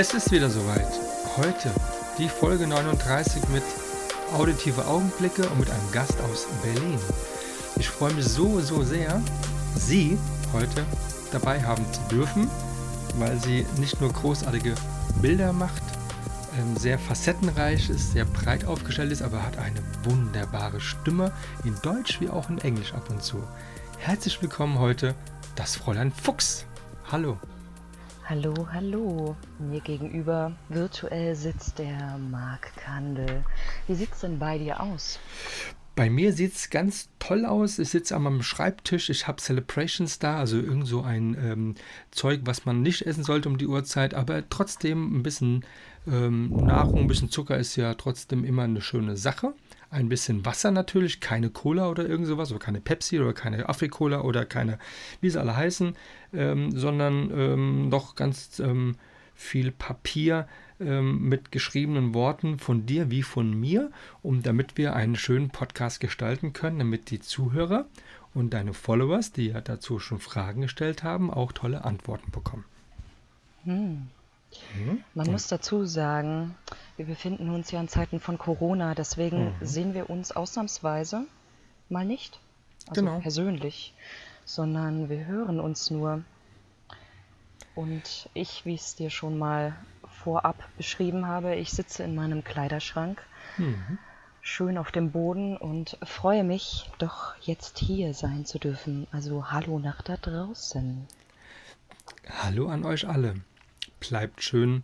Es ist wieder soweit. Heute die Folge 39 mit auditive Augenblicke und mit einem Gast aus Berlin. Ich freue mich so, so sehr, Sie heute dabei haben zu dürfen, weil sie nicht nur großartige Bilder macht, ähm, sehr facettenreich ist, sehr breit aufgestellt ist, aber hat eine wunderbare Stimme, in Deutsch wie auch in Englisch ab und zu. Herzlich willkommen heute, das Fräulein Fuchs. Hallo. Hallo, hallo. Mir gegenüber virtuell sitzt der Marc Kandel. Wie sieht's denn bei dir aus? Bei mir sieht es ganz toll aus. Ich sitze am Schreibtisch, ich habe Celebrations da, also irgend so ein ähm, Zeug, was man nicht essen sollte um die Uhrzeit, aber trotzdem ein bisschen ähm, Nahrung, ein bisschen Zucker ist ja trotzdem immer eine schöne Sache ein bisschen Wasser natürlich, keine Cola oder irgend sowas, oder keine Pepsi oder keine Afrikola oder keine, wie sie alle heißen, ähm, sondern ähm, noch ganz ähm, viel Papier ähm, mit geschriebenen Worten von dir wie von mir, um damit wir einen schönen Podcast gestalten können, damit die Zuhörer und deine Followers, die ja dazu schon Fragen gestellt haben, auch tolle Antworten bekommen. Hm. Mhm. Man muss dazu sagen, wir befinden uns ja in Zeiten von Corona, deswegen mhm. sehen wir uns ausnahmsweise mal nicht, also genau. persönlich, sondern wir hören uns nur. Und ich, wie ich es dir schon mal vorab beschrieben habe, ich sitze in meinem Kleiderschrank, mhm. schön auf dem Boden und freue mich, doch jetzt hier sein zu dürfen. Also hallo nach da draußen. Hallo an euch alle bleibt schön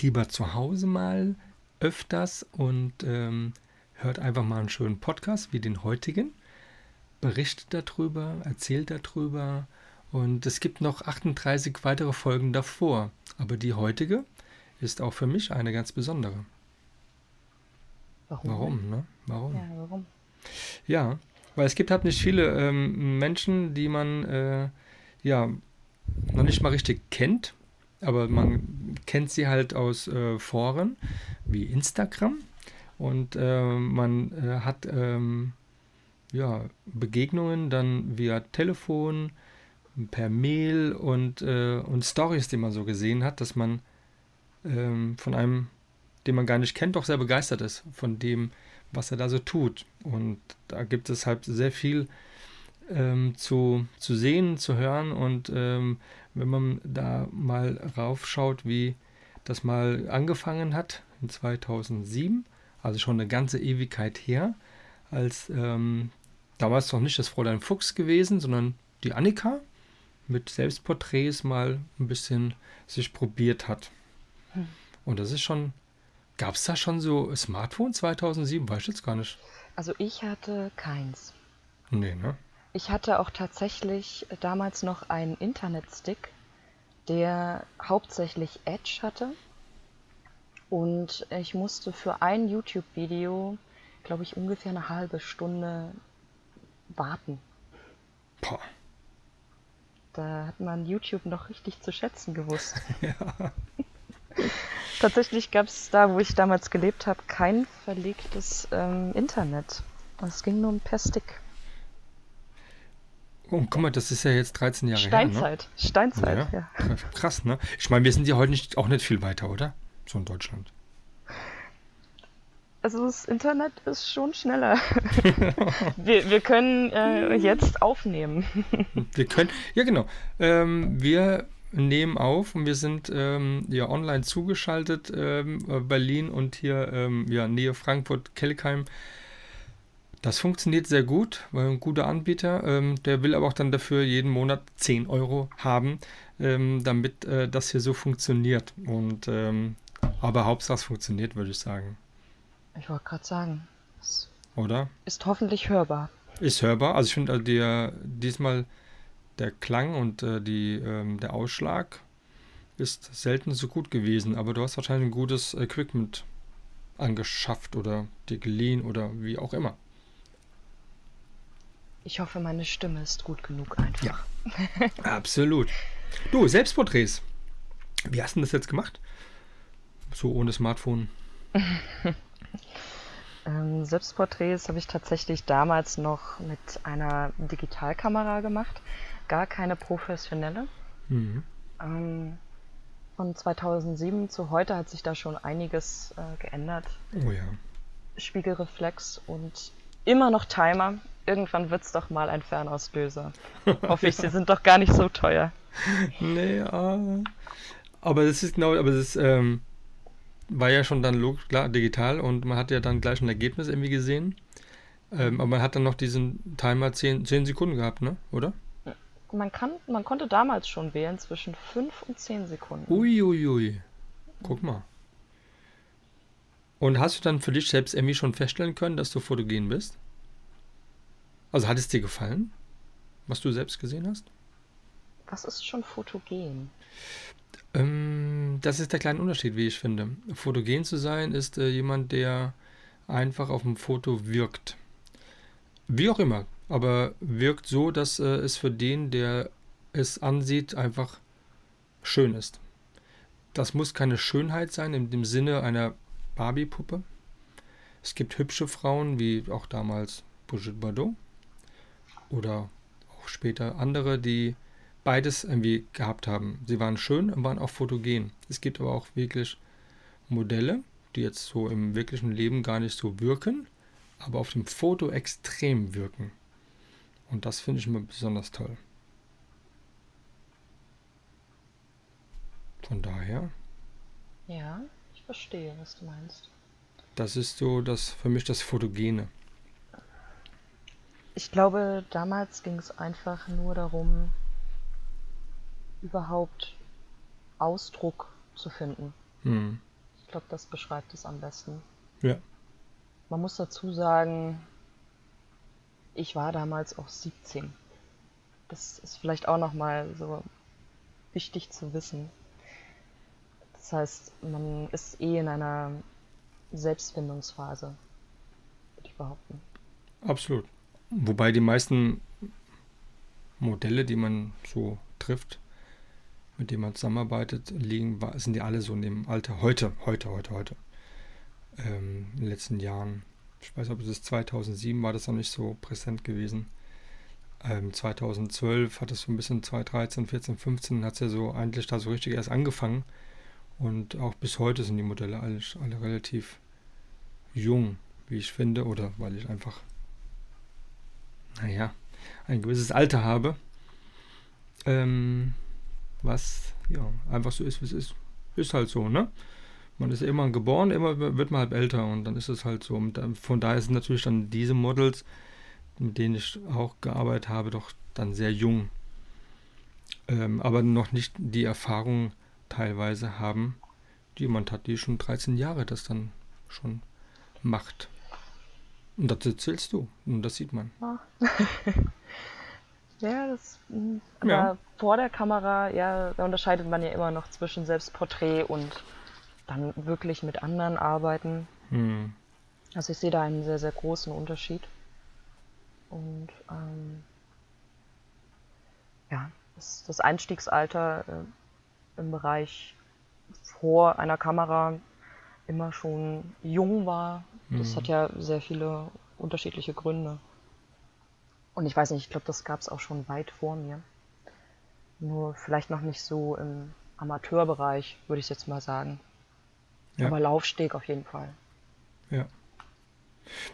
lieber zu Hause mal öfters und ähm, hört einfach mal einen schönen Podcast wie den heutigen. Berichtet darüber, erzählt darüber und es gibt noch 38 weitere Folgen davor. Aber die heutige ist auch für mich eine ganz besondere. Warum? Warum, ne? Warum? Ja, warum? Ja, weil es gibt halt nicht viele ähm, Menschen, die man äh, ja noch nicht mal richtig kennt aber man kennt sie halt aus äh, Foren wie Instagram und äh, man äh, hat ähm, ja, Begegnungen dann via Telefon, per Mail und, äh, und Stories, die man so gesehen hat, dass man ähm, von einem, den man gar nicht kennt, doch sehr begeistert ist von dem, was er da so tut. Und da gibt es halt sehr viel ähm, zu, zu sehen, zu hören und ähm, wenn man da mal raufschaut, wie das mal angefangen hat in 2007, also schon eine ganze Ewigkeit her, als ähm, damals noch nicht das Fräulein Fuchs gewesen, sondern die Annika mit Selbstporträts mal ein bisschen sich probiert hat. Hm. Und das ist schon, gab es da schon so Smartphone 2007? Weiß ich jetzt gar nicht. Also ich hatte keins. Nee, ne? Ich hatte auch tatsächlich damals noch einen Internetstick, der hauptsächlich Edge hatte. Und ich musste für ein YouTube-Video, glaube ich, ungefähr eine halbe Stunde warten. Boah. Da hat man YouTube noch richtig zu schätzen gewusst. ja. Tatsächlich gab es da, wo ich damals gelebt habe, kein verlegtes ähm, Internet. Es ging nur per Stick. Oh, guck mal, das ist ja jetzt 13 Jahre Steinzeit. her. Ne? Steinzeit, ja. ja. Krass, ne? Ich meine, wir sind ja heute nicht, auch nicht viel weiter, oder? So in Deutschland. Also das Internet ist schon schneller. wir, wir können äh, jetzt aufnehmen. wir können, ja genau. Ähm, wir nehmen auf und wir sind ähm, ja online zugeschaltet, ähm, Berlin und hier ähm, ja, Nähe Frankfurt, Kelkheim. Das funktioniert sehr gut, weil ein guter Anbieter, ähm, der will aber auch dann dafür jeden Monat 10 Euro haben, ähm, damit äh, das hier so funktioniert. Und ähm, aber Hauptsache es funktioniert, würde ich sagen. Ich wollte gerade sagen. Oder? Ist hoffentlich hörbar. Ist hörbar. Also ich finde also diesmal der Klang und äh, die, ähm, der Ausschlag ist selten so gut gewesen, aber du hast wahrscheinlich ein gutes Equipment angeschafft oder dir geliehen oder wie auch immer. Ich hoffe, meine Stimme ist gut genug einfach. Ja, absolut. Du, Selbstporträts. Wie hast du das jetzt gemacht? So ohne Smartphone. ähm, Selbstporträts habe ich tatsächlich damals noch mit einer Digitalkamera gemacht. Gar keine professionelle. Mhm. Ähm, von 2007 zu heute hat sich da schon einiges äh, geändert. Oh ja. Spiegelreflex und immer noch Timer. Irgendwann wird es doch mal ein Fernauslöser. Hoffe ich, sie sind doch gar nicht so teuer. Nee, ah. aber das ist genau, aber das ähm, war ja schon dann klar, digital und man hat ja dann gleich ein Ergebnis irgendwie gesehen. Ähm, aber man hat dann noch diesen Timer 10, 10 Sekunden gehabt, ne? Oder? man, kann, man konnte damals schon wählen zwischen 5 und 10 Sekunden. Uiuiui. Ui, ui. Guck mal. Und hast du dann für dich selbst irgendwie schon feststellen können, dass du fotogen bist? Also hat es dir gefallen, was du selbst gesehen hast? Was ist schon fotogen? Ähm, das ist der kleine Unterschied, wie ich finde. Fotogen zu sein ist äh, jemand, der einfach auf dem Foto wirkt. Wie auch immer aber wirkt so, dass äh, es für den, der es ansieht, einfach schön ist. Das muss keine Schönheit sein in dem Sinne einer Barbie-Puppe. Es gibt hübsche Frauen, wie auch damals Brigitte Bardot oder auch später andere, die beides irgendwie gehabt haben. Sie waren schön und waren auch fotogen. Es gibt aber auch wirklich Modelle, die jetzt so im wirklichen Leben gar nicht so wirken, aber auf dem Foto extrem wirken. Und das finde ich immer besonders toll. Von daher. Ja, ich verstehe, was du meinst. Das ist so das für mich das Fotogene. Ich glaube, damals ging es einfach nur darum, überhaupt Ausdruck zu finden. Hm. Ich glaube, das beschreibt es am besten. Ja. Man muss dazu sagen, ich war damals auch 17. Das ist vielleicht auch nochmal so wichtig zu wissen. Das heißt, man ist eh in einer Selbstfindungsphase, würde ich behaupten. Absolut. Wobei die meisten Modelle, die man so trifft, mit denen man zusammenarbeitet, liegen, sind die alle so in dem Alter. Heute, heute, heute, heute. Ähm, in den letzten Jahren ich weiß, ob es 2007 war das noch nicht so präsent gewesen. Ähm, 2012 hat es so ein bisschen 2013, 14, 15 hat es ja so eigentlich da so richtig erst angefangen. Und auch bis heute sind die Modelle alle, alle relativ jung, wie ich finde, oder weil ich einfach, naja, ein gewisses Alter habe. Ähm, was ja einfach so ist, wie es ist. Ist halt so, ne? man ist immer geboren, immer wird man halt älter und dann ist es halt so. Und von daher sind natürlich dann diese Models, mit denen ich auch gearbeitet habe, doch dann sehr jung. Ähm, aber noch nicht die Erfahrung teilweise haben, die jemand hat, die schon 13 Jahre das dann schon macht. Und das erzählst du und das sieht man. Ja, ja das. Aber ja. vor der Kamera, ja, da unterscheidet man ja immer noch zwischen Selbstporträt und dann wirklich mit anderen arbeiten. Hm. Also ich sehe da einen sehr, sehr großen Unterschied. Und ähm, ja, das, das Einstiegsalter äh, im Bereich vor einer Kamera immer schon jung war. Das hm. hat ja sehr viele unterschiedliche Gründe. Und ich weiß nicht, ich glaube, das gab es auch schon weit vor mir. Nur vielleicht noch nicht so im Amateurbereich, würde ich jetzt mal sagen. Ja. Aber Laufsteg auf jeden Fall. Ja.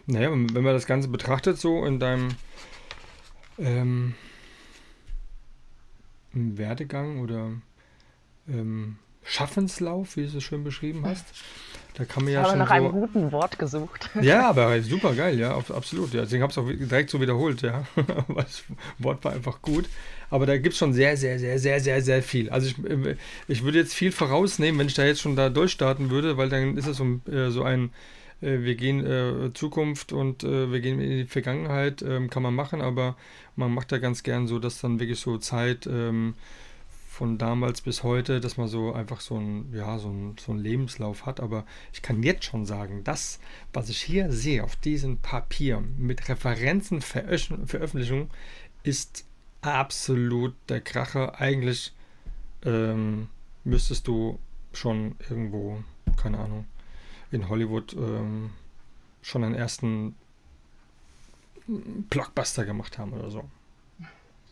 Naja, wenn man das Ganze betrachtet, so in deinem ähm, Werdegang oder ähm, Schaffenslauf, wie du es schön beschrieben hast, da kann man ja ich habe nach so, einem guten Wort gesucht. Ja, aber super geil, ja, absolut. Ja. Deswegen habe ich es auch direkt so wiederholt, ja. das Wort war einfach gut. Aber da gibt es schon sehr, sehr, sehr, sehr, sehr, sehr viel. Also ich, ich würde jetzt viel vorausnehmen, wenn ich da jetzt schon da durchstarten würde, weil dann ist es so, äh, so ein äh, wir gehen äh, Zukunft und äh, wir gehen in die Vergangenheit, ähm, kann man machen, aber man macht da ganz gern so, dass dann wirklich so Zeit ähm, von damals bis heute, dass man so einfach so ein, ja, so ein, so ein Lebenslauf hat. Aber ich kann jetzt schon sagen, das, was ich hier sehe auf diesem Papier mit Referenzen, Veröffentlichung, ist absolut der Kracher. Eigentlich ähm, müsstest du schon irgendwo, keine Ahnung, in Hollywood ähm, schon einen ersten Blockbuster gemacht haben oder so.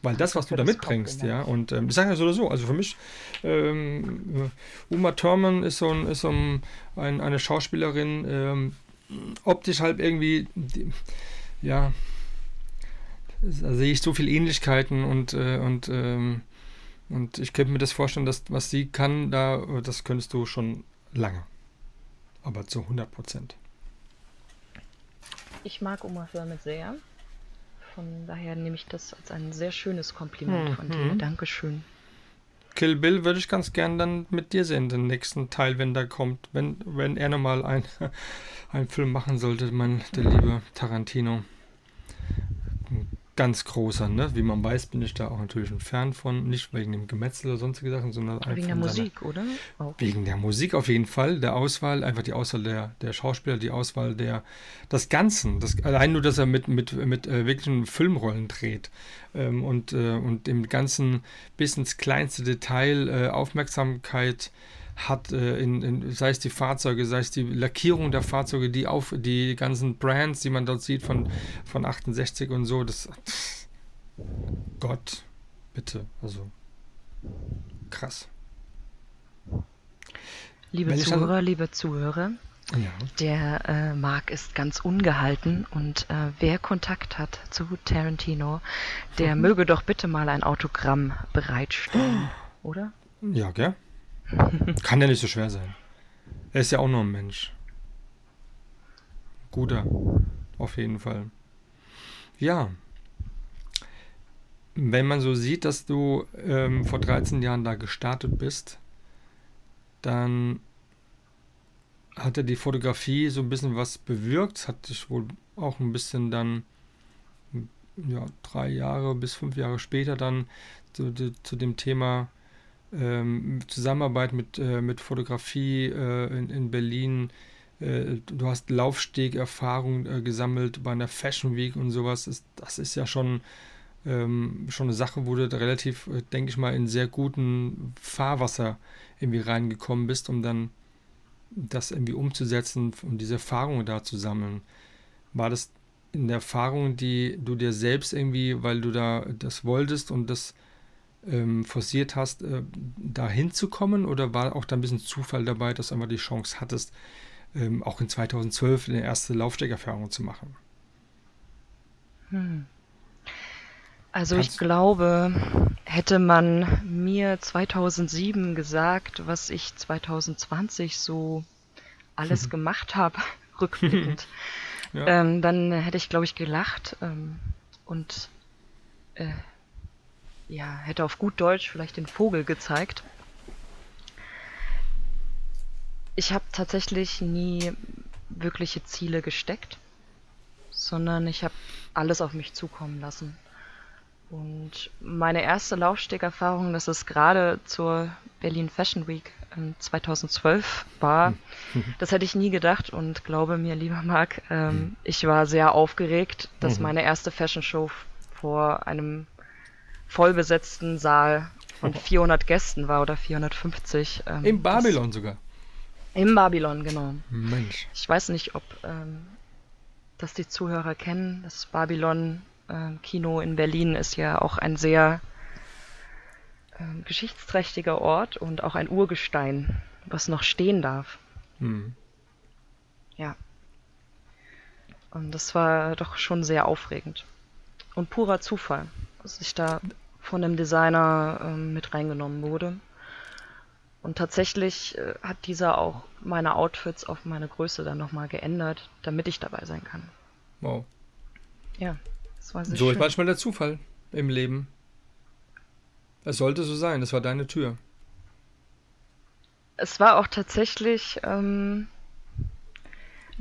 Weil das, was du da mitbringst, ja, und ähm, ich sage ja so oder so, also für mich, ähm, Uma Thurman ist so, ein, ist so ein, ein eine Schauspielerin, ähm, optisch halt irgendwie, die, ja, da sehe ich so viele Ähnlichkeiten und, äh, und, ähm, und ich könnte mir das vorstellen, dass was sie kann, da, das könntest du schon lange. Aber zu 100 Prozent. Ich mag Uma Thurman sehr. Von daher nehme ich das als ein sehr schönes Kompliment hm, von dir. Hm. Dankeschön. Kill Bill würde ich ganz gern dann mit dir sehen, den nächsten Teil, wenn der kommt. Wenn, wenn er nochmal ein, einen Film machen sollte, mein, der liebe Tarantino ganz großer, ne? Wie man weiß, bin ich da auch natürlich ein Fan von. Nicht wegen dem Gemetzel oder sonstige Sachen, sondern einfach. Wegen der Musik, oder? Auch. Wegen der Musik auf jeden Fall. Der Auswahl, einfach die Auswahl der, der Schauspieler, die Auswahl der. Das Ganzen. Das, allein nur, dass er mit, mit, mit äh, wirklichen Filmrollen dreht. Ähm, und, äh, und im Ganzen bis ins kleinste Detail äh, Aufmerksamkeit hat, äh, in, in, sei es die Fahrzeuge, sei es die Lackierung der Fahrzeuge, die auf die ganzen Brands, die man dort sieht von, von 68 und so, das Gott, bitte, also krass. Liebe Wenn Zuhörer, liebe Zuhörer, ja. der äh, Marc ist ganz ungehalten und äh, wer Kontakt hat zu Tarantino, der mhm. möge doch bitte mal ein Autogramm bereitstellen, oder? Ja, gell? Kann ja nicht so schwer sein. Er ist ja auch nur ein Mensch. Guter. Auf jeden Fall. Ja. Wenn man so sieht, dass du ähm, vor 13 Jahren da gestartet bist, dann hat er die Fotografie so ein bisschen was bewirkt, hat dich wohl auch ein bisschen dann, ja, drei Jahre bis fünf Jahre später dann zu, zu dem Thema ähm, Zusammenarbeit mit, äh, mit Fotografie äh, in, in Berlin. Äh, du hast Laufsteg-Erfahrung äh, gesammelt bei einer Fashion Week und sowas. Ist, das ist ja schon, ähm, schon eine Sache, wo du relativ, äh, denke ich mal, in sehr guten Fahrwasser irgendwie reingekommen bist, um dann das irgendwie umzusetzen und diese Erfahrungen da zu sammeln. War das in der Erfahrung, die du dir selbst irgendwie, weil du da das wolltest und das ähm, forciert hast, äh, da hinzukommen? Oder war auch da ein bisschen Zufall dabei, dass du einfach die Chance hattest, ähm, auch in 2012 eine erste Laufsteckerfahrung zu machen? Hm. Also Kannst ich glaube, hätte man mir 2007 gesagt, was ich 2020 so alles gemacht habe, rückblickend, ja. ähm, dann hätte ich, glaube ich, gelacht ähm, und äh, ja, hätte auf gut Deutsch vielleicht den Vogel gezeigt. Ich habe tatsächlich nie wirkliche Ziele gesteckt, sondern ich habe alles auf mich zukommen lassen. Und meine erste Laufstegerfahrung, das ist gerade zur Berlin Fashion Week 2012 war, das hätte ich nie gedacht und glaube mir, lieber Marc, ähm, ich war sehr aufgeregt, dass mhm. meine erste Fashion Show vor einem vollbesetzten Saal von 400 Gästen war oder 450. Ähm, Im Babylon das, sogar. Im Babylon, genau. Mensch. Ich weiß nicht, ob ähm, das die Zuhörer kennen. Das Babylon äh, Kino in Berlin ist ja auch ein sehr äh, geschichtsträchtiger Ort und auch ein Urgestein, was noch stehen darf. Hm. Ja. Und das war doch schon sehr aufregend. Und purer Zufall, dass ich da von einem Designer ähm, mit reingenommen wurde. Und tatsächlich äh, hat dieser auch meine Outfits auf meine Größe dann nochmal geändert, damit ich dabei sein kann. Wow. Ja, das war sehr So schön. ist manchmal der Zufall im Leben. Es sollte so sein, das war deine Tür. Es war auch tatsächlich ähm,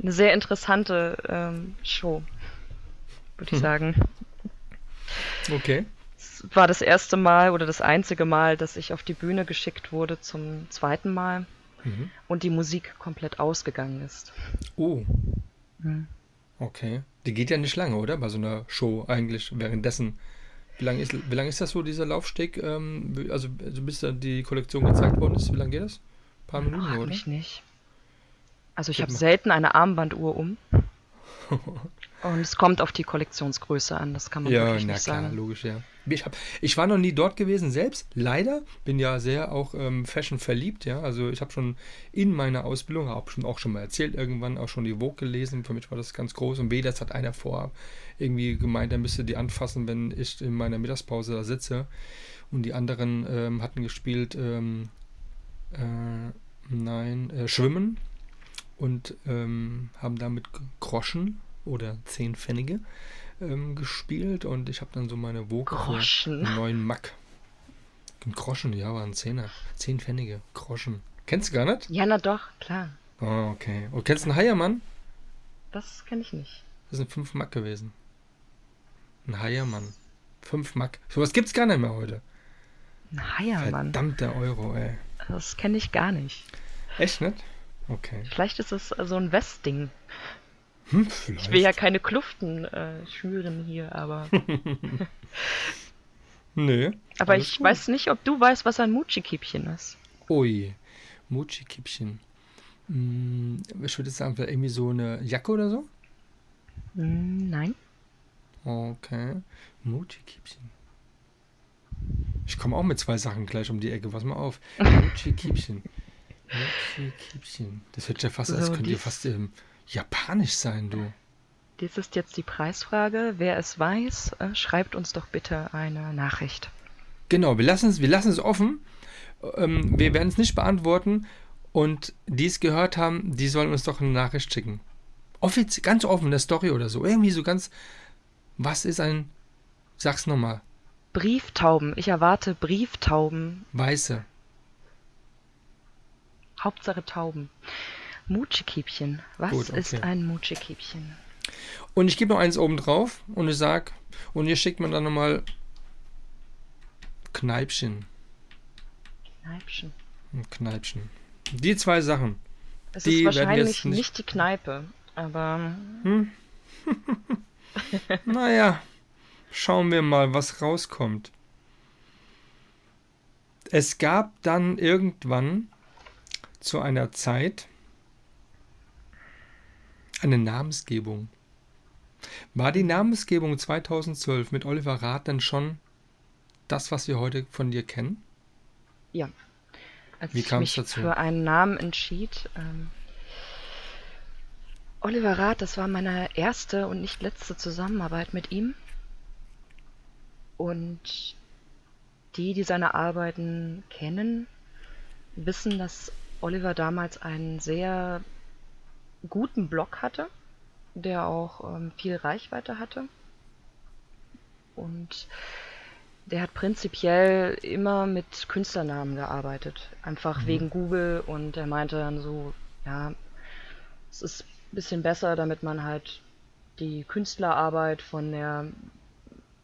eine sehr interessante ähm, Show, würde ich Hm. sagen. Okay. War das erste Mal oder das einzige Mal, dass ich auf die Bühne geschickt wurde zum zweiten Mal Mhm. und die Musik komplett ausgegangen ist. Oh, Mhm. okay. Die geht ja nicht lange, oder? Bei so einer Show eigentlich währenddessen. Wie lange ist, wie lang ist das so, dieser Laufsteg? Ähm, also, also bis da die Kollektion gezeigt worden ist, wie lange geht das? Ein paar Minuten, Frag oder? mich nicht. Also ich habe selten eine Armbanduhr um. Und es kommt auf die Kollektionsgröße an, das kann man Ja, wirklich na nicht klar, sagen. logisch, ja. Ich, hab, ich war noch nie dort gewesen selbst, leider. Bin ja sehr auch ähm, Fashion verliebt, ja. Also ich habe schon in meiner Ausbildung, habe schon auch schon mal erzählt, irgendwann auch schon die Vogue gelesen. Für mich war das ganz groß. Und weh, das hat einer vor irgendwie gemeint, er müsste die anfassen, wenn ich in meiner Mittagspause da sitze. Und die anderen ähm, hatten gespielt, ähm, äh, nein, äh, Schwimmen und ähm, haben damit Groschen oder zehn Pfennige ähm, gespielt und ich habe dann so meine Woke für Groschen. einen neuen Mack. Ein Groschen, ja, waren Zehner. Zehn Pfennige, Groschen. Kennst du gar nicht? Ja, na doch, klar. Oh, okay. Und kennst du einen Heiermann? Das kenne ich nicht. Das sind fünf Mack gewesen. Ein Heiermann. Fünf Mack. Sowas gibt's gar nicht mehr heute. Ein Heiermann. Verdammter Euro, ey. Das kenne ich gar nicht. Echt nicht? Okay. Vielleicht ist es so ein Westding. Hm. Ich will ja keine Kluften äh, schüren hier, aber. Nö. Aber ich gut. weiß nicht, ob du weißt, was ein Mucci-Kiebchen ist. Ui. Mucci-Kippchen. Hm, ich würde sagen, vielleicht irgendwie so eine Jacke oder so? Hm, nein. Okay. Mucci-Kippchen. Ich komme auch mit zwei Sachen gleich um die Ecke. Pass mal auf. Mucci-Kippchen. Mucci-Kippchen. Das hört ja fast, als So, könnte ja dies- fast ähm, japanisch sein, du. Dies ist jetzt die Preisfrage. Wer es weiß, äh, schreibt uns doch bitte eine Nachricht. Genau, wir lassen es, wir lassen es offen. Ähm, wir werden es nicht beantworten. Und die es gehört haben, die sollen uns doch eine Nachricht schicken. Offiz ganz offen, eine Story oder so. Irgendwie so ganz. Was ist ein. Sag's nochmal. Brieftauben. Ich erwarte Brieftauben. Weiße. Hauptsache Tauben. Mucci-Kiebchen. Was Gut, okay. ist ein Mucci-Kiebchen? Und ich gebe noch eins oben drauf und ich sag, und ihr schickt mir dann nochmal Kneipchen. Kneipchen. Ein Kneipchen. Die zwei Sachen. Es Die ist wahrscheinlich nicht, nicht- die Kneipe, aber Naja, schauen wir mal, was rauskommt. Es gab dann irgendwann zu einer Zeit eine Namensgebung. War die Namensgebung 2012 mit Oliver Rath dann schon das, was wir heute von dir kennen? ja. Als Wie ich mich dazu? für einen Namen entschied, ähm, Oliver Rath, das war meine erste und nicht letzte Zusammenarbeit mit ihm. Und die, die seine Arbeiten kennen, wissen, dass Oliver damals einen sehr guten Blog hatte, der auch ähm, viel Reichweite hatte. Und der hat prinzipiell immer mit Künstlernamen gearbeitet. Einfach wegen Google und er meinte dann so, ja, es ist ein bisschen besser, damit man halt die Künstlerarbeit von der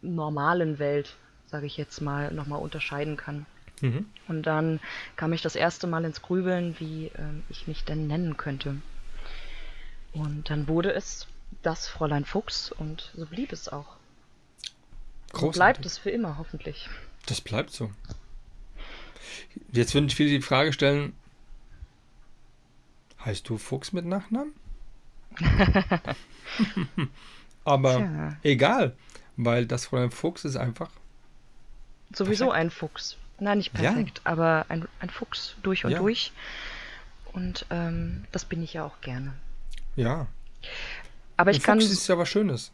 normalen Welt, sage ich jetzt mal, nochmal unterscheiden kann. Mhm. Und dann kam ich das erste Mal ins Grübeln, wie ähm, ich mich denn nennen könnte. Und dann wurde es das Fräulein Fuchs und so blieb es auch. So Großartig. bleibt es für immer, hoffentlich. Das bleibt so. Jetzt würden viele die Frage stellen: Heißt du Fuchs mit Nachnamen? Aber Tja. egal, weil das Fräulein Fuchs ist einfach. Sowieso Perfekt. ein Fuchs. Nein, nicht Ja. perfekt, aber ein, ein Fuchs durch und Ja. durch. Und ähm, das bin ich ja auch gerne. Ja. Aber Ein ich kann. Fuchs ist ja was Schönes,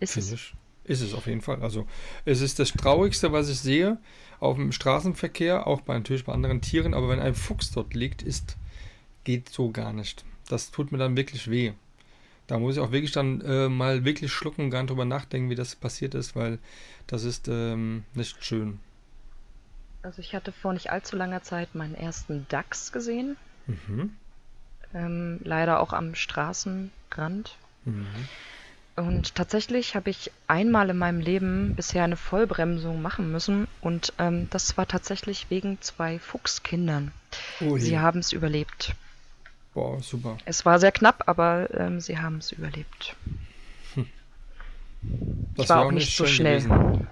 ist finde es. ich. Ist es auf jeden Fall. Also, es ist das Traurigste, was ich sehe auf dem Straßenverkehr, auch bei, natürlich bei anderen Tieren, aber wenn ein Fuchs dort liegt, ist, geht so gar nicht. Das tut mir dann wirklich weh. Da muss ich auch wirklich dann äh, mal wirklich schlucken und gar nicht drüber nachdenken, wie das passiert ist, weil das ist ähm, nicht schön. Also ich hatte vor nicht allzu langer Zeit meinen ersten Dachs gesehen. Mhm. Ähm, leider auch am Straßenrand. Mhm. Und tatsächlich habe ich einmal in meinem Leben bisher eine Vollbremsung machen müssen und ähm, das war tatsächlich wegen zwei Fuchskindern. Ui. Sie haben es überlebt. Boah, super. Es war sehr knapp, aber ähm, sie haben es überlebt. Das ich war wär auch nicht so schnell. Gewesen.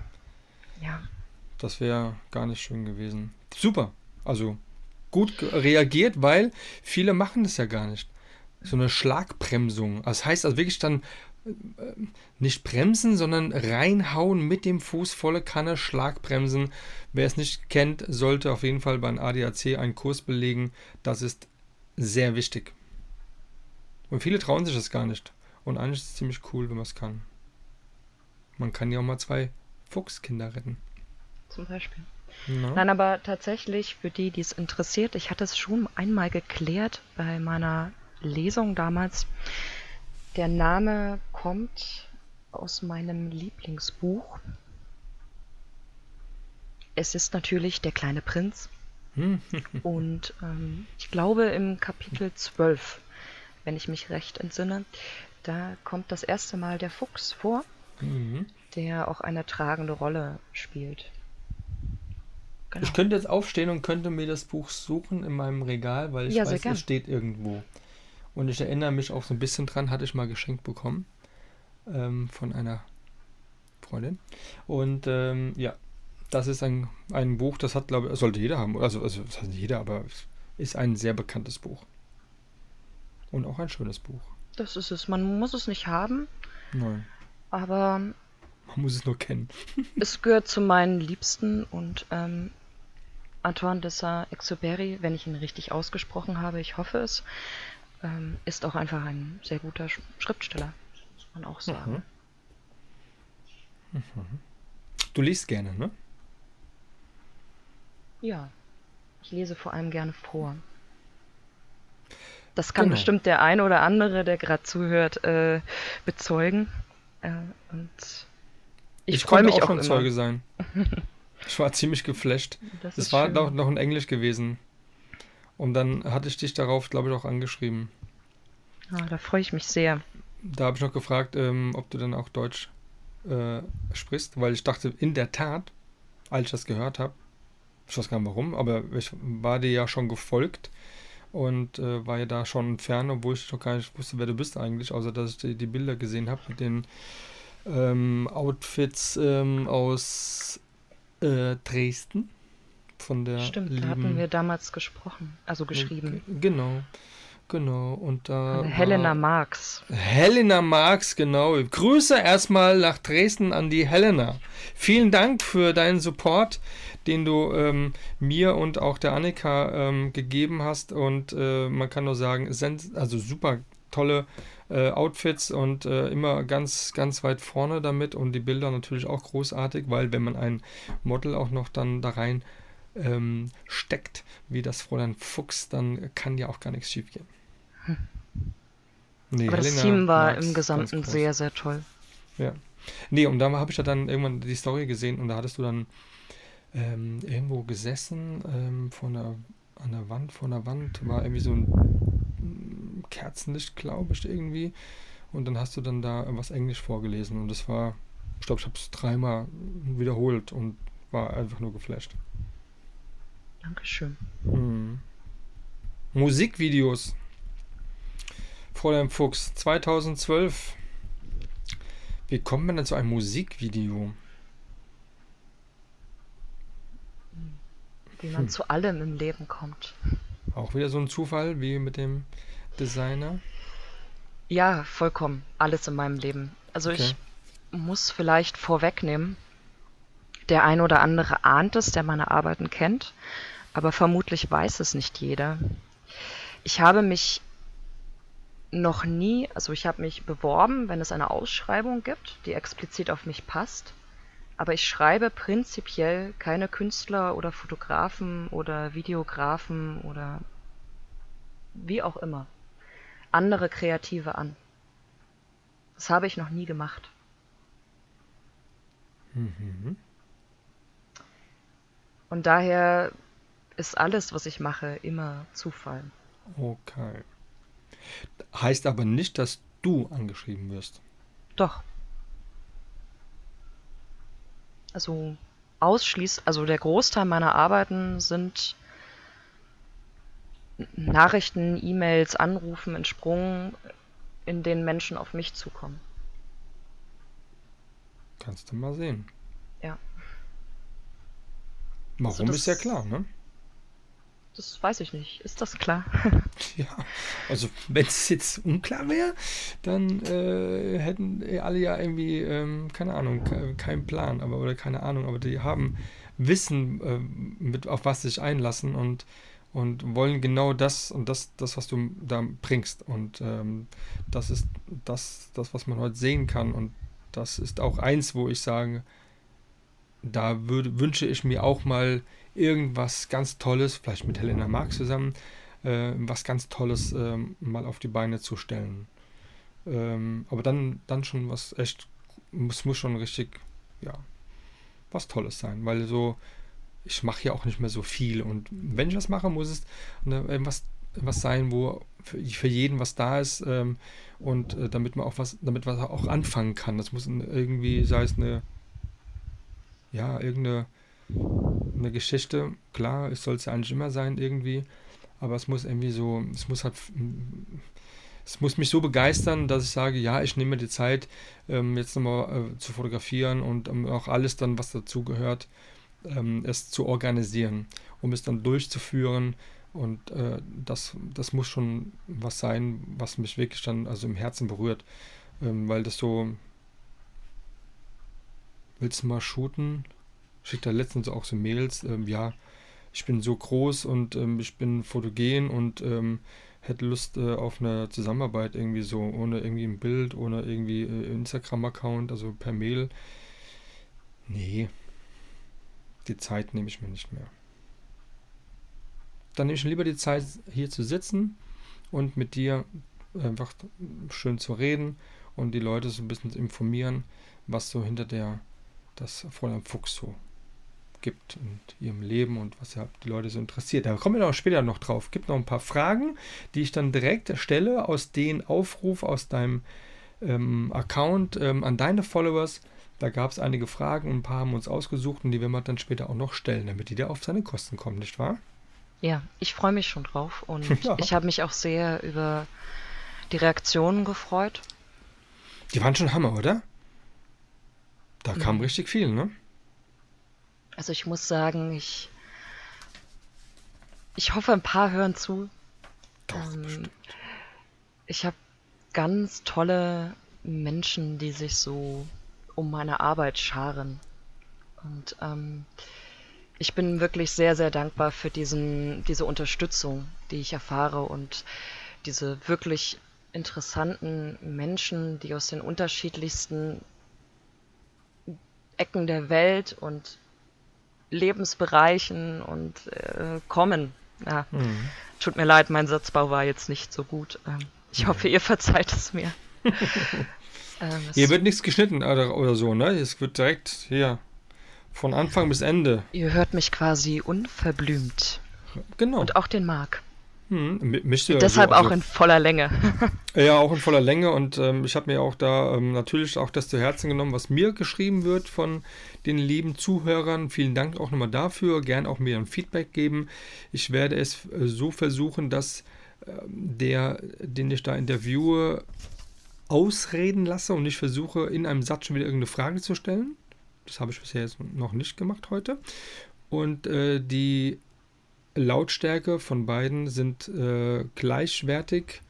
Ja, Das wäre gar nicht schön gewesen. Super. Also gut reagiert, weil viele machen das ja gar nicht. So eine Schlagbremsung. Das heißt also wirklich dann äh, nicht bremsen, sondern reinhauen mit dem Fuß volle Kanne, Schlagbremsen. Wer es nicht kennt, sollte auf jeden Fall beim ADAC einen Kurs belegen. Das ist sehr wichtig. Und viele trauen sich das gar nicht. Und eigentlich ist es ziemlich cool, wenn man es kann. Man kann ja auch mal zwei Fuchskinder retten. zum Beispiel. Na? Nein, aber tatsächlich für die, die es interessiert, ich hatte es schon einmal geklärt bei meiner Lesung damals. Der Name kommt aus meinem Lieblingsbuch. Es ist natürlich Der kleine Prinz. Und ähm, ich glaube im Kapitel 12, wenn ich mich recht entsinne, da kommt das erste Mal der Fuchs vor, Mhm. der auch eine tragende Rolle spielt. Genau. Ich könnte jetzt aufstehen und könnte mir das Buch suchen in meinem Regal, weil ich Ja, weiß, es steht irgendwo. Und ich erinnere mich auch so ein bisschen dran, hatte ich mal geschenkt bekommen ähm, von einer Freundin. Und ähm, ja, das ist ein, ein Buch, das hat, glaube ich, sollte jeder haben. Also, also das heißt nicht jeder, aber es ist ein sehr bekanntes Buch. Und auch ein schönes Buch. Das ist es. Man muss es nicht haben, Nein, aber man muss es nur kennen. es gehört zu meinen Liebsten und ähm, Antoine de Saint-Exupéry, wenn ich ihn richtig ausgesprochen habe, ich hoffe es, ähm, ist auch einfach ein sehr guter Sch Schriftsteller, muss man auch sagen. Du liest gerne, ne? Ja, ich lese vor allem gerne vor. Das kann Genau. bestimmt der ein oder andere, der gerade zuhört, äh, bezeugen. Äh, und ich, freue konnte mich auch schon immer. Zeuge sein. Ich war ziemlich geflasht. Das ist war schön. doch noch in Englisch gewesen. Und dann hatte ich dich darauf, glaube ich, auch angeschrieben. Ah, da freue ich mich sehr. Da habe ich noch gefragt, ähm, ob du dann auch Deutsch äh, sprichst, weil ich dachte, in der Tat, als ich das gehört habe, ich weiß gar nicht warum, aber ich war dir ja schon gefolgt und äh, war ja da schon fern, obwohl ich doch gar nicht wusste, wer du bist eigentlich, außer dass ich die, die Bilder gesehen habe mit den ähm, Outfits ähm, aus äh, Dresden. Von der Stimmt, lieben da hatten wir damals gesprochen, also geschrieben. G- Genau, genau. Und da der Helena Marx. Helena Marx, genau. Grüße erstmal nach Dresden an die Helena. Vielen Dank für deinen Support, den du ähm, mir und auch der Annika ähm, gegeben hast. Und äh, man kann nur sagen, es sind also super tolle äh, Outfits und äh, immer ganz, ganz weit vorne damit. Und die Bilder natürlich auch großartig, weil wenn man ein Model auch noch dann da rein ähm, steckt, wie das Fräulein Fuchs, dann kann ja auch gar nichts schief gehen. Nee, Aber das Helena Team war im Gesamten sehr, sehr toll. Ja. Nee, und da habe ich ja dann irgendwann die Story gesehen und da hattest du dann ähm, irgendwo gesessen ähm, vor einer, an der Wand, vor einer Wand, war irgendwie so ein Kerzenlicht, glaube ich, irgendwie. Und dann hast du dann da was Englisch vorgelesen und das war, ich glaube, ich habe es dreimal wiederholt und war einfach nur geflasht. Dankeschön. Hm. Musikvideos. Fräulein Fuchs, 2012. Wie kommt man denn zu einem Musikvideo? Wie man Hm. zu allem im Leben kommt. Auch wieder so ein Zufall wie mit dem Designer. Ja, vollkommen. Alles in meinem Leben. Also Okay. ich muss vielleicht vorwegnehmen, der ein oder andere ahnt es, der meine Arbeiten kennt, aber vermutlich weiß es nicht jeder. Ich habe mich noch nie, also ich habe mich beworben, wenn es eine Ausschreibung gibt, die explizit auf mich passt, aber ich schreibe prinzipiell keine Künstler oder Fotografen oder Videografen oder wie auch immer andere Kreative an. Das habe ich noch nie gemacht. Mhm. Und daher ist alles, was ich mache, immer Zufall. Okay. Heißt aber nicht, dass du angeschrieben wirst. Doch. Also ausschließt, also der Großteil meiner Arbeiten sind Nachrichten, E-Mails, Anrufen entsprungen, in denen Menschen auf mich zukommen. Kannst du mal sehen. Ja. Warum Also ist ja das- klar, ne? Das weiß ich nicht. Ist das klar? Ja, also wenn es jetzt unklar wäre, dann äh, hätten alle ja irgendwie, ähm, keine Ahnung, ke keinen Plan, aber oder keine Ahnung, aber die haben Wissen, ähm, mit, auf was sie sich einlassen und, und wollen genau das und das, das, was du da bringst. Und ähm, das ist das, das, was man heute sehen kann. Und das ist auch eins, wo ich sage, da würde, wünsche ich mir auch mal irgendwas ganz Tolles, vielleicht mit Helena Marx zusammen, äh, was ganz Tolles ähm, mal auf die Beine zu stellen. Ähm, aber dann, dann schon was echt, es muss schon richtig, ja, was Tolles sein, weil so, ich mache ja auch nicht mehr so viel und wenn ich was mache, muss es ne, irgendwas was sein, wo für, für jeden was da ist ähm, und äh, damit man auch was, damit man auch anfangen kann. Das muss irgendwie, sei es eine, ja, irgendeine eine Geschichte, klar, es soll es ja eigentlich immer sein irgendwie, aber es muss irgendwie so, es muss halt, es muss mich so begeistern, dass ich sage, ja, ich nehme mir die Zeit, ähm, jetzt nochmal äh, zu fotografieren und ähm, auch alles dann, was dazu gehört, ähm, es zu organisieren, um es dann durchzuführen und äh, das, das muss schon was sein, was mich wirklich dann also im Herzen berührt, ähm, weil das so, willst du mal shooten? schickt da letztens auch so Mails, ähm, ja, ich bin so groß und ähm, ich bin fotogen und ähm, hätte Lust äh, auf eine Zusammenarbeit irgendwie so, ohne irgendwie ein Bild, ohne irgendwie äh, Instagram-Account, also per Mail. Nee, die Zeit nehme ich mir nicht mehr. Dann nehme ich lieber die Zeit, hier zu sitzen und mit dir einfach schön zu reden und die Leute so ein bisschen zu informieren, was so hinter der, das Fräulein Fuchs so gibt in ihrem Leben und was die Leute so interessiert. Da kommen wir auch später noch drauf. Gibt noch ein paar Fragen, die ich dann direkt stelle aus den Aufruf aus deinem ähm, Account ähm, an deine Followers. Da gab es einige Fragen und ein paar haben uns ausgesucht und die werden wir dann später auch noch stellen, damit die da auf seine Kosten kommen, nicht wahr? Ja, ich freue mich schon drauf und Ja. ich habe mich auch sehr über die Reaktionen gefreut. Die waren schon Hammer, oder? Da kam Mhm. richtig viel, ne? Also ich muss sagen, ich, ich hoffe, ein paar hören zu. Doch, Ähm. Ich habe ganz tolle Menschen, die sich so um meine Arbeit scharen. Und ähm, ich bin wirklich sehr, sehr dankbar für diesen, diese Unterstützung, die ich erfahre und diese wirklich interessanten Menschen, die aus den unterschiedlichsten Ecken der Welt und Lebensbereichen und äh, kommen. Ja, Mhm. tut mir leid, mein Satzbau war jetzt nicht so gut. Ähm, ich hoffe, ihr verzeiht es mir. ähm, Hier wird nichts geschnitten oder, oder so, ne? Es wird direkt hier von Anfang bis Ende. ihr hört mich quasi unverblümt. Genau. Und auch den Marc. Hm, Deshalb so, also- auch in voller Länge. Ja, auch in voller Länge und ähm, ich habe mir auch da ähm, natürlich auch das zu Herzen genommen, was mir geschrieben wird von den lieben Zuhörern. Vielen Dank auch nochmal dafür. Gern auch mir ein Feedback geben. Ich werde es äh, so versuchen, dass ähm, der, den ich da interviewe, ausreden lasse und nicht versuche, in einem Satz schon wieder irgendeine Frage zu stellen. Das habe ich bisher jetzt noch nicht gemacht heute. Und äh, die Lautstärke von beiden sind äh, gleichwertig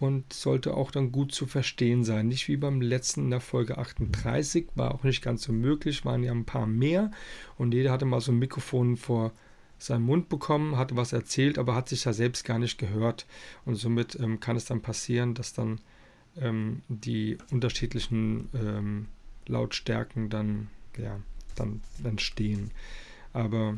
und sollte auch dann gut zu verstehen sein. Nicht wie beim letzten in der Folge 38, war auch nicht ganz so möglich, waren ja ein paar mehr und jeder hatte mal so ein Mikrofon vor seinem Mund bekommen, hatte was erzählt, aber hat sich ja selbst gar nicht gehört und somit ähm, kann es dann passieren, dass dann ähm, die unterschiedlichen ähm, Lautstärken dann, ja, dann entstehen. Aber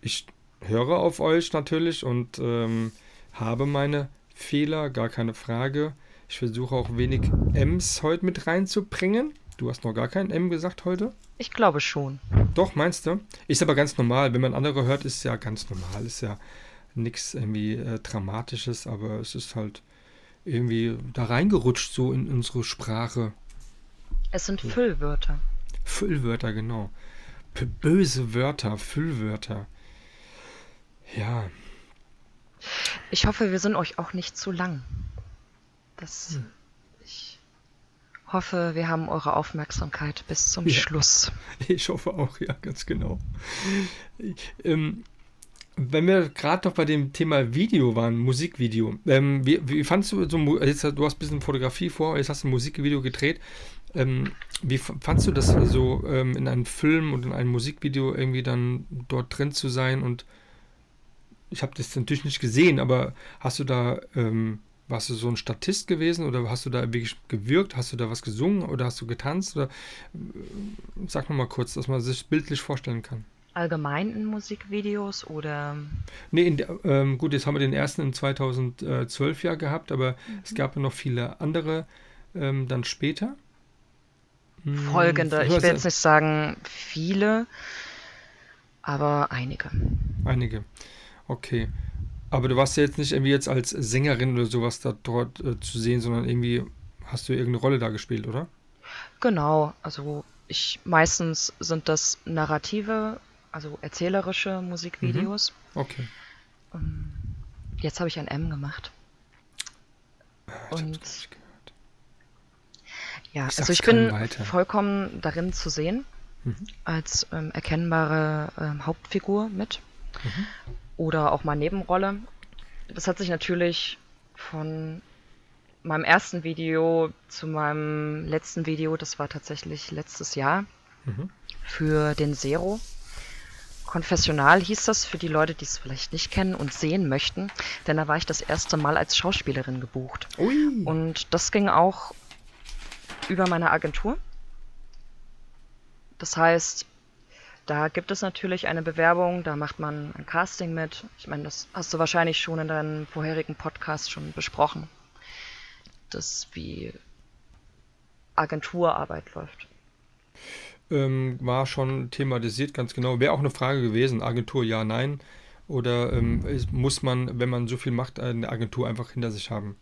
ich höre auf euch natürlich und ähm, habe meine Fehler, gar keine Frage. Ich versuche auch wenig M's heute mit reinzubringen. Du hast noch gar kein M gesagt heute? Ich glaube schon. Doch, meinst du? Ist aber ganz normal. Wenn man andere hört, ist ja ganz normal. Ist ja nichts irgendwie äh, Dramatisches, aber es ist halt, irgendwie da reingerutscht, so in unsere Sprache. Es sind Füllwörter. Füllwörter, genau. P böse Wörter, Füllwörter. Ja. Ich hoffe, wir sind euch auch nicht zu lang. Das, hm. Ich hoffe, wir haben eure Aufmerksamkeit bis zum ja. Schluss. Ich hoffe auch, ja, ganz genau. Ähm, wenn wir gerade noch bei dem Thema Video waren, Musikvideo, ähm, wie, wie fandest du so, jetzt, du hast ein bisschen Fotografie vor, jetzt hast du ein Musikvideo gedreht. Ähm, wie fandest du das so ähm, in einem Film und in einem Musikvideo irgendwie dann dort drin zu sein? Und ich habe das natürlich nicht gesehen, aber hast du da, ähm, warst du so ein Statist gewesen oder hast du da wirklich gewirkt? Hast du da was gesungen oder hast du getanzt? Oder äh, sag nochmal kurz, dass man sich bildlich vorstellen kann allgemein in Musikvideos oder? Nee, in, ähm, gut, jetzt haben wir den ersten in 2012 ja gehabt, aber mhm. es gab ja noch viele andere ähm, dann später. Hm, Folgende, ich will jetzt nicht sagen viele, aber einige. Einige, okay. Aber du warst ja jetzt nicht irgendwie jetzt als Sängerin oder sowas da dort äh, zu sehen, sondern irgendwie hast du irgendeine Rolle da gespielt, oder? Genau, also ich meistens sind das narrative also erzählerische Musikvideos. Mhm. Okay. Ähm, jetzt habe ich ein M gemacht. Ich Und ja, ich also ich bin weiter. vollkommen darin zu sehen, mhm. als ähm, erkennbare ähm, Hauptfigur mit. Mhm. Oder auch mal Nebenrolle. Das hat sich natürlich von meinem ersten Video zu meinem letzten Video, das war tatsächlich letztes Jahr, mhm. für den Zero Konfessional hieß das für die Leute, die es vielleicht nicht kennen und sehen möchten, denn da war ich das erste Mal als Schauspielerin gebucht. Ui. Und das ging auch über meine Agentur. Das heißt, da gibt es natürlich eine Bewerbung, da macht man ein Casting mit. Ich meine, das hast du wahrscheinlich schon in deinem vorherigen Podcast schon besprochen, dass wie Agenturarbeit läuft ähm, war schon thematisiert, ganz genau. Wäre auch eine Frage gewesen, Agentur ja, nein. Oder ähm, muss man, wenn man so viel macht, eine Agentur einfach hinter sich haben,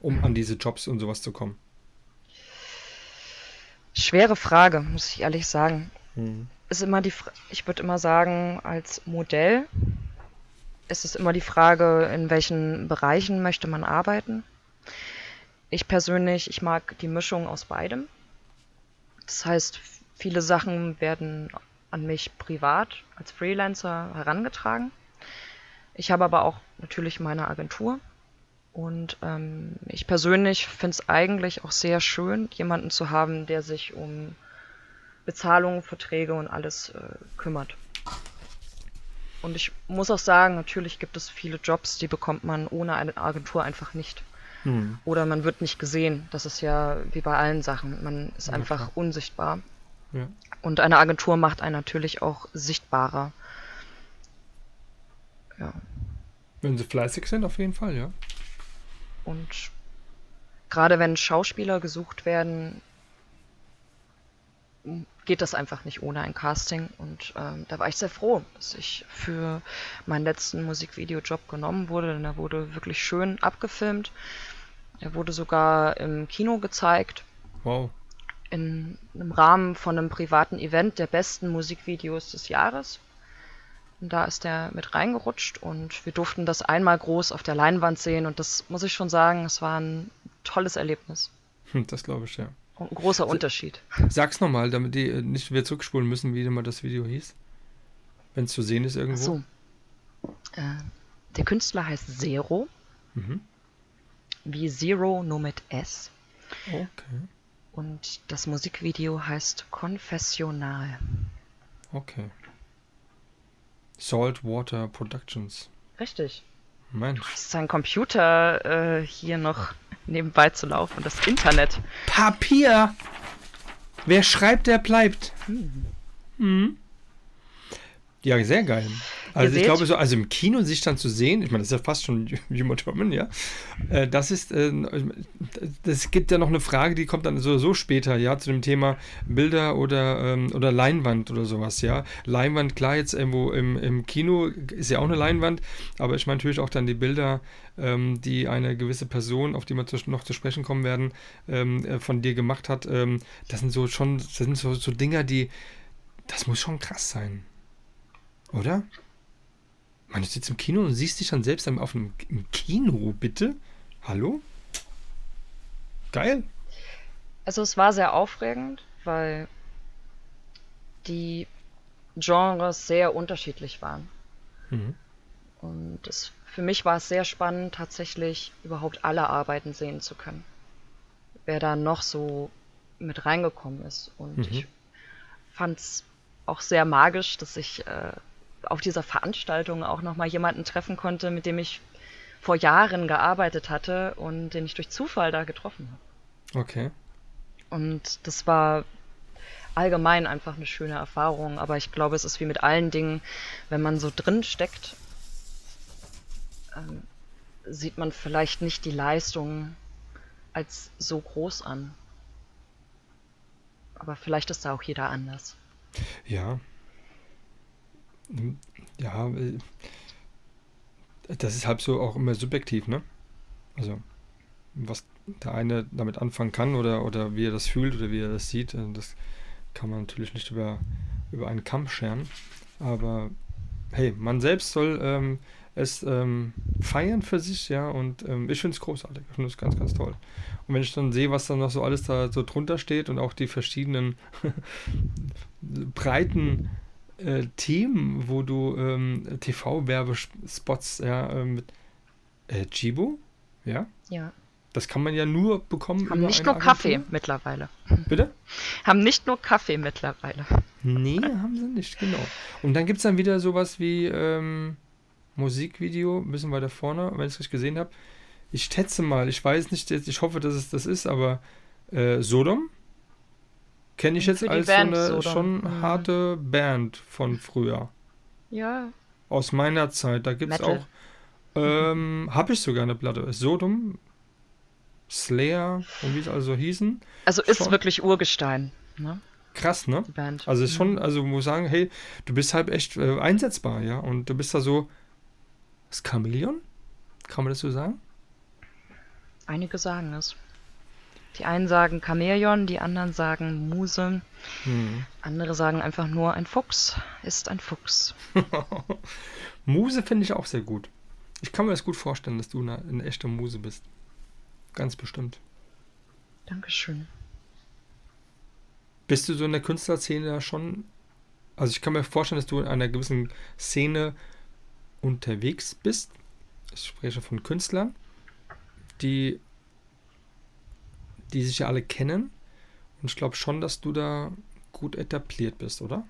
um an diese Jobs und sowas zu kommen? Schwere Frage, muss ich ehrlich sagen. Hm. Ist immer die, ich würde immer sagen, als Modell ist es immer die Frage, in welchen Bereichen möchte man arbeiten. Ich persönlich, ich mag die Mischung aus beidem. Das heißt, Viele Sachen werden an mich privat als Freelancer herangetragen. Ich habe aber auch natürlich meine Agentur. Und ähm, ich persönlich finde es eigentlich auch sehr schön, jemanden zu haben, der sich um Bezahlungen, Verträge und alles äh, kümmert. Und ich muss auch sagen, natürlich gibt es viele Jobs, die bekommt man ohne eine Agentur einfach nicht. Hm. Oder man wird nicht gesehen. Das ist ja wie bei allen Sachen. Man ist ja, einfach klar. unsichtbar. Ja. Und eine Agentur macht einen natürlich auch sichtbarer. Ja. Wenn sie fleißig sind, auf jeden Fall, ja. Und gerade wenn Schauspieler gesucht werden, geht das einfach nicht ohne ein Casting. Und ähm, da war ich sehr froh, dass ich für meinen letzten Musikvideojob genommen wurde, denn er wurde wirklich schön abgefilmt. Er wurde sogar im Kino gezeigt. Wow in einem Rahmen von einem privaten Event der besten Musikvideos des Jahres. Und da ist er mit reingerutscht und wir durften das einmal groß auf der Leinwand sehen und das muss ich schon sagen, es war ein tolles Erlebnis. Hm, das glaube ich, ja. Und ein großer Unterschied. Sag's nochmal, damit die nicht wieder zurückspulen müssen, wie immer das Video hieß. Wenn es zu sehen ist irgendwo. so. Äh, der Künstler heißt Zero. Mhm. Wie Zero, nur mit S. Okay. Und das Musikvideo heißt Konfessional. Okay. Saltwater Productions. Richtig. Mensch. Du hast dein Computer äh, hier noch nebenbei zu laufen und das Internet. Papier! Wer schreibt, der bleibt. Hm. Hm. Ja, sehr geil. Also ich glaube so, also im Kino sich dann zu sehen, ich meine, das ist ja fast schon Juma Thurman, ja. Äh, das ist, äh, das gibt ja noch eine Frage, die kommt dann so, so später, ja, zu dem Thema Bilder oder, ähm, oder Leinwand oder sowas, ja. Leinwand, klar, jetzt irgendwo im, im Kino ist ja auch eine Leinwand, aber ich meine natürlich auch dann die Bilder, ähm, die eine gewisse Person, auf die wir zu, noch zu sprechen kommen werden, ähm, äh, von dir gemacht hat. Ähm, das sind so schon, das sind so, so Dinger, die, das muss schon krass sein. Oder? Man, du sitzt im Kino und siehst dich dann selbst auf einem im Kino, bitte? Hallo? Geil. Also es war sehr aufregend, weil die Genres sehr unterschiedlich waren. Mhm. Und es, für mich war es sehr spannend, tatsächlich überhaupt alle Arbeiten sehen zu können. Wer da noch so mit reingekommen ist. Und Mhm. ich fand es auch sehr magisch, dass ich äh, auf dieser Veranstaltung auch nochmal jemanden treffen konnte, mit dem ich vor Jahren gearbeitet hatte und den ich durch Zufall da getroffen habe. Okay. Und das war allgemein einfach eine schöne Erfahrung. Aber ich glaube, es ist wie mit allen Dingen, wenn man so drin steckt, ähm, sieht man vielleicht nicht die Leistung als so groß an. Aber vielleicht ist da auch jeder anders. Ja. Ja, äh, das ist halb so auch immer subjektiv, ne? Also, was der eine damit anfangen kann oder, oder wie er das fühlt oder wie er das sieht, äh, das kann man natürlich nicht über, über einen Kamm scheren. Aber hey, man selbst soll ähm, es ähm, feiern für sich, ja, und ähm, ich finde es großartig. Ich finde es ganz, ganz toll. Und wenn ich dann sehe, was dann noch so alles da so drunter steht und auch die verschiedenen breiten äh, Themen, wo du ähm, TV-Werbespots ja, äh, mit äh, Chibo, ja, Ja. das kann man ja nur bekommen Haben über nicht eine nur Kaffee Agentur. mittlerweile. Bitte? Haben nicht nur Kaffee mittlerweile. Nee, haben sie nicht, genau. Und dann gibt es dann wieder sowas wie ähm, Musikvideo, ein bisschen weiter vorne, wenn ich es richtig gesehen habe. Ich schätze mal, ich weiß nicht, jetzt- ich hoffe, dass es das ist, aber äh, Sodom kenne ich jetzt als Band so eine Sodom. schon Mhm. harte Band von früher. Ja. Aus meiner Zeit. Da gibt es auch, ähm, habe ich sogar eine Platte. Sodom, Slayer und wie es also hießen. Also ist Schon. wirklich Urgestein, ne? Krass, ne? Die Band. Also ist schon, also muss sagen, hey, du bist halt echt äh, einsetzbar, ja. Und du bist da so das Chamäleon? Kann man das so sagen? Einige sagen es. Die einen sagen Chamäleon, die anderen sagen Muse, Hm. andere sagen einfach nur ein Fuchs ist ein Fuchs. Muse finde ich auch sehr gut. Ich kann mir das gut vorstellen, dass du eine, eine echte Muse bist. Ganz bestimmt. Dankeschön. Bist du so in der Künstlerszene da schon? Also ich kann mir vorstellen, dass du in einer gewissen Szene unterwegs bist. Ich spreche von Künstlern, die, die sich ja alle kennen. Und ich glaube schon, dass du da gut etabliert bist, oder?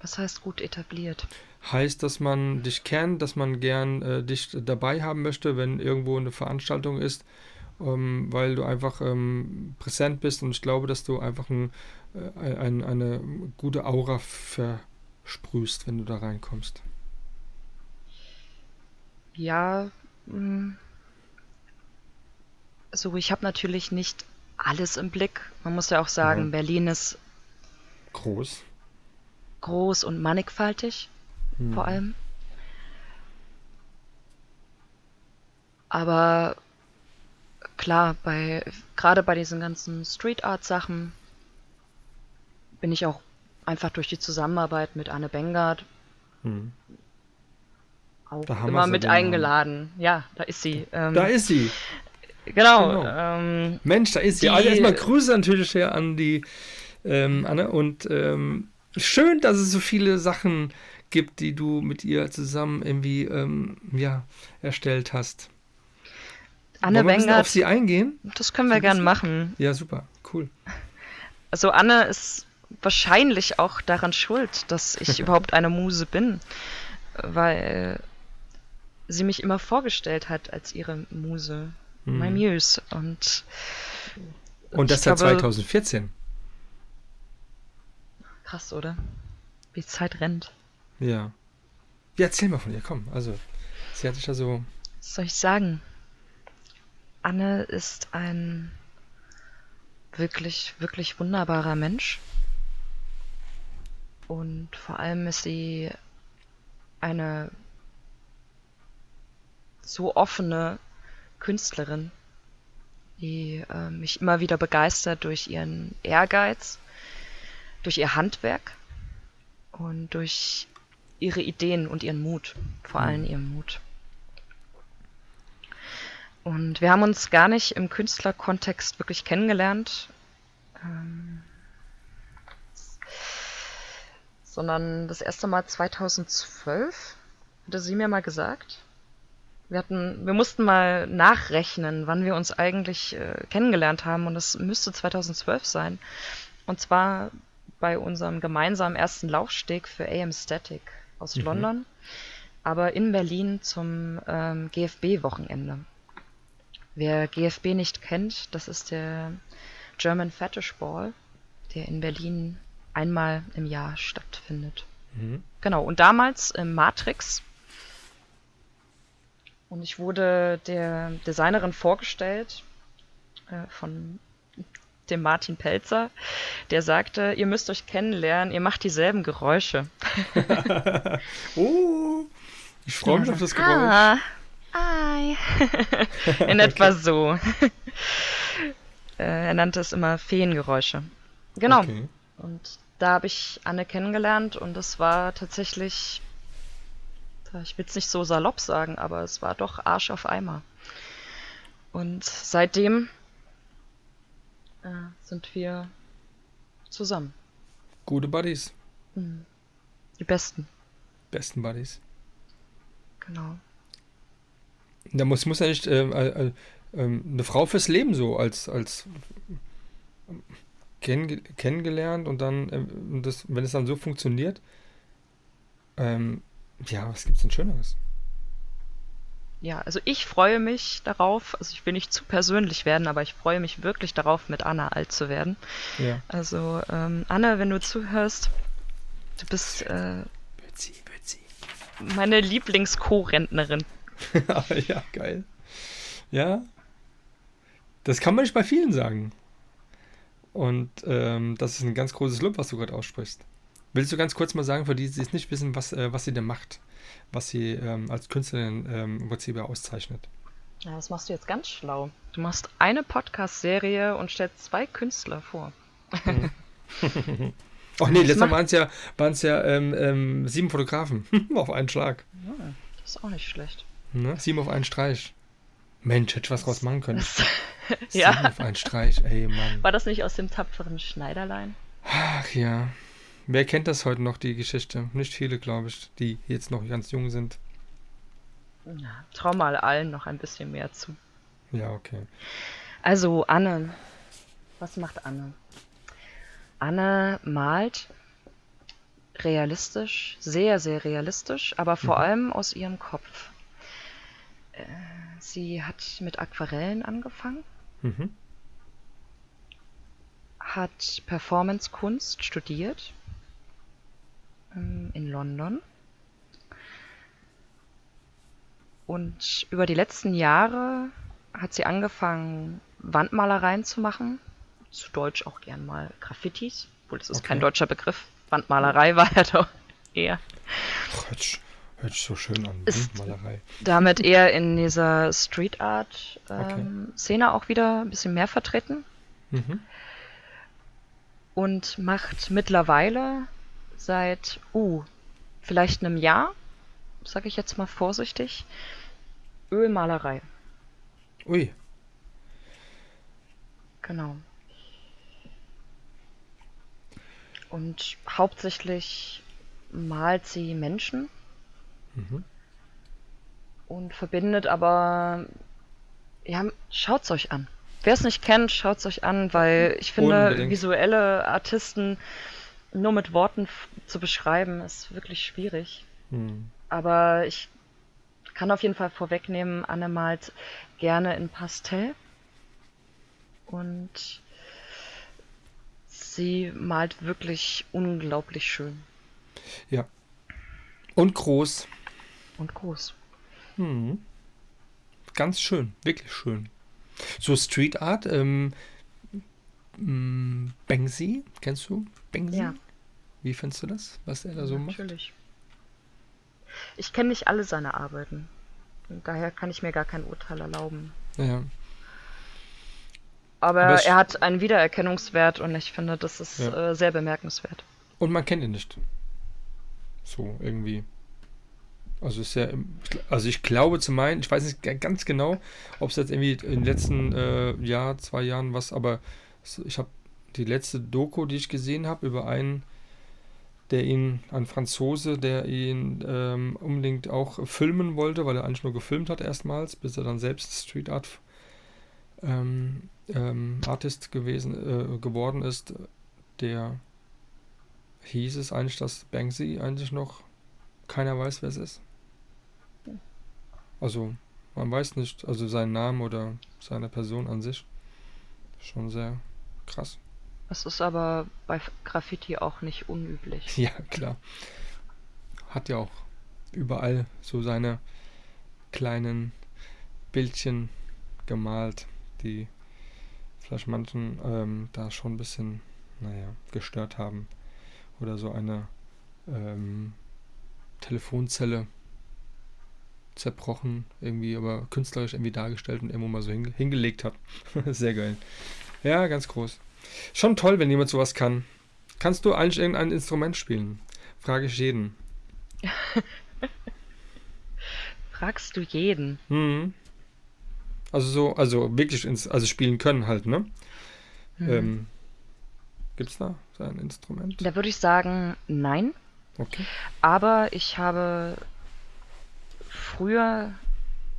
Was heißt gut etabliert? Heißt, dass man dich kennt, dass man gern äh, dich dabei haben möchte, wenn irgendwo eine Veranstaltung ist, ähm, weil du einfach ähm, präsent bist und ich glaube, dass du einfach ein, äh, ein, eine gute Aura versprühst, wenn du da reinkommst. Ja, mh, so ich habe natürlich nicht alles im Blick. Man muss ja auch sagen, Mhm. Berlin ist Groß. groß und mannigfaltig, Hm. vor allem. Aber klar, bei gerade bei diesen ganzen Street Art Sachen bin ich auch einfach durch die Zusammenarbeit mit Anne Bengard Hm. auch Da immer mit den eingeladen. Ja, da ist sie. Ähm, Da ist sie. Genau. genau. Ähm, Mensch, da ist sie. Also erstmal Grüße natürlich her an die ähm, Anne und ähm, schön, dass es so viele Sachen gibt, die du mit ihr zusammen irgendwie ähm, ja, erstellt hast. Anne Wollen wir ein bisschen auf sie eingehen? das können wir so gern machen. Ja, super, cool. Also Anne ist wahrscheinlich auch daran schuld, dass ich überhaupt eine Muse bin, weil sie mich immer vorgestellt hat als ihre Muse, Mhm. Muse. Und, Und das seit glaube- 2014. Krass, oder? wie die Zeit rennt. Ja. Ja, erzähl mal von ihr, komm. Also, sie hat sich ja so. Was soll ich sagen? Anne ist ein wirklich, wirklich wunderbarer Mensch. Und vor allem ist sie eine so offene Künstlerin, die äh, mich immer wieder begeistert durch ihren Ehrgeiz, durch ihr Handwerk und durch ihre Ideen und ihren Mut, vor allem ihren Mut. Und wir haben uns gar nicht im Künstlerkontext wirklich kennengelernt, ähm, sondern das erste Mal 2012 hatte sie mir mal gesagt. Wir hatten, wir mussten mal nachrechnen, wann wir uns eigentlich äh, kennengelernt haben und das müsste 2012 sein. Und zwar bei unserem gemeinsamen ersten Laufsteg für AM Static aus Mhm. London, aber in Berlin zum ähm, GFB-Wochenende. Wer GFB nicht kennt, das ist der German Fetish Ball, der in Berlin einmal im Jahr stattfindet. Mhm. Genau, und damals im Matrix. Und ich wurde der Designerin vorgestellt äh, von dem Martin Pelzer, der sagte, ihr müsst euch kennenlernen, ihr macht dieselben Geräusche. Oh, ich freue mich auf das Geräusch. Ah, ai. In etwa so. Äh, er nannte es immer Feengeräusche. Genau. Okay. Und da habe ich Anne kennengelernt und es war tatsächlich, ich will es nicht so salopp sagen, aber es war doch Arsch auf Eimer. Und seitdem äh, sind wir zusammen. Gute Buddies. Die Besten, Besten Buddies. genau. Da muss, muss ja nicht äh, äh, äh, eine Frau fürs Leben so als, als ähm, kenn, kennengelernt und dann, äh, das, wenn es dann so funktioniert, ähm, ja, was gibt's denn Schöneres? Ja, also ich freue mich darauf, also ich will nicht zu persönlich werden, aber ich freue mich wirklich darauf, mit Anna alt zu werden. Ja. Also ähm, Anna, wenn du zuhörst, du bist äh, Wird sie, wird sie. meine Lieblings-Co-Rentnerin. ja, geil. Ja. Das kann man nicht bei vielen sagen. Und ähm, das ist ein ganz großes Lob, was du gerade aussprichst. Willst du ganz kurz mal sagen, für die, die es nicht wissen, was, äh, was sie denn macht? Was sie ähm, als Künstlerin ähm, im Prinzip auszeichnet? Ja, das machst du jetzt ganz schlau. Du machst eine Podcast-Serie und stellst zwei Künstler vor. Ach nee, letztes Mal waren es ja, waren's ja ähm, ähm, sieben Fotografen auf einen Schlag. Ja, das ist auch nicht schlecht. Ne? Sieben auf einen Streich. Mensch, hätte ich was draus machen können. Sieben ja, auf einen Streich, ey Mann. war das nicht aus dem tapferen Schneiderlein? Ach ja. Wer kennt das heute noch, die Geschichte? Nicht viele, glaube ich, die jetzt noch ganz jung sind. Ja, trau mal allen noch ein bisschen mehr zu. Ja, okay. Also, Anne. Was macht Anne? Anne malt realistisch, sehr, sehr realistisch, aber vor Mhm. allem aus ihrem Kopf. Äh, Sie hat mit Aquarellen angefangen, Mhm. hat Performance-Kunst studiert in London. Und über die letzten Jahre hat sie angefangen, Wandmalereien zu machen. Zu Deutsch auch gern mal Graffitis, obwohl das ist kein Okay. deutscher Begriff. Wandmalerei war ja doch eher. Ach, hört, sich- hört so schön an. Ist- Malerei. Damit eher in dieser Street Art Okay. ähm, Szene auch wieder ein bisschen mehr vertreten. Mhm. und macht mittlerweile seit, uh, vielleicht einem Jahr, sage ich jetzt mal vorsichtig, Ölmalerei. Ui. Genau. Und hauptsächlich malt sie Menschen Mhm. und verbindet aber, ja, schaut's euch an. Wer es nicht kennt, schaut's euch an, weil ich finde, Unbedingt. visuelle Artisten nur mit Worten zu beschreiben, ist wirklich schwierig. Hm. Aber ich kann auf jeden Fall vorwegnehmen, Anne malt gerne in Pastell. Und sie malt wirklich unglaublich schön. Ja. Und groß. Und groß. Mhm. Ganz schön, wirklich schön. So Street Art, ähm, mm, Banksy, kennst du Banksy? Ja. Wie findest du das, was er da so macht? Natürlich. Ich kenne nicht alle seine Arbeiten. Und daher kann ich mir gar kein Urteil erlauben. Ja, Aber, Aber er hat einen Wiedererkennungswert und ich finde, das ist Ja. äh, sehr bemerkenswert. und man kennt ihn nicht. So, irgendwie. Also ist ja, also ich glaube zu meinen, ich weiß nicht ga- ganz genau, ob es jetzt irgendwie in den letzten äh, Jahr, zwei Jahren was, aber ich habe die letzte Doku, die ich gesehen habe, über einen, der ihn, ein Franzose, der ihn ähm, unbedingt auch filmen wollte, weil er eigentlich nur gefilmt hat erstmals, bis er dann selbst Street Art ähm, ähm, Artist gewesen, äh, geworden ist, der hieß es eigentlich, dass Banksy eigentlich noch keiner weiß, wer es ist. Also, man weiß nicht, also seinen Namen oder seine Person an sich. Schon sehr krass. Das ist aber bei Graffiti auch nicht unüblich. Ja, klar. Hat ja auch überall so seine kleinen Bildchen gemalt, die vielleicht manchen ähm, da schon ein bisschen, naja, gestört haben. Oder so eine ähm, Telefonzelle zerbrochen, irgendwie, aber künstlerisch irgendwie dargestellt und irgendwo mal so hinge hingelegt hat. Sehr geil. Ja, ganz groß. Schon toll, wenn jemand sowas kann. Kannst du eigentlich irgendein Instrument spielen? Frage ich jeden. Fragst du jeden? Mhm. Also so, also wirklich, ins, also spielen können halt, ne? Mhm. Ähm, gibt's da so ein Instrument? Da würde ich sagen, nein. Okay. Aber ich habe früher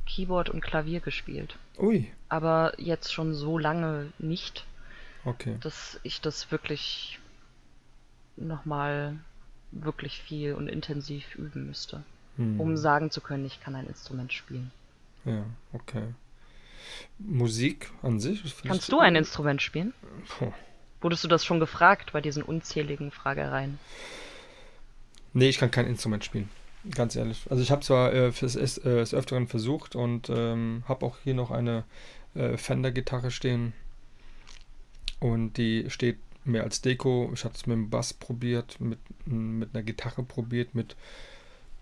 Keyboard und Klavier gespielt. Ui, Aber jetzt schon so lange nicht, okay. dass ich das wirklich nochmal wirklich viel und intensiv üben müsste, Hm. um sagen zu können, ich kann ein Instrument spielen. Ja, okay. Musik an sich? Kannst du ein Instrument spielen? Puh. Wurdest du das schon gefragt bei diesen unzähligen Fragereien? Nee, ich kann kein Instrument spielen. Ganz ehrlich. Also ich habe zwar äh, fürs, es, äh, des Öfteren versucht und ähm, habe auch hier noch eine äh, Fender-Gitarre stehen. Und die steht mehr als Deko. Ich habe es mit dem Bass probiert, mit, mit einer Gitarre probiert, mit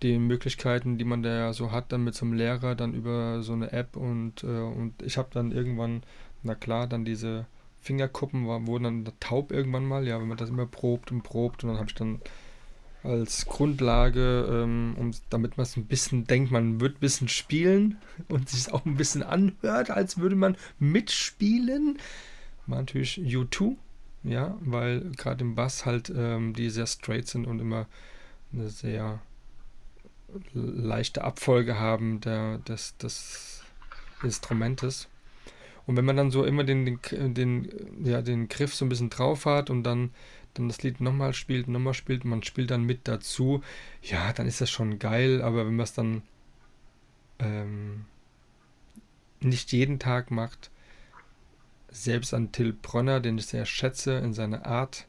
den Möglichkeiten, die man da so hat, dann mit so einem Lehrer, dann über so eine App und, äh, und ich habe dann irgendwann, na klar, dann diese Fingerkuppen war, wurden dann taub irgendwann mal, ja, wenn man das immer probt und probt und dann habe ich dann als Grundlage, ähm, um, damit man es ein bisschen denkt, man wird ein bisschen spielen und sich auch ein bisschen anhört, als würde man mitspielen. War natürlich U2, ja, weil gerade im Bass halt ähm, die sehr straight sind und immer eine sehr leichte Abfolge haben der, des, des Instrumentes. Und wenn man dann so immer den, den, den, ja, den Griff so ein bisschen drauf hat und dann, dann das Lied nochmal spielt, nochmal spielt, man spielt dann mit dazu, ja, dann ist das schon geil, aber wenn man es dann ähm, nicht jeden Tag macht, selbst an Till Bronner, den ich sehr schätze in seiner Art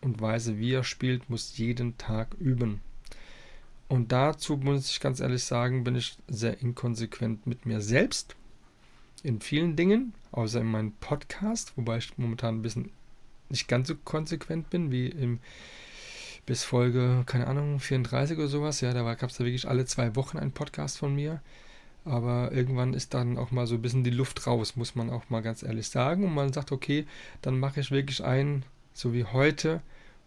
und Weise, wie er spielt, muss jeden Tag üben. Und dazu muss ich ganz ehrlich sagen, bin ich sehr inkonsequent mit mir selbst in vielen Dingen, außer in meinem Podcast, wobei ich momentan ein bisschen nicht ganz so konsequent bin wie im bis Folge, keine Ahnung, 34 oder sowas. Ja, da gab es da wirklich alle zwei Wochen einen Podcast von mir. Aber irgendwann ist dann auch mal so ein bisschen die Luft raus, muss man auch mal ganz ehrlich sagen. Und man sagt, okay, dann mache ich wirklich einen, so wie heute,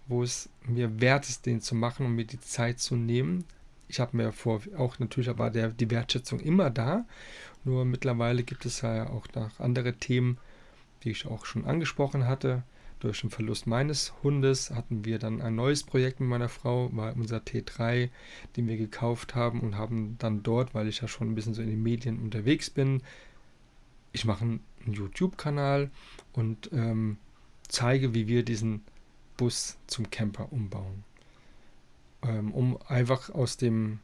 wo es mir wert ist, den zu machen und mir die Zeit zu nehmen. Ich habe mir vor, auch natürlich war der, die Wertschätzung immer da. Nur mittlerweile gibt es ja auch noch andere Themen, die ich auch schon angesprochen hatte. Durch den Verlust meines Hundes hatten wir dann ein neues Projekt mit meiner Frau, war unser T3, den wir gekauft haben und haben dann dort, weil ich ja schon ein bisschen so in den Medien unterwegs bin, ich mache einen YouTube-Kanal und ähm, zeige, wie wir diesen Bus zum Camper umbauen. Ähm, um einfach aus dem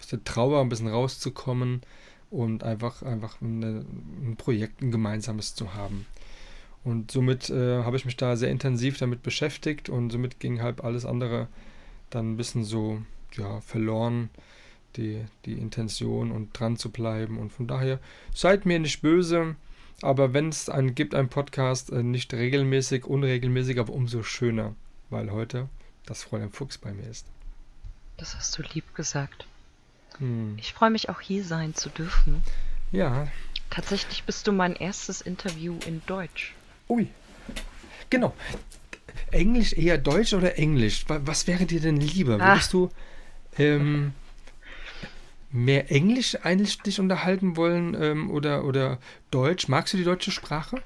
aus der Trauer ein bisschen rauszukommen und einfach, einfach eine, ein Projekt, ein gemeinsames zu haben. Und somit äh, habe ich mich da sehr intensiv damit beschäftigt und somit ging halt alles andere dann ein bisschen so ja, verloren, die, die Intention und dran zu bleiben. Und von daher seid mir nicht böse, aber wenn es einen gibt, einen Podcast, äh, nicht regelmäßig, unregelmäßig, aber umso schöner, weil heute das Fräulein Fuchs bei mir ist. Das hast du lieb gesagt. Hm. Ich freue mich auch hier sein zu dürfen. Ja. Tatsächlich bist du mein erstes Interview in Deutsch. Ui. Genau. Englisch eher Deutsch oder Englisch? Was wäre dir denn lieber? Ah. Würdest du ähm, mehr Englisch eigentlich dich unterhalten wollen ähm, oder, oder Deutsch? Magst du die deutsche Sprache?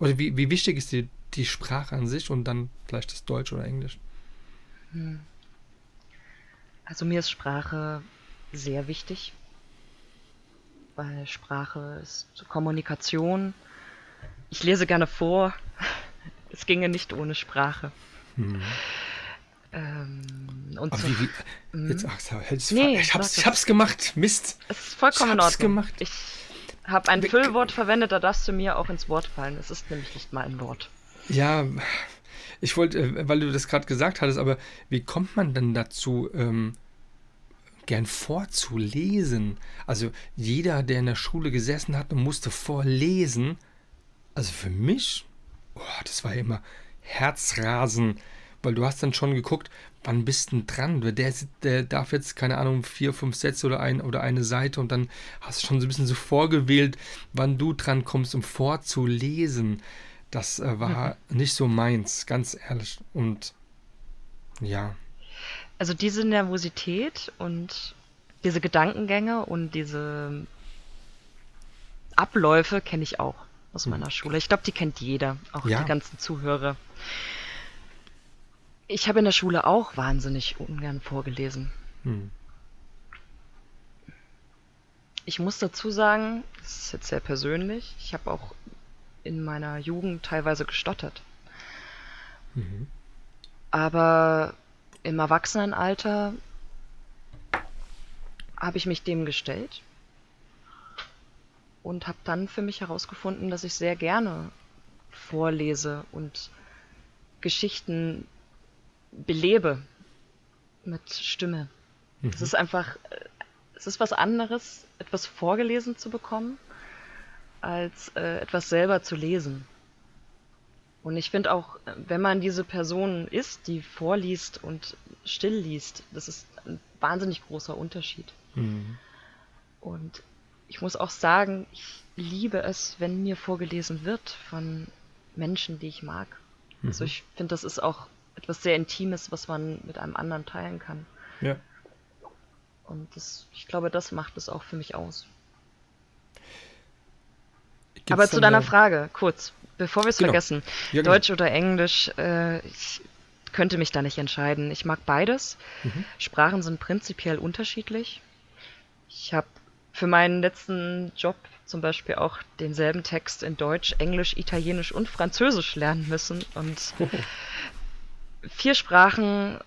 Oder wie, wie wichtig ist dir die Sprache an sich und dann vielleicht das Deutsch oder Englisch? Hm. Also mir ist Sprache sehr wichtig, weil Sprache ist Kommunikation. Ich lese gerne vor. Es ginge nicht ohne Sprache. Hm. Ähm, und so, wie, wie, jetzt, ach, so, jetzt, Nee, ich, hab's, ich gemacht. Mist. es ist vollkommen in Ich hab's Ordnung. gemacht. Ich habe ein Füllwort verwendet, da darfst du mir auch ins Wort fallen. Es ist nämlich nicht mal ein Wort. Ja, ich wollte, äh, weil du das gerade gesagt hattest, aber wie kommt man denn dazu, ähm, gern vorzulesen? Also jeder, der in der Schule gesessen hat und musste vorlesen, also für mich, oh, das war immer Herzrasen, weil du hast dann schon geguckt, wann bist du dran? Der, der darf jetzt, keine Ahnung, vier, fünf Sätze oder, ein, oder eine Seite und dann hast du schon so ein bisschen so vorgewählt, wann du dran kommst, um vorzulesen. Das äh, war nicht so meins, ganz ehrlich. Und ja, Also diese Nervosität und diese Gedankengänge und diese Abläufe kenne ich auch aus meiner Schule. Ich glaube, die kennt jeder, auch Ja. die ganzen Zuhörer. Ich habe in der Schule auch wahnsinnig ungern vorgelesen. hm. Ich muss dazu sagen, das ist jetzt sehr persönlich, ich habe auch in meiner Jugend teilweise gestottert. Mhm. Aber im Erwachsenenalter habe ich mich dem gestellt und habe dann für mich herausgefunden, dass ich sehr gerne vorlese und Geschichten belebe mit Stimme. Es ist einfach, äh, es ist was anderes, etwas vorgelesen zu bekommen, als äh, etwas selber zu lesen. Und ich finde auch, wenn man diese Person ist, die vorliest und still liest, das ist ein wahnsinnig großer Unterschied. Mhm. Und ich muss auch sagen, ich liebe es, wenn mir vorgelesen wird von Menschen, die ich mag. Also ich finde, das ist auch etwas sehr Intimes, was man mit einem anderen teilen kann. Ja. Und das, ich glaube, das macht es auch für mich aus. Gibt's Aber zu deiner Frage, kurz, bevor wir es Genau. vergessen. Ja, genau. Deutsch oder Englisch, äh, ich könnte mich da nicht entscheiden. Ich mag beides. Mhm. Sprachen sind prinzipiell unterschiedlich. Ich habe für meinen letzten Job zum Beispiel auch denselben Text in Deutsch, Englisch, Italienisch und Französisch lernen müssen. Und vier Sprachen,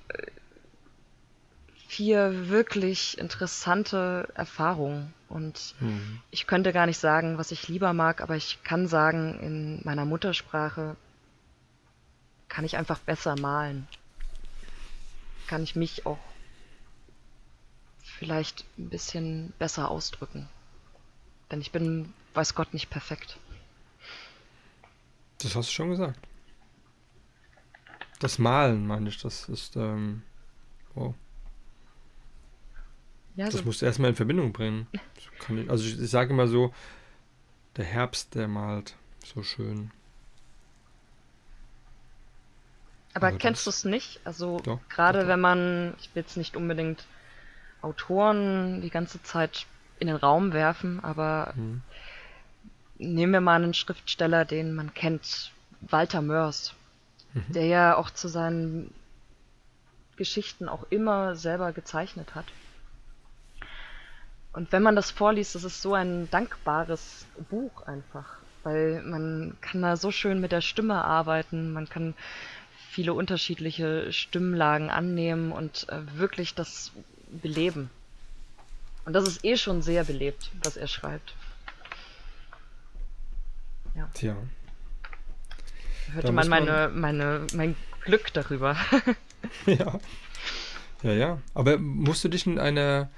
vier wirklich interessante Erfahrungen. Und Mhm. ich könnte gar nicht sagen, was ich lieber mag, aber ich kann sagen, in meiner Muttersprache kann ich einfach besser malen. Kann ich mich auch vielleicht ein bisschen besser ausdrücken. Denn ich bin, weiß Gott, nicht perfekt. Das hast du schon gesagt. Das Malen, meine ich, das ist, ähm, wow. Ja, Das so, musst du erstmal in Verbindung bringen. Ich, also ich, ich sage immer so, der Herbst, der malt so schön. aber aber kennst du es nicht? Also gerade wenn man, ich will jetzt nicht unbedingt Autoren die ganze Zeit in den Raum werfen, aber Mhm. nehmen wir mal einen Schriftsteller, den man kennt, Walter Mörs, der ja auch zu seinen Geschichten auch immer selber gezeichnet hat. Und wenn man das vorliest, das ist so ein dankbares Buch einfach, weil man kann da so schön mit der Stimme arbeiten, man kann viele unterschiedliche Stimmlagen annehmen und äh, wirklich das beleben. Und das ist eh schon sehr belebt, was er schreibt. Tja. Hörte Da man man- meine, meine, mein Glück darüber. ja. Ja, ja. Aber musst du dich in eine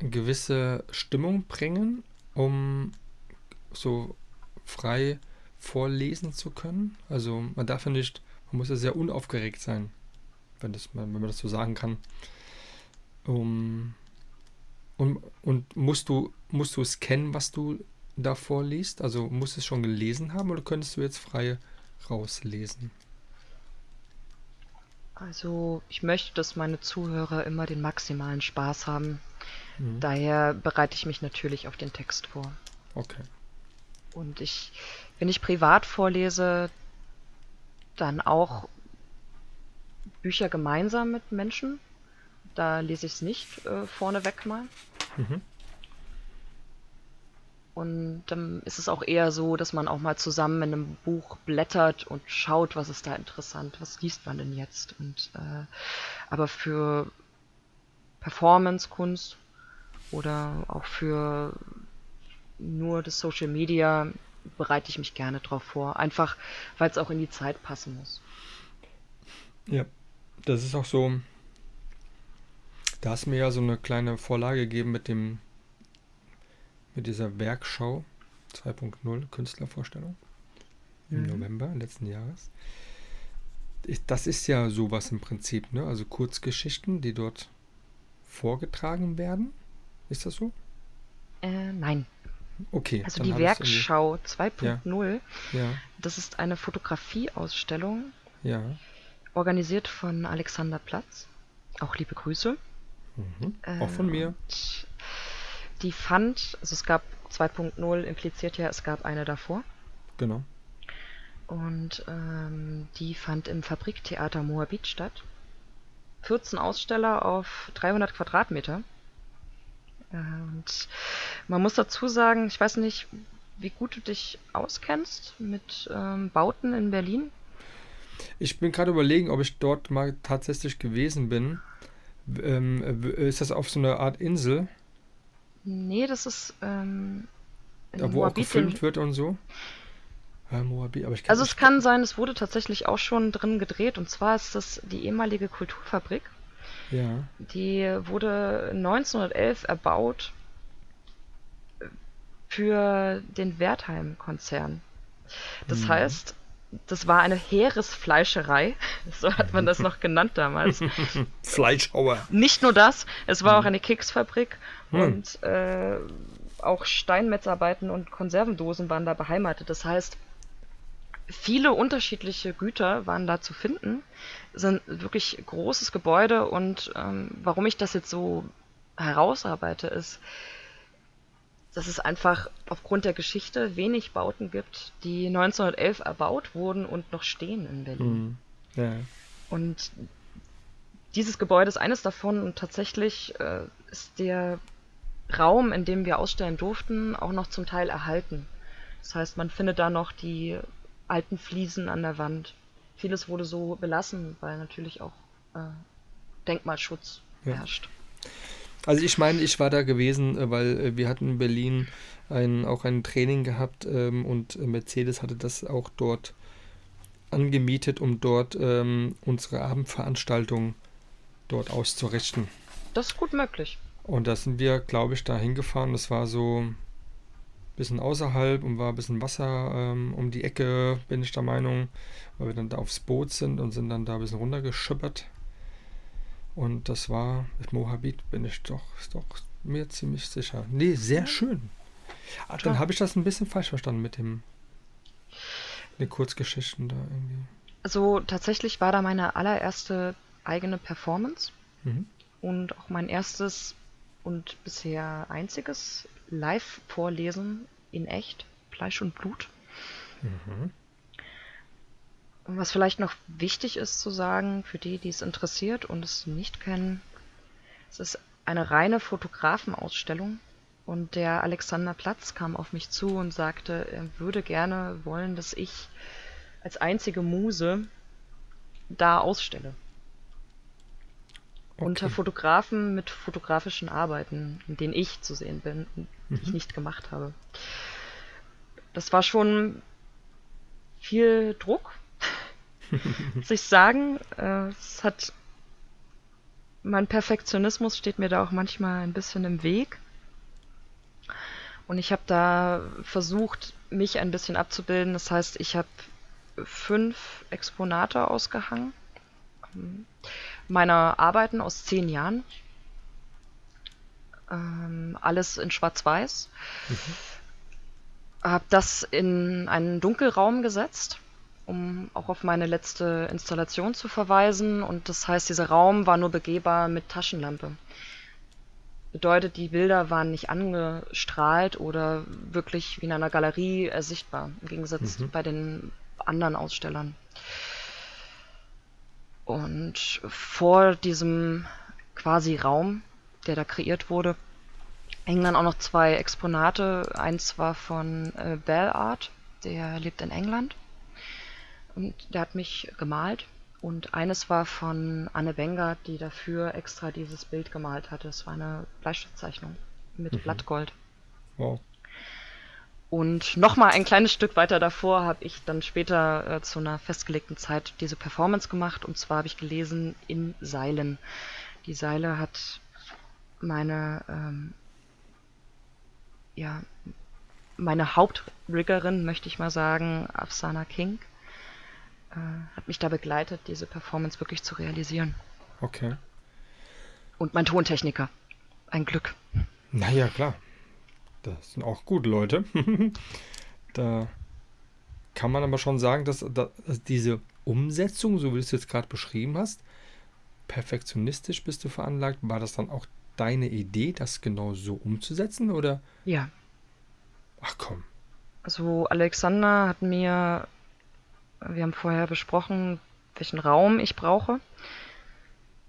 gewisse Stimmung bringen, um so frei vorlesen zu können? Also man darf ja nicht, man muss ja sehr unaufgeregt sein, wenn, das, wenn man das so sagen kann. Um, und, und musst du musst du es kennen, was du da vorliest? Also musst du es schon gelesen haben oder könntest du jetzt frei rauslesen? Also ich möchte, dass meine Zuhörer immer den maximalen Spaß haben. Mhm. Daher bereite ich mich natürlich auf den Text vor. Okay. Und ich, wenn ich privat vorlese, dann auch Bücher gemeinsam mit Menschen. Da lese ich es nicht äh, vorneweg mal. Mhm. Und dann ist es auch eher so, dass man auch mal zusammen in einem Buch blättert und schaut, was ist da interessant, was liest man denn jetzt. Und äh, aber für Performance-Kunst oder auch für nur das Social Media bereite ich mich gerne drauf vor. Einfach, weil es auch in die Zeit passen muss. Ja, das ist auch so. Da hast du mir ja so eine kleine Vorlage gegeben mit dem mit dieser Werkschau 2.0 Künstlervorstellung im mhm. November letzten Jahres. Das ist ja sowas im Prinzip, ne? Also Kurzgeschichten, die dort vorgetragen werden. Ist das so? Äh, nein. Okay. Also die Werkschau 2.0, ja. ja. das ist eine Fotografieausstellung. Ja. Organisiert von Alexander Platz. Auch liebe Grüße. Mhm. Äh, Auch von mir die fand, also es gab 2.0 impliziert ja, es gab eine davor. Genau. Und ähm, die fand im Fabriktheater Moabit statt. 14 Aussteller auf 300 Quadratmeter. Und man muss dazu sagen, ich weiß nicht, wie gut du dich auskennst mit ähm, Bauten in Berlin. Ich bin gerade überlegen, ob ich dort mal tatsächlich gewesen bin. Ähm, ist das auf so einer Art Insel? Nee, das ist ähm, da, wo Moabit auch gefilmt wird und so. Ja, Moabit, aber ich also es kann sein, es wurde tatsächlich auch schon drin gedreht und zwar ist das die ehemalige Kulturfabrik. Ja. Die wurde 1911 erbaut für den Wertheim-Konzern. Das mhm. heißt, das war eine Heeresfleischerei, so hat man das noch genannt damals. Fleischhauer. Nicht nur das, es war mhm. auch eine Keksfabrik hm. und äh, auch Steinmetzarbeiten und Konservendosen waren da beheimatet. Das heißt, viele unterschiedliche Güter waren da zu finden. Es sind wirklich großes Gebäude und ähm, warum ich das jetzt so herausarbeite, ist, dass es einfach aufgrund der Geschichte wenig Bauten gibt, die 1911 erbaut wurden und noch stehen in Berlin. Mhm. Ja. Und dieses Gebäude ist eines davon und tatsächlich äh, ist der Raum, in dem wir ausstellen durften, auch noch zum Teil erhalten. Das heißt, man findet da noch die alten Fliesen an der Wand. Vieles wurde so belassen, weil natürlich auch äh, Denkmalschutz ja. herrscht. Also ich meine, ich war da gewesen, äh, weil äh, wir hatten in Berlin ein, auch ein Training gehabt ähm, und Mercedes hatte das auch dort angemietet, um dort ähm, unsere Abendveranstaltung dort auszurichten. Das ist gut möglich. Und da sind wir, glaube ich, da hingefahren. Das war so ein bisschen außerhalb und war ein bisschen Wasser ähm, um die Ecke, bin ich der Meinung, weil wir dann da aufs Boot sind und sind dann da ein bisschen runtergeschippert. Und das war, mit Mohabit bin ich doch, doch mir ziemlich sicher. Nee, sehr schön. Ah, dann habe ich das ein bisschen falsch verstanden mit dem den Kurzgeschichten da irgendwie. Also tatsächlich war da meine allererste eigene Performance mhm. und auch mein erstes und bisher einziges Live-Vorlesen in echt, Fleisch und Blut. Mhm. Was vielleicht noch wichtig ist zu sagen, für die, die es interessiert und es nicht kennen, es ist eine reine Fotografenausstellung und der Alexander Platz kam auf mich zu und sagte, er würde gerne wollen, dass ich als einzige Muse da ausstelle. Okay. Unter Fotografen mit fotografischen Arbeiten, in denen ich zu sehen bin, die mhm. ich nicht gemacht habe. Das war schon viel Druck, muss ich sagen. Äh, es hat mein Perfektionismus steht mir da auch manchmal ein bisschen im Weg. Und ich habe da versucht, mich ein bisschen abzubilden. Das heißt, ich habe fünf Exponate ausgehangen meiner Arbeiten aus zehn Jahren. Ähm, alles in Schwarz-Weiß. Mhm. Habe das in einen Dunkelraum gesetzt, um auch auf meine letzte Installation zu verweisen. Und das heißt, dieser Raum war nur begehbar mit Taschenlampe. Bedeutet, die Bilder waren nicht angestrahlt oder wirklich wie in einer Galerie ersichtbar, im Gegensatz mhm. bei den anderen Ausstellern. Und vor diesem quasi Raum, der da kreiert wurde, hängen dann auch noch zwei Exponate. Eins war von äh, Bell Art, der lebt in England. Und der hat mich gemalt. Und eines war von Anne Bengert, die dafür extra dieses Bild gemalt hatte. Es war eine Bleistiftzeichnung mit mhm. Blattgold. Wow. Und nochmal ein kleines Stück weiter davor habe ich dann später äh, zu einer festgelegten Zeit diese Performance gemacht. Und zwar habe ich gelesen in Seilen. Die Seile hat meine, ähm, ja, meine Hauptriggerin, möchte ich mal sagen, Afsana King, äh, hat mich da begleitet, diese Performance wirklich zu realisieren. Okay. Und mein Tontechniker. Ein Glück. Naja, klar. Das sind auch gute Leute. da kann man aber schon sagen, dass, dass diese Umsetzung, so wie du es jetzt gerade beschrieben hast, perfektionistisch bist du veranlagt. War das dann auch deine Idee, das genau so umzusetzen, oder? Ja. Ach komm. Also Alexander hat mir, wir haben vorher besprochen, welchen Raum ich brauche.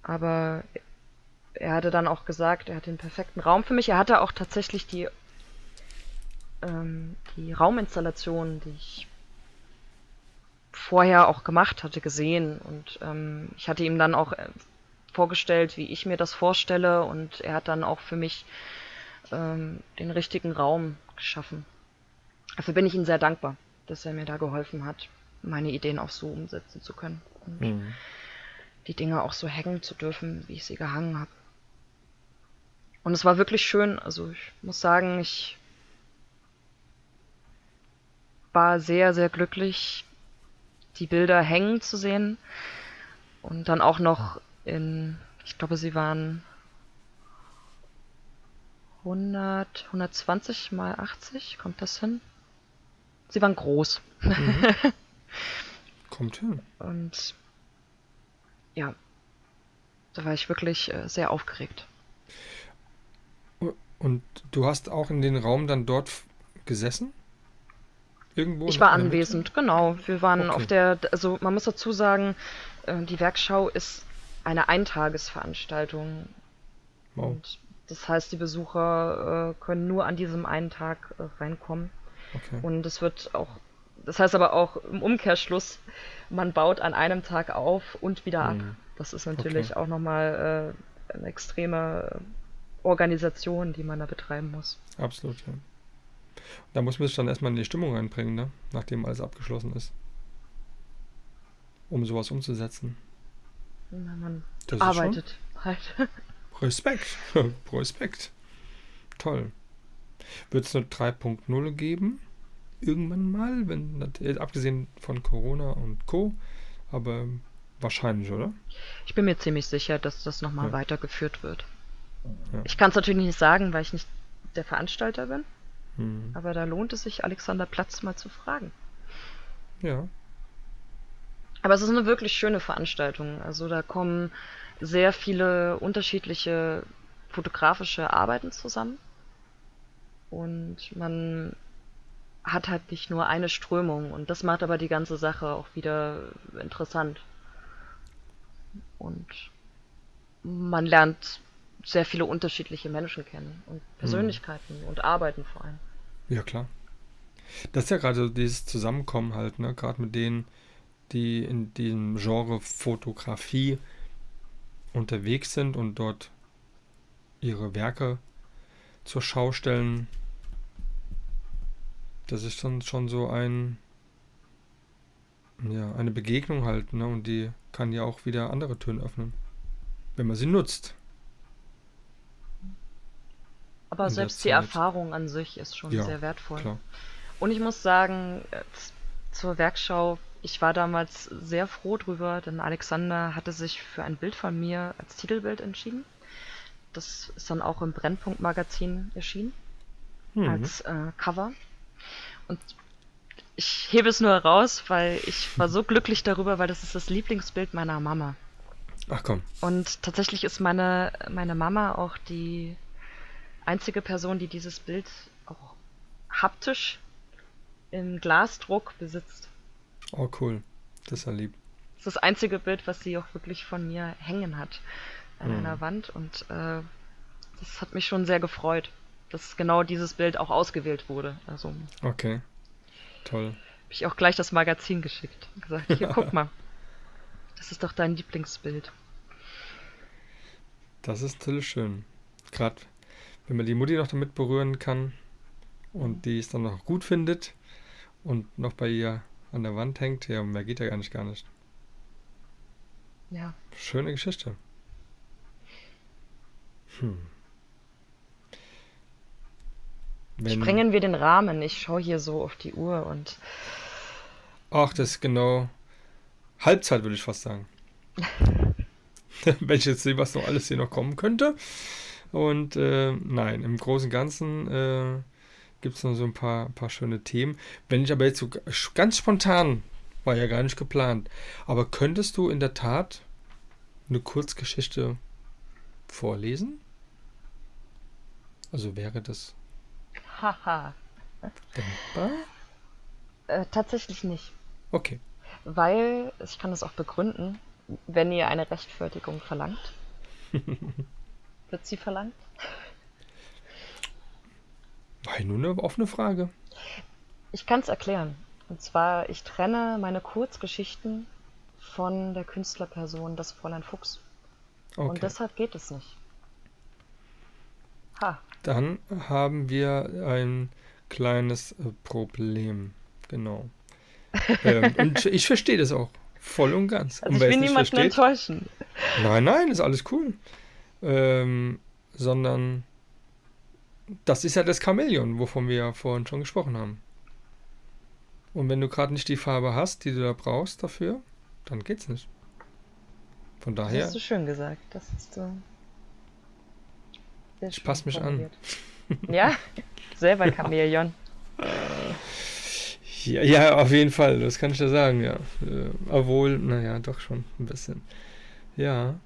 Aber er hatte dann auch gesagt, er hat den perfekten Raum für mich. Er hatte auch tatsächlich die ähm, die Rauminstallation, die ich vorher auch gemacht hatte, gesehen. Und ähm, ich hatte ihm dann auch äh, vorgestellt, wie ich mir das vorstelle. Und er hat dann auch für mich ähm, den richtigen Raum geschaffen. Dafür bin ich ihm sehr dankbar, dass er mir da geholfen hat, meine Ideen auch so umsetzen zu können. Und mhm. die Dinge auch so hängen zu dürfen, wie ich sie gehangen habe. Und es war wirklich schön. Also ich muss sagen, ich war sehr, sehr glücklich, die Bilder hängen zu sehen. Und dann auch noch in, ich glaube, sie waren 100, 120 mal 80, kommt das hin? Sie waren groß. Mhm. kommt hin. Und ja, da war ich wirklich äh, sehr aufgeregt. Und du hast auch in den Raum dann dort gesessen? Irgendwo ich war anwesend, Mitte? genau. Wir waren okay. auf der, also man muss dazu sagen, äh, die Werkschau ist eine Eintagesveranstaltung. Wow. Und das heißt, die Besucher äh, können nur an diesem einen Tag äh, reinkommen. Okay. Und es wird auch, das heißt aber auch im Umkehrschluss, man baut an einem Tag auf und wieder ab. Mhm. Das ist natürlich okay. auch nochmal äh, eine extreme Organisation, die man da betreiben muss. Absolut, ja. Da muss man sich dann erstmal in die Stimmung reinbringen, ne? nachdem alles abgeschlossen ist. Um sowas umzusetzen. Na, man das arbeitet halt. Respekt. Respekt. Toll. Wird es eine 3.0 geben? Irgendwann mal, wenn abgesehen von Corona und Co. Aber wahrscheinlich, oder? Ich bin mir ziemlich sicher, dass das nochmal ja. weitergeführt wird. Ja. Ich kann es natürlich nicht sagen, weil ich nicht der Veranstalter bin. Hm. Aber da lohnt es sich, Alexander Platz mal zu fragen. Ja. Aber es ist eine wirklich schöne Veranstaltung. Also da kommen sehr viele unterschiedliche fotografische Arbeiten zusammen. Und man hat halt nicht nur eine Strömung. Und das macht aber die ganze Sache auch wieder interessant. Und man lernt sehr viele unterschiedliche Menschen kennen und Persönlichkeiten hm. und Arbeiten vor allem. Ja, klar. Das ist ja gerade so dieses Zusammenkommen halt, ne? Gerade mit denen, die in diesem Genre Fotografie unterwegs sind und dort ihre Werke zur Schau stellen. Das ist dann schon so ein ja, eine Begegnung halt, ne? Und die kann ja auch wieder andere Türen öffnen wenn man sie nutzt. Aber In selbst die. Erfahrung an sich ist schon Ja, sehr wertvoll. Klar. Und ich muss sagen, zur Werkschau, ich war damals sehr froh drüber, denn Alexander hatte sich für ein Bild von mir als Titelbild entschieden. Das ist dann auch im Brennpunkt-Magazin erschienen, Mhm. als äh, Cover. Und ich hebe es nur heraus, weil ich war so glücklich darüber, weil das ist das Lieblingsbild meiner Mama. Ach komm. Und tatsächlich ist meine, meine Mama auch die einzige Person, die dieses Bild auch haptisch im Glasdruck besitzt. Oh, cool. Das ist ja lieb. Das ist das einzige Bild, was sie auch wirklich von mir hängen hat an Mhm. einer Wand. Und äh, das hat mich schon sehr gefreut, dass genau dieses Bild auch ausgewählt wurde. Also habe Okay. Toll. ich auch gleich das Magazin geschickt und gesagt, hier guck mal. Das ist doch dein Lieblingsbild. Das ist natürlich schön. Gerade wenn man die Mutti noch damit berühren kann und die es dann noch gut findet und noch bei ihr an der Wand hängt, ja, mehr geht ja gar nicht, gar nicht. Ja. Schöne Geschichte. Hm. Wenn, Sprengen wir den Rahmen. Ich schaue hier so auf die Uhr und Ach, das ist genau Halbzeit, würde ich fast sagen. Wenn ich jetzt sehe, was noch alles hier noch kommen könnte. Und äh, nein, im Großen und Ganzen äh, gibt es noch so ein paar, paar schöne Themen. Wenn ich aber jetzt so ganz spontan, war ja gar nicht geplant, aber könntest du in der Tat eine Kurzgeschichte vorlesen? Also wäre das haha. denkbar? Äh, tatsächlich nicht. Okay. Weil, ich kann das auch begründen, wenn ihr eine Rechtfertigung verlangt. Wird sie verlangt? War ja nur eine offene Frage. Ich kann es erklären. Und zwar, ich trenne meine Kurzgeschichten von der Künstlerperson das Fräulein Fuchs. Okay. Und deshalb geht es nicht. Ha, Dann haben wir ein kleines äh, Problem. Genau. ähm, und ich verstehe das auch. Voll und ganz. also und ich will niemanden versteht, enttäuschen. nein, nein, ist alles cool. Ähm, sondern das ist ja das Chamäleon, wovon wir ja vorhin schon gesprochen haben. Und wenn du gerade nicht die Farbe hast, die du da brauchst dafür, dann geht's nicht. Von Das daher, hast du schön gesagt. Das ist so. Ich schön pass mich an. formuliert. Ja, selber Chamäleon. Ja, ja, auf jeden Fall, das kann ich ja sagen, ja. Äh, obwohl, naja, doch schon ein bisschen. Ja.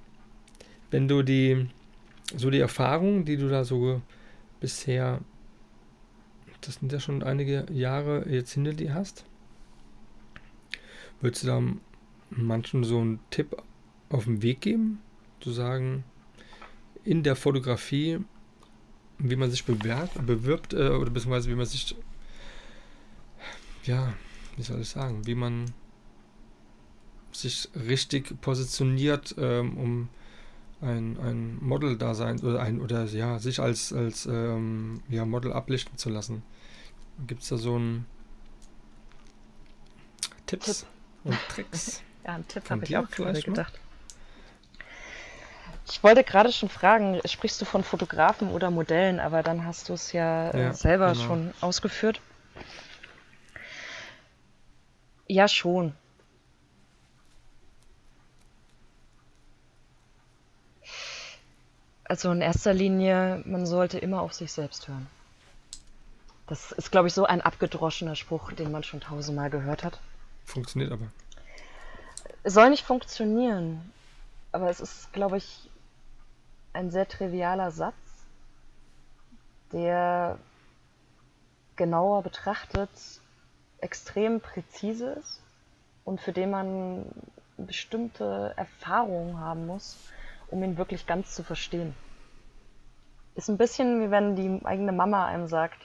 Wenn du die, so die Erfahrungen, die du da so bisher, das sind ja schon einige Jahre jetzt hinter dir hast, würdest du da manchen so einen Tipp auf den Weg geben? Zu sagen, in der Fotografie, wie man sich bewirbt, bewirbt äh, oder beziehungsweise wie man sich ja, wie soll ich sagen, wie man sich richtig positioniert, ähm, um ein, ein Model da sein oder ein oder ja, sich als, als ähm, ja, Model ablichten zu lassen. Gibt es da so ein Tipps Tipp. und Tricks? Ja, einen Tipp habe ich auch gerade vielleicht noch? Ich wollte gerade schon fragen, sprichst du von Fotografen oder Modellen, aber dann hast du es ja, äh, Ja, selber genau. schon ausgeführt. Ja, schon. Also in erster Linie, man sollte immer auf sich selbst hören. Das ist, glaube ich, so ein abgedroschener Spruch, den man schon tausendmal gehört hat. Funktioniert aber. Soll nicht funktionieren, aber es ist, glaube ich, ein sehr trivialer Satz, der genauer betrachtet extrem präzise ist und für den man bestimmte Erfahrungen haben muss, um ihn wirklich ganz zu verstehen. Ist ein bisschen wie wenn die eigene Mama einem sagt,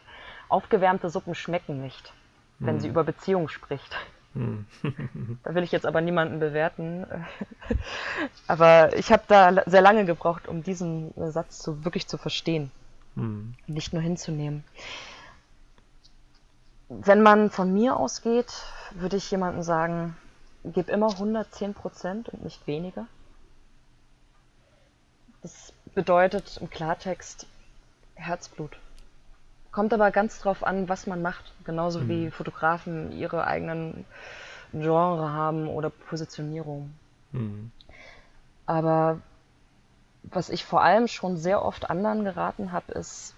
aufgewärmte Suppen schmecken nicht, wenn sie über Beziehung spricht. Hm. Da will ich jetzt aber niemanden bewerten. Aber ich habe da sehr lange gebraucht, um diesen Satz zu, wirklich zu verstehen, Hm. nicht nur hinzunehmen. Wenn man von mir ausgeht, würde ich jemandem sagen, gib immer 110 Prozent und nicht weniger. Das bedeutet im Klartext Herzblut. Kommt aber ganz drauf an, was man macht. Genauso mhm. wie Fotografen ihre eigenen Genre haben oder Positionierung. Mhm. Aber was ich vor allem schon sehr oft anderen geraten habe, ist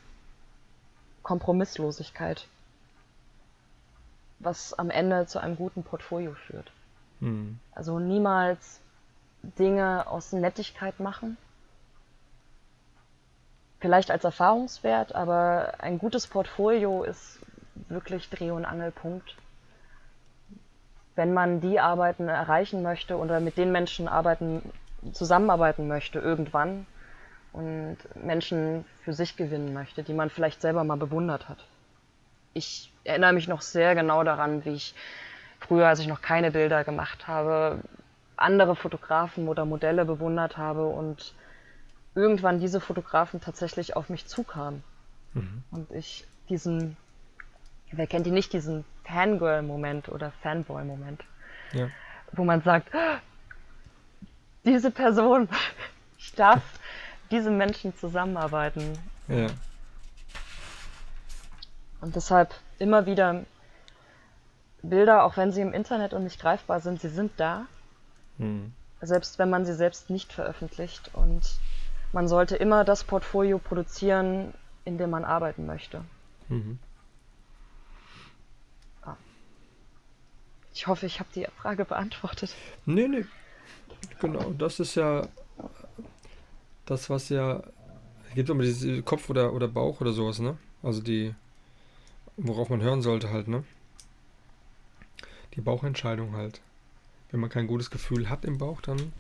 Kompromisslosigkeit. Was am Ende zu einem guten Portfolio führt. Mhm. Also niemals Dinge aus Nettigkeit machen. Vielleicht als Erfahrungswert, aber ein gutes Portfolio ist wirklich Dreh- und Angelpunkt. Wenn man die Arbeiten erreichen möchte oder mit den Menschen arbeiten, zusammenarbeiten möchte irgendwann und Menschen für sich gewinnen möchte, die man vielleicht selber mal bewundert hat. Ich erinnere mich noch sehr genau daran, wie ich früher, als ich noch keine Bilder gemacht habe, andere Fotografen oder Modelle bewundert habe und irgendwann diese Fotografen tatsächlich auf mich zukamen. Mhm. Und ich diesen, wer kennt die nicht, diesen Fangirl-Moment oder Fanboy-Moment, ja. wo man sagt, diese Person, ich darf diese Menschen zusammenarbeiten. Ja. Und deshalb immer wieder Bilder, auch wenn sie im Internet und nicht greifbar sind, sie sind da. Mhm. Selbst wenn man sie selbst nicht veröffentlicht. Und man sollte immer das Portfolio produzieren, in dem man arbeiten möchte. Mhm. Ich hoffe, ich habe die Frage beantwortet. Nee, nee. Genau, das ist ja das, was ja. Es gibt immer diese Kopf oder, oder Bauch oder sowas, ne? Also die. Worauf man hören sollte halt, ne? Die Bauchentscheidung halt. Wenn man kein gutes Gefühl hat im Bauch, dann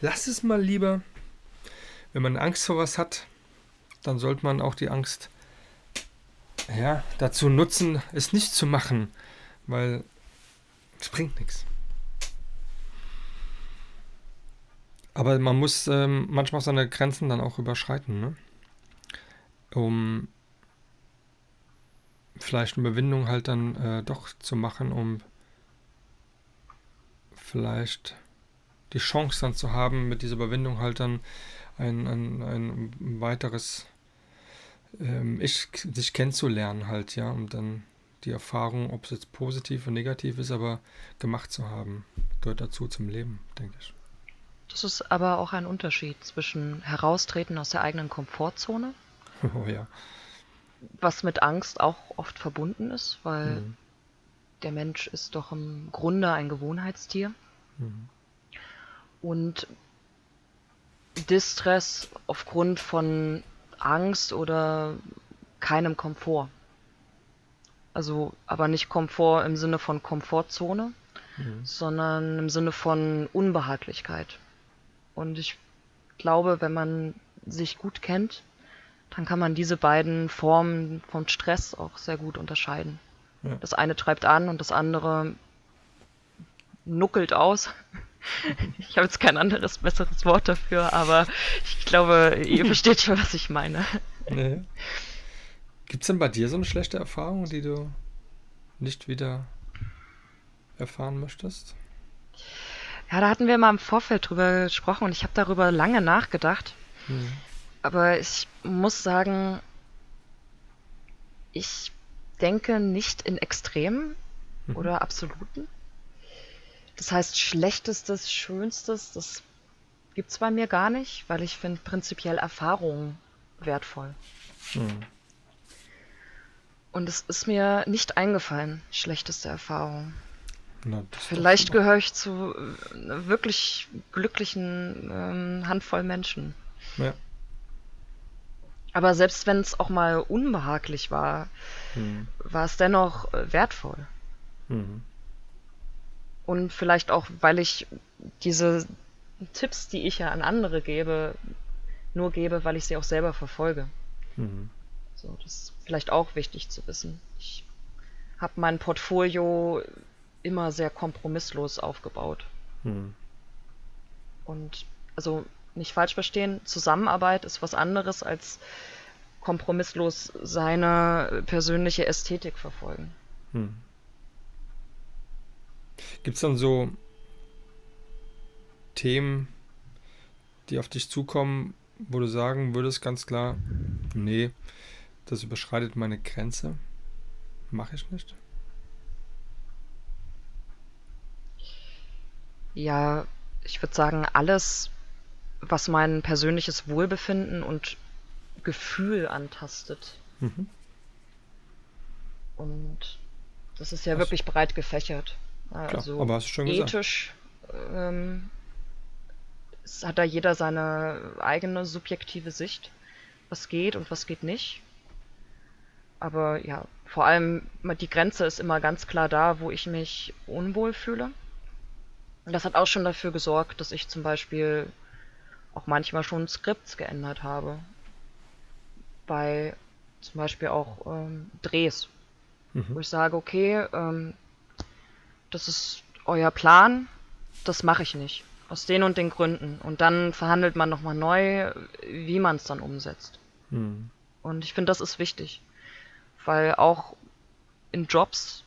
lass es mal lieber. Wenn man Angst vor was hat, dann sollte man auch die Angst ja, dazu nutzen, es nicht zu machen, weil es bringt nichts. Aber man muss ähm, manchmal seine Grenzen dann auch überschreiten, ne? um vielleicht eine Überwindung halt dann äh, doch zu machen, um vielleicht die Chance dann zu haben, mit dieser Überwindung halt dann ein, ein, ein weiteres ähm, Ich sich kennenzulernen halt, ja, um dann die Erfahrung, ob es jetzt positiv und negativ ist, aber gemacht zu haben, gehört dazu zum Leben, denke ich. Das ist aber auch ein Unterschied zwischen Heraustreten aus der eigenen Komfortzone. Oh ja. Was mit Angst auch oft verbunden ist, weil mhm. der Mensch ist doch im Grunde ein Gewohnheitstier. Mhm. Und Distress aufgrund von Angst oder keinem Komfort. Also, aber nicht Komfort im Sinne von Komfortzone, mhm. sondern im Sinne von Unbehaglichkeit. Und ich glaube, wenn man sich gut kennt, dann kann man diese beiden Formen von Stress auch sehr gut unterscheiden. Ja. Das eine treibt an und das andere nuckelt aus. Ich habe jetzt kein anderes, besseres Wort dafür, aber ich glaube, ihr versteht schon, was ich meine. Nee. Gibt es denn bei dir so eine schlechte Erfahrung, die du nicht wieder erfahren möchtest? Ja, da hatten wir mal im Vorfeld drüber gesprochen und ich habe darüber lange nachgedacht. Mhm. Aber ich muss sagen, ich denke nicht in Extremen mhm. oder Absoluten. Das heißt, schlechtestes, schönstes, das gibt es bei mir gar nicht, weil ich finde prinzipiell Erfahrungen wertvoll. Mhm. Und es ist mir nicht eingefallen, schlechteste Erfahrung. Na, Vielleicht gehöre ich zu äh, wirklich glücklichen ähm, Handvoll Menschen. Ja. Aber selbst wenn es auch mal unbehaglich war, mhm. war es dennoch äh, wertvoll. Mhm. Und vielleicht auch, weil ich diese Tipps, die ich ja an andere gebe, nur gebe, weil ich sie auch selber verfolge. Mhm. So, das ist vielleicht auch wichtig zu wissen. Ich habe mein Portfolio immer sehr kompromisslos aufgebaut. Hm. Und also nicht falsch verstehen, Zusammenarbeit ist was anderes als kompromisslos seine persönliche Ästhetik verfolgen. Hm. Gibt es dann so Themen, die auf dich zukommen, wo du sagen würdest ganz klar, nee, das überschreitet meine Grenze, mache ich nicht? Ja, ich würde sagen, alles, was mein persönliches Wohlbefinden und Gefühl antastet. Mhm. Und das ist ja was? wirklich breit gefächert. Also Klar, ethisch ähm, hat da jeder seine eigene subjektive Sicht, was geht und was geht nicht. Aber ja, vor allem die Grenze ist immer ganz klar da, wo ich mich unwohl fühle. Und das hat auch schon dafür gesorgt, dass ich zum Beispiel auch manchmal schon Skripts geändert habe. Bei zum Beispiel auch ähm, Drehs. Mhm. Wo ich sage, okay, ähm, das ist euer Plan, das mache ich nicht. Aus den und den Gründen. Und dann verhandelt man nochmal neu, wie man es dann umsetzt. Mhm. Und ich finde, das ist wichtig. Weil auch in Jobs,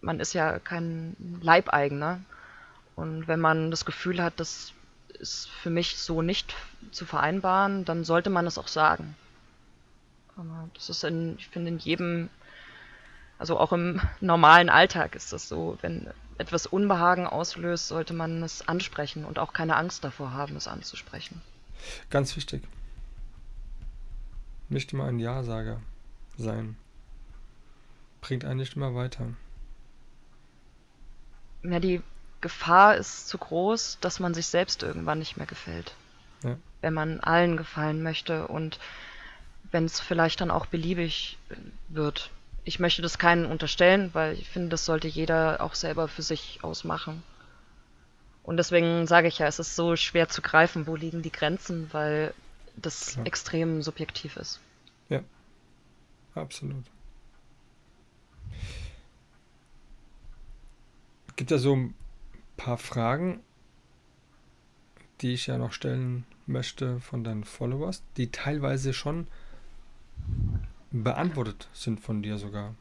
man ist ja kein Leibeigener. Und wenn man das Gefühl hat, das ist für mich so nicht zu vereinbaren, dann sollte man es auch sagen. Aber das ist in, ich finde, in jedem, also auch im normalen Alltag ist das so. Wenn etwas Unbehagen auslöst, sollte man es ansprechen und auch keine Angst davor haben, es anzusprechen. Ganz wichtig. Nicht immer ein Ja-Sager sein. Bringt einen nicht immer weiter. Ja, die Gefahr ist zu groß, dass man sich selbst irgendwann nicht mehr gefällt. Ja. Wenn man allen gefallen möchte und wenn es vielleicht dann auch beliebig wird ich möchte das keinen unterstellen, weil ich finde, das sollte jeder auch selber für sich ausmachen. Und deswegen sage ich ja, es ist so schwer zu greifen, wo liegen die Grenzen, weil das Klar. extrem subjektiv ist. Ja, absolut. Gibt da so ein paar Fragen, die ich ja noch stellen möchte von deinen Followers, die teilweise schon beantwortet sind von dir sogar.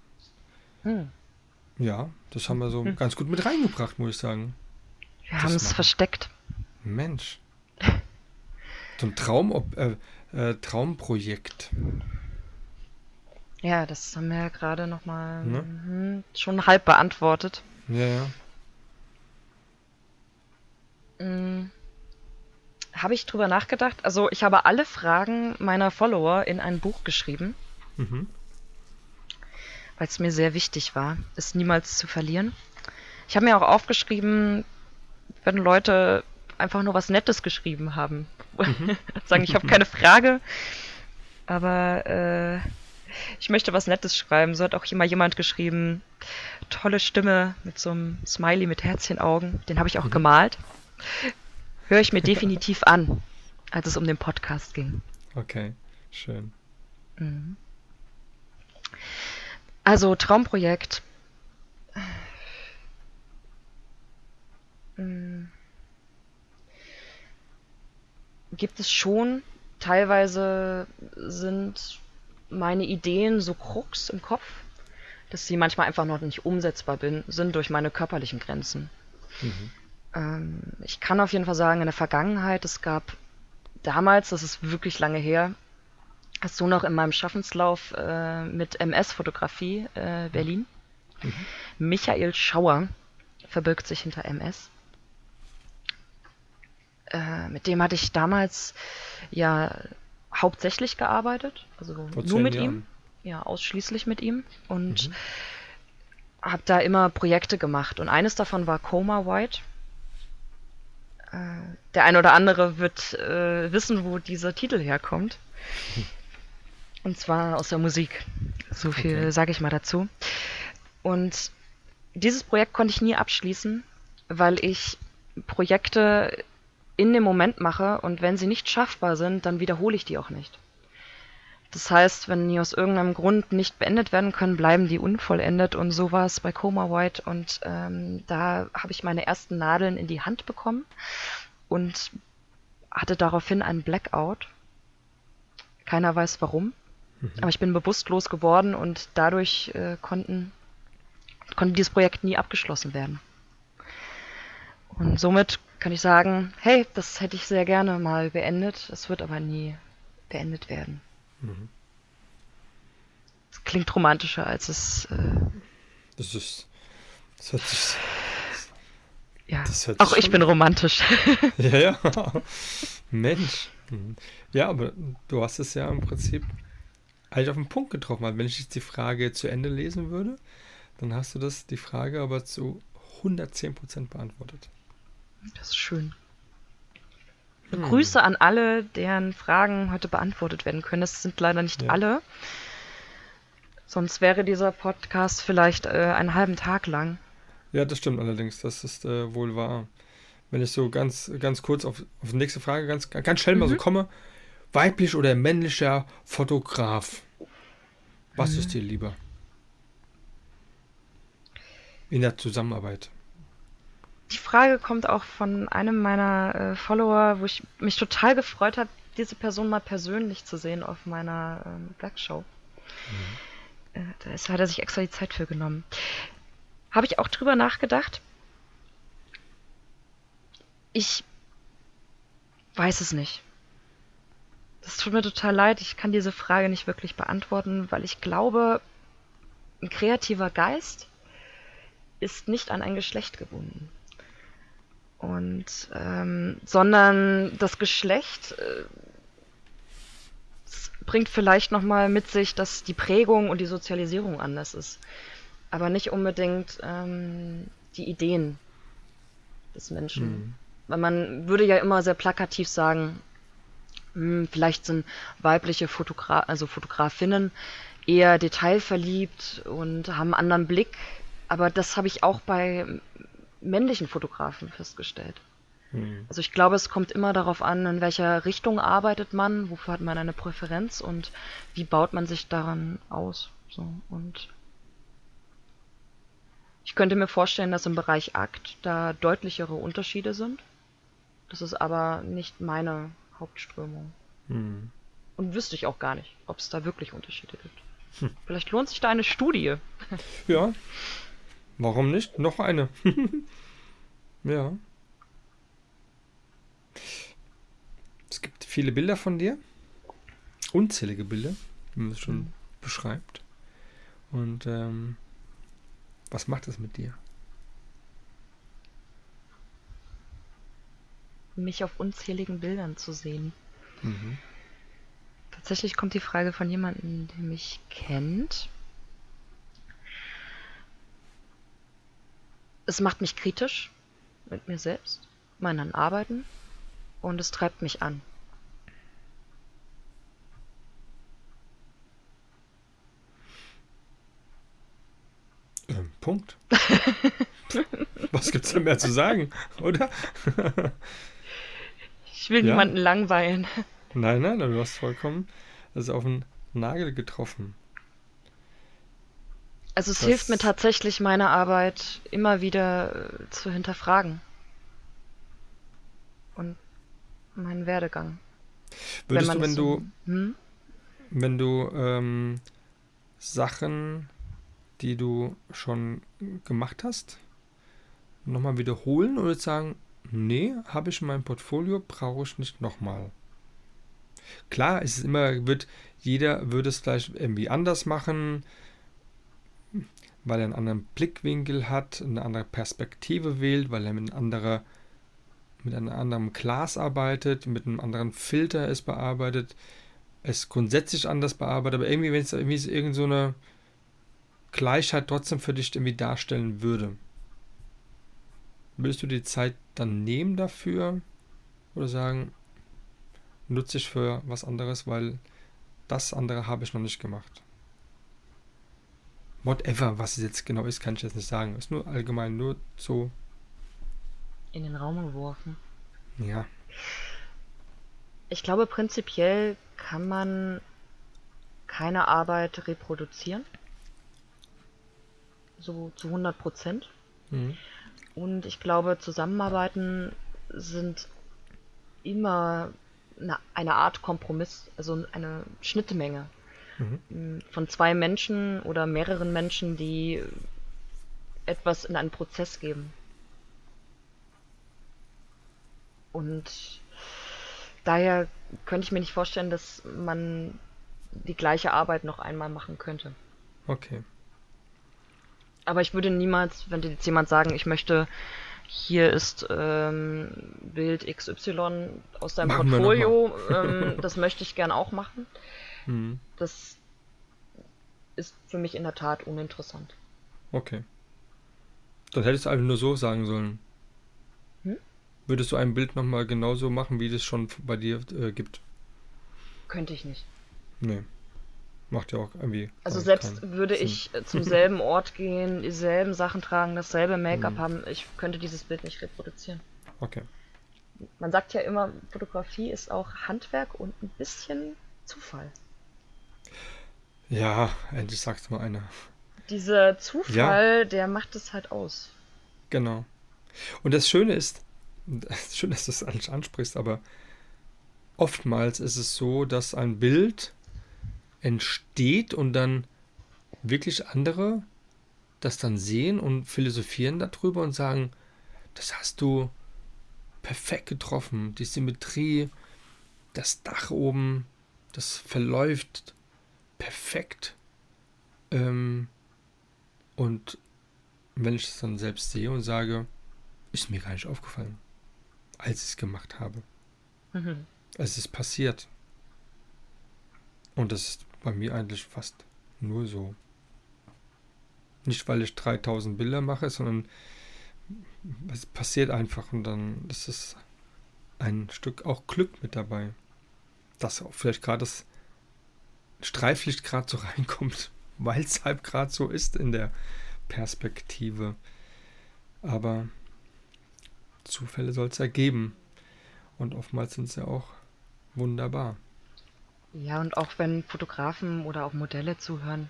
Hm. Ja, das haben wir so hm. ganz gut mit reingebracht, muss ich sagen. Wir haben es versteckt. Mensch. So ein Traum, äh, äh, Traumprojekt. Ja, das haben wir ja gerade nochmal ne? Hm, schon halb beantwortet. Ja, ja. Hm. Habe ich drüber nachgedacht? Also, ich habe alle Fragen meiner Follower in ein Buch geschrieben. Mhm. Weil es mir sehr wichtig war, es niemals zu verlieren. Ich habe mir auch aufgeschrieben, wenn Leute einfach nur was Nettes geschrieben haben. Mhm. Sagen, ich habe keine Frage, aber äh, ich möchte was Nettes schreiben. So hat auch immer jemand geschrieben, tolle Stimme mit so einem Smiley mit Herzchenaugen. Den habe ich auch mhm. gemalt. Höre ich mir definitiv an, als es um den Podcast ging. Okay, schön. Mhm. Also Traumprojekt. Hm. Gibt es schon. Teilweise sind meine Ideen so krux im Kopf, dass sie manchmal einfach noch nicht umsetzbar bin, sind durch meine körperlichen Grenzen. Mhm. Ähm, ich kann auf jeden Fall sagen, in der Vergangenheit, es gab damals, das ist wirklich lange her, hast du noch in meinem Schaffenslauf äh, mit MS-Fotografie äh, Berlin. Mhm. Michael Schauer verbirgt sich hinter MS. Äh, mit dem hatte ich damals ja hauptsächlich gearbeitet, also Vor nur mit Jahren. ihm, ja ausschließlich mit ihm und mhm. habe da immer Projekte gemacht und eines davon war Coma White. Äh, der ein oder andere wird äh, wissen, wo dieser Titel herkommt. Mhm. Und zwar aus der Musik. So viel okay. sage ich mal dazu. Und dieses Projekt konnte ich nie abschließen, weil ich Projekte in dem Moment mache und wenn sie nicht schaffbar sind, dann wiederhole ich die auch nicht. Das heißt, wenn die aus irgendeinem Grund nicht beendet werden können, bleiben die unvollendet und so war es bei Coma White und ähm, da habe ich meine ersten Nadeln in die Hand bekommen und hatte daraufhin einen Blackout. Keiner weiß warum. Mhm. Aber ich bin bewusstlos geworden und dadurch äh, konnten, konnte dieses Projekt nie abgeschlossen werden. Und somit kann ich sagen, hey, das hätte ich sehr gerne mal beendet. Es wird aber nie beendet werden. Mhm. Es klingt romantischer, als es. Äh, das ist. Das hört sich. Ja, auch ich bin romantisch. ja, ja. Mensch. Mhm. Ja, aber du hast es ja im Prinzip eigentlich auf den Punkt getroffen. Weil wenn ich jetzt die Frage zu Ende lesen würde, dann hast du das, die Frage aber zu 110% beantwortet. Das ist schön. Hm. Grüße an alle, deren Fragen heute beantwortet werden können. Das sind leider nicht ja. alle. Sonst wäre dieser Podcast vielleicht äh, einen halben Tag lang. Ja, das stimmt allerdings. Das ist äh, wohl wahr. Wenn ich so ganz, ganz kurz auf, auf die nächste Frage ganz, ganz schnell mhm. mal so mhm. komme. Weiblich oder männlicher Fotograf? Was mhm. ist dir lieber? In der Zusammenarbeit. Die Frage kommt auch von einem meiner äh, Follower, wo ich mich total gefreut habe, diese Person mal persönlich zu sehen auf meiner ähm, Blackshow. Mhm. Äh, da hat er sich extra die Zeit für genommen. Habe ich auch drüber nachgedacht. Ich weiß es nicht. Das tut mir total leid. Ich kann diese Frage nicht wirklich beantworten, weil ich glaube, ein kreativer Geist ist nicht an ein Geschlecht gebunden. Und ähm, sondern das Geschlecht äh, bringt vielleicht nochmal mit sich, dass die Prägung und die Sozialisierung anders ist. Aber nicht unbedingt ähm, die Ideen des Menschen. Mhm. Weil man würde ja immer sehr plakativ sagen, hm, vielleicht sind weibliche Fotogra also Fotografinnen eher detailverliebt und haben einen anderen Blick. Aber das habe ich auch bei männlichen Fotografen festgestellt. Mhm. Also ich glaube, es kommt immer darauf an, in welcher Richtung arbeitet man, wofür hat man eine Präferenz und wie baut man sich daran aus. So und ich könnte mir vorstellen, dass im Bereich Akt da deutlichere Unterschiede sind. Das ist aber nicht meine Hauptströmung. Mhm. Und wüsste ich auch gar nicht, ob es da wirklich Unterschiede gibt. Hm. Vielleicht lohnt sich da eine Studie. Ja, Warum nicht? Noch eine. ja. Es gibt viele Bilder von dir. Unzählige Bilder, wie man es schon mhm. beschreibt. Und ähm, was macht das mit dir? Mich auf unzähligen Bildern zu sehen. Mhm. Tatsächlich kommt die Frage von jemandem, der mich kennt. es macht mich kritisch mit mir selbst, meinen Arbeiten und es treibt mich an. Ähm, Punkt. Was gibt's da mehr zu sagen, oder? ich will ja. niemanden langweilen. Nein, nein, du hast vollkommen das auf den Nagel getroffen. Also es das hilft mir tatsächlich, meine Arbeit immer wieder äh, zu hinterfragen. Und meinen Werdegang. Würdest wenn du, wenn so, du, hm? wenn du ähm, Sachen, die du schon gemacht hast, nochmal wiederholen oder sagen, nee, habe ich in meinem Portfolio, brauche ich nicht nochmal. Klar, es ist immer, wird, jeder würde es vielleicht irgendwie anders machen, weil er einen anderen Blickwinkel hat, eine andere Perspektive wählt, weil er mit, anderer, mit einem anderen Glas arbeitet, mit einem anderen Filter es bearbeitet, es grundsätzlich anders bearbeitet, aber irgendwie, wenn es irgendwie irgend so eine Gleichheit trotzdem für dich irgendwie darstellen würde, würdest du die Zeit dann nehmen dafür oder sagen, nutze ich für was anderes, weil das andere habe ich noch nicht gemacht? Whatever, was es jetzt genau ist, kann ich jetzt nicht sagen. Ist nur allgemein nur so. In den Raum geworfen. Ja. Ich glaube, prinzipiell kann man keine Arbeit reproduzieren. So zu 100 Prozent. Mhm. Und ich glaube, Zusammenarbeiten sind immer eine, eine Art Kompromiss, also eine Schnittmenge mhm. von zwei Menschen oder mehreren Menschen, die etwas in einen Prozess geben. Und daher könnte ich mir nicht vorstellen, dass man die gleiche Arbeit noch einmal machen könnte. Okay. Aber ich würde niemals, wenn jetzt jemand sagen, ich möchte, hier ist ähm, Bild XY aus deinem Machen Portfolio, ähm, das möchte ich gern auch machen. Mhm. Das ist für mich in der Tat uninteressant. Okay. Dann hättest du einfach nur so sagen sollen. Hm? Würdest du ein Bild nochmal genauso machen, wie das schon bei dir äh, gibt? Könnte ich nicht. Nee. Macht ja auch irgendwie. Also selbst würde Sinn. ich äh, zum selben Ort gehen, dieselben Sachen tragen, dasselbe Make-up Mhm. haben, ich könnte dieses Bild nicht reproduzieren. Okay. Man sagt ja immer, Fotografie ist auch Handwerk und ein bisschen Zufall. Ja, endlich sagt's mal einer. Dieser Zufall, der macht es halt aus. Genau. Und das Schöne ist, schön, dass du es ansprichst, aber oftmals ist es so, dass ein Bild entsteht und dann wirklich andere das dann sehen und philosophieren darüber und sagen, das hast du perfekt getroffen. Die Symmetrie, das Dach oben, das verläuft perfekt. Ähm, und wenn ich es dann selbst sehe und sage, ist mir gar nicht aufgefallen, als ich es gemacht habe. Mhm. Es ist passiert. Und das ist bei mir eigentlich fast nur so. Nicht, weil ich 3000 Bilder mache, sondern es passiert einfach und dann ist es ein Stück auch Glück mit dabei. Dass auch vielleicht gerade das Streiflicht gerade so reinkommt, weil es halt gerade so ist in der Perspektive. Aber Zufälle soll es ja geben. Und oftmals sind sie auch wunderbar. Ja, und auch wenn Fotografen oder auch Modelle zuhören,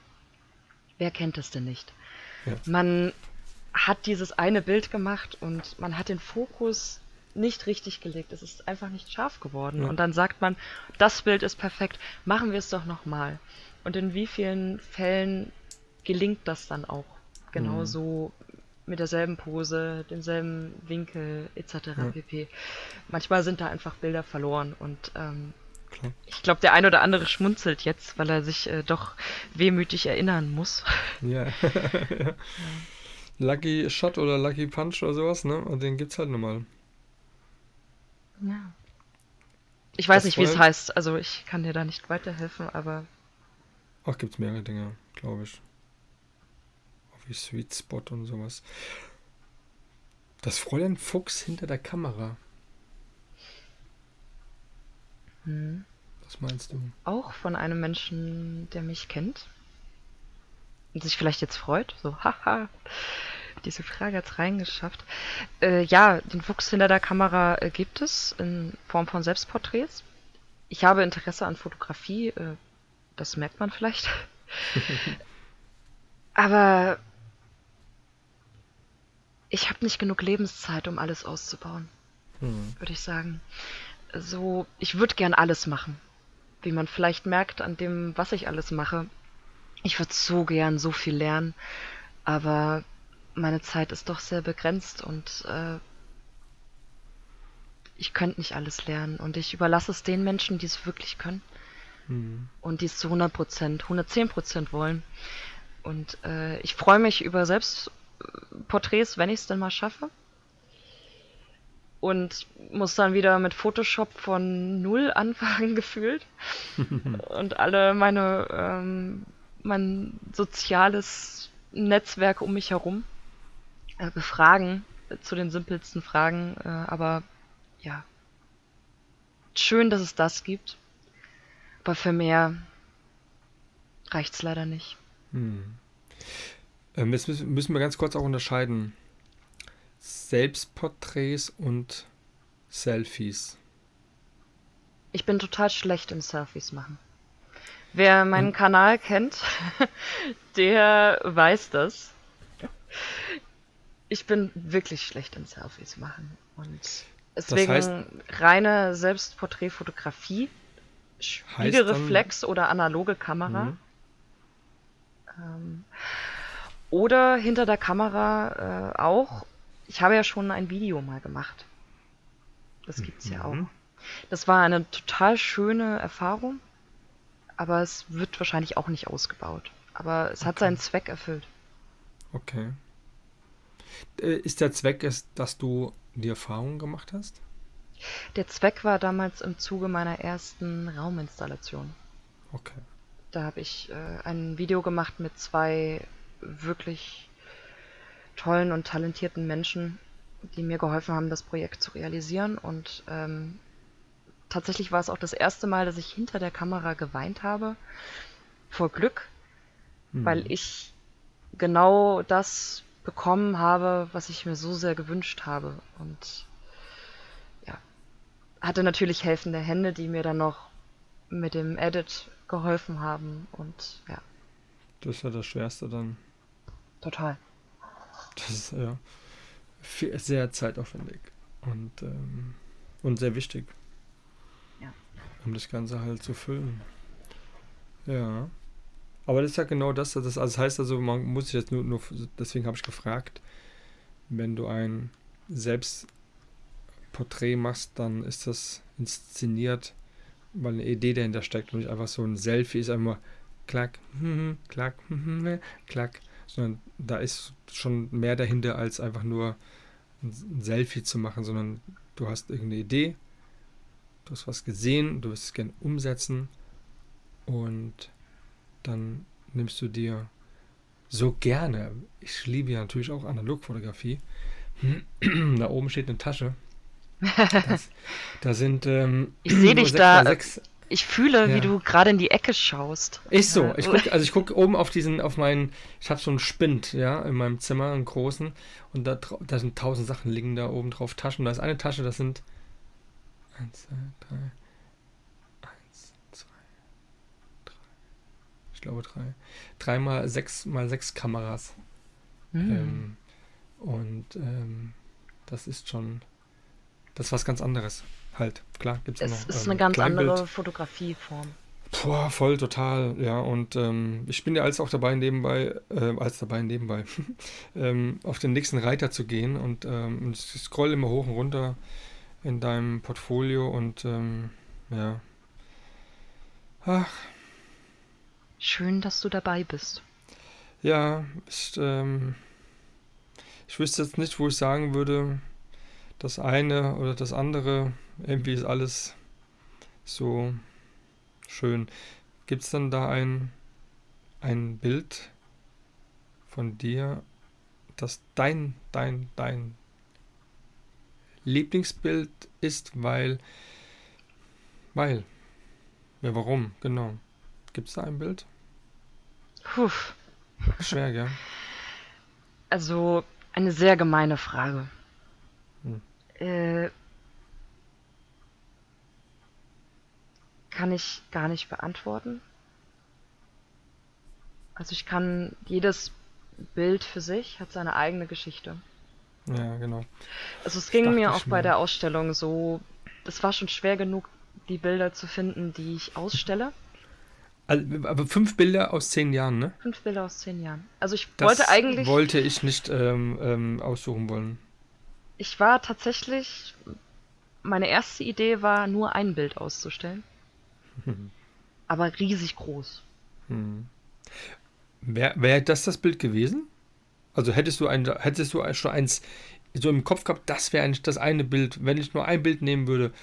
wer kennt es denn nicht? Ja. Man hat dieses eine Bild gemacht und man hat den Fokus nicht richtig gelegt. Es ist einfach nicht scharf geworden. Ja. Und dann sagt man, das Bild ist perfekt, machen wir es doch nochmal. Und in wie vielen Fällen gelingt das dann auch? Genauso mit derselben Pose, demselben Winkel etc. Ja. pp. Manchmal sind da einfach Bilder verloren und ähm, Klar. ich glaube, der ein oder andere schmunzelt jetzt, weil er sich äh, doch wehmütig erinnern muss. Ja. Lucky Shot oder Lucky Punch oder sowas, ne? Und den gibt's halt nochmal. Ja. Ich weiß Das nicht, wie es heißt, also ich kann dir da nicht weiterhelfen, aber Ach, gibt's mehrere Dinge, glaube ich. Auch wie Sweet Spot und sowas. Das Fräulein Fuchs hinter der Kamera. Hm, Was meinst du? auch von einem Menschen, der mich kennt und sich vielleicht jetzt freut, so haha, diese Frage hat's reingeschafft. Äh, ja, den Fuchs hinter der Kamera äh, gibt es in Form von Selbstporträts. Ich habe Interesse an Fotografie, äh, das merkt man vielleicht. Aber ich habe nicht genug Lebenszeit, um alles auszubauen, Hm. würde ich sagen. So, ich würde gern alles machen. Wie man vielleicht merkt an dem, was ich alles mache. Ich würde so gern so viel lernen, aber meine Zeit ist doch sehr begrenzt und äh, ich könnte nicht alles lernen und ich überlasse es den Menschen, die es wirklich können Hm. und die es zu 100 Prozent, 110 Prozent wollen. Und äh, ich freue mich über Selbstporträts, wenn ich es denn mal schaffe. Und muss dann wieder mit Photoshop von null anfangen gefühlt. und alle meine, ähm, mein soziales Netzwerk um mich herum äh, befragen äh, zu den simpelsten Fragen. Äh, aber ja, schön, dass es das gibt. Aber für mehr reicht's leider nicht. Hm. Ähm, jetzt müssen müssen wir ganz kurz auch unterscheiden. Selbstporträts und Selfies. Ich bin total schlecht im Selfies machen. Wer meinen Hm. Kanal kennt, der weiß das. Ich bin wirklich schlecht im Selfies machen. Und deswegen heißt- reine Selbstporträtfotografie, Spiegelreflex oder analoge Kamera. Mhm. Ähm, oder hinter der Kamera äh, auch. Ich habe ja schon ein Video mal gemacht. Das gibt's ja Mhm. auch. Das war eine total schöne Erfahrung, aber es wird wahrscheinlich auch nicht ausgebaut. Aber es hat Okay. seinen Zweck erfüllt. Okay. Äh, Ist der Zweck, es, dass du die Erfahrung gemacht hast? Der Zweck war damals im Zuge meiner ersten Rauminstallation. Okay. Da habe ich äh, ein Video gemacht mit zwei wirklich tollen und talentierten Menschen, die mir geholfen haben, das Projekt zu realisieren. Und ähm, tatsächlich war es auch das erste Mal, dass ich hinter der Kamera geweint habe. Vor Glück, Hm. weil ich genau das bekommen habe, was ich mir so sehr gewünscht habe. Und ja, hatte natürlich helfende Hände, die mir dann noch mit dem Edit geholfen haben. Und ja, Das ist ja das Schwerste dann. total. Das ist ja viel, sehr zeitaufwendig und, ähm, und sehr wichtig. Ja. Um das Ganze halt zu füllen. Ja. Aber das ist ja genau das. Das, also das heißt also, man muss sich jetzt nur, nur deswegen habe ich gefragt, wenn du ein Selbstporträt machst, dann ist das inszeniert, weil eine Idee dahinter steckt und nicht einfach so ein Selfie ist einfach klack, hm, klack, hm, klack, sondern da ist schon mehr dahinter, als einfach nur ein Selfie zu machen, sondern du hast irgendeine Idee, du hast was gesehen, du wirst es gerne umsetzen und dann nimmst du dir so gerne, ich liebe ja natürlich auch Analogfotografie, da oben steht eine Tasche. Das, da sind ähm, Ich seh nur dich sechs da, sechs Ich fühle, Ja. wie du gerade in die Ecke schaust. Ist so. Ich guck, also ich gucke oben auf diesen, auf meinen, ich habe so einen Spind, ja, in meinem Zimmer, einen großen, und da, da sind tausend Sachen liegen da oben drauf, Taschen. Da ist eine Tasche, das sind eins, zwei, drei, eins, zwei, drei, ich glaube drei, dreimal sechs mal sechs Kameras. Hm. Ähm, und ähm, das ist schon, das ist was ganz anderes. Halt, klar, gibt es noch. ist ähm, eine ganz Kleinbild. andere Fotografieform. Boah, voll, total, ja. Und ähm, ich bin ja als auch dabei, nebenbei, äh, als dabei, nebenbei, ähm, auf den nächsten Reiter zu gehen und ähm, ich scroll immer hoch und runter in deinem Portfolio und ähm, ja. Ach, Schön, dass du dabei bist. ja, ich, ähm, ich wüsste jetzt nicht, wo ich sagen würde, das eine oder das andere, irgendwie ist alles so schön. Gibt es dann da ein, ein Bild von dir, das dein, dein, dein Lieblingsbild ist, weil, weil, ja, warum, genau. Gibt es da ein Bild? Puh, Schwer, gell? also eine sehr gemeine Frage. Äh, kann ich gar nicht beantworten. Also ich kann, jedes Bild für sich hat seine eigene Geschichte. Ja, genau. Also es ging mir auch bei der Ausstellung so, es war schon schwer genug, die Bilder zu finden, die ich ausstelle. Also, aber fünf Bilder aus zehn Jahren, ne? Fünf Bilder aus zehn Jahren. Also ich Das wollte eigentlich, wollte ich nicht ähm, ähm, aussuchen wollen. Ich war tatsächlich, meine erste Idee war, nur ein Bild auszustellen. Aber riesig groß. Hm. Wäre wär das das Bild gewesen? Also hättest du ein, hättest du schon eins so im Kopf gehabt, das wäre eigentlich das eine Bild. Wenn ich nur ein Bild nehmen würde,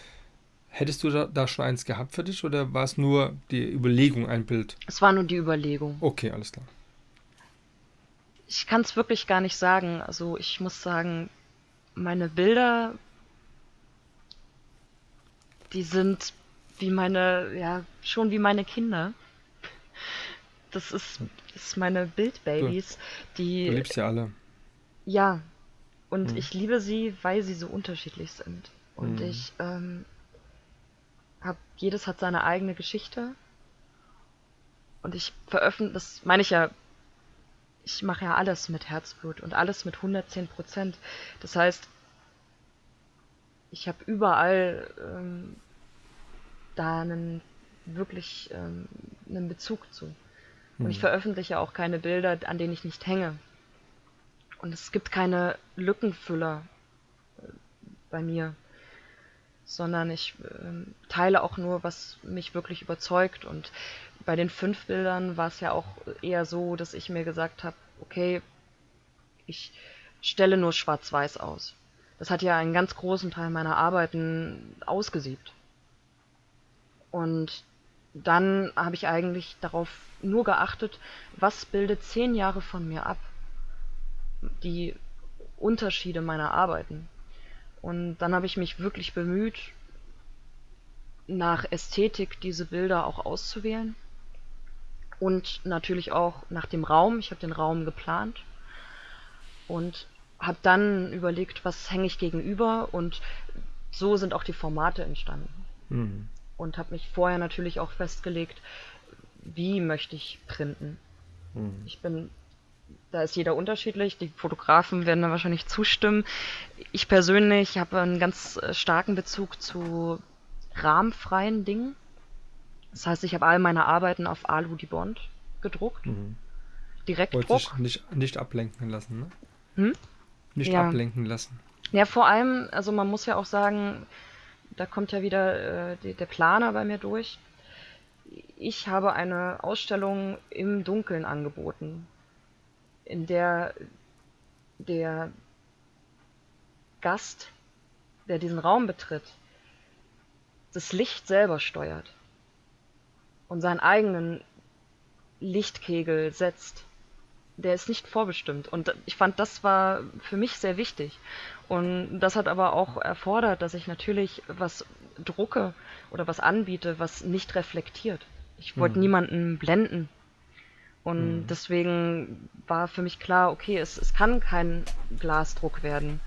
hättest du da, da schon eins gehabt für dich oder war es nur die Überlegung, ein Bild? Es war nur die Überlegung. Okay, alles klar. Ich kann es wirklich gar nicht sagen. Also ich muss sagen, meine Bilder, die sind wie meine, ja, schon wie meine Kinder. Das ist, das ist meine Bildbabys, Du die, liebst ja alle. ja, und Mhm. ich liebe sie, weil sie so unterschiedlich sind. Und Mhm. ich ähm, hab, jedes hat seine eigene Geschichte. Und ich veröffentliche, das meine ich ja, ich mache ja alles mit Herzblut und alles mit 110 Prozent. Das heißt, ich habe überall ähm, da einen wirklich ähm, einen Bezug zu. Und ich Hm. veröffentliche auch keine Bilder, an denen ich nicht hänge. Und es gibt keine Lückenfüller äh, bei mir. sondern ich äh, teile auch nur, was mich wirklich überzeugt. Und bei den fünf Bildern war es ja auch eher so, dass ich mir gesagt habe, okay, ich stelle nur schwarz-weiß aus. Das hat ja einen ganz großen Teil meiner Arbeiten ausgesiebt. Und dann habe ich eigentlich darauf nur geachtet, was bildet zehn Jahre von mir ab. Die Unterschiede meiner Arbeiten. Und dann habe ich mich wirklich bemüht, nach Ästhetik diese Bilder auch auszuwählen. Und natürlich auch nach dem Raum. Ich habe den Raum geplant und habe dann überlegt, was hänge ich gegenüber und so sind auch die Formate entstanden. Mhm. Und habe mich vorher natürlich auch festgelegt, wie möchte ich printen. Mhm. Ich bin, da ist jeder unterschiedlich, die Fotografen werden da wahrscheinlich zustimmen. Ich persönlich habe einen ganz äh, starken Bezug zu rahmenfreien Dingen. Das heißt, ich habe all meine Arbeiten auf Alu die Bond gedruckt. Mhm. Direktdruck. Wollte sich nicht, nicht ablenken lassen, ne? Hm? Nicht ja. ablenken lassen. Ja, vor allem, also man muss ja auch sagen, da kommt ja wieder äh, die, der Planer bei mir durch. Ich habe eine Ausstellung im Dunkeln angeboten, in der der Gast, der diesen Raum betritt, das Licht selber steuert und seinen eigenen Lichtkegel setzt der ist nicht vorbestimmt. Und ich fand, das war für mich sehr wichtig. Und das hat aber auch erfordert, dass ich natürlich was drucke oder was anbiete, was nicht reflektiert. Ich wollte mhm. niemanden blenden. Und mhm. deswegen war für mich klar, okay, es, es kann kein Glasdruck werden.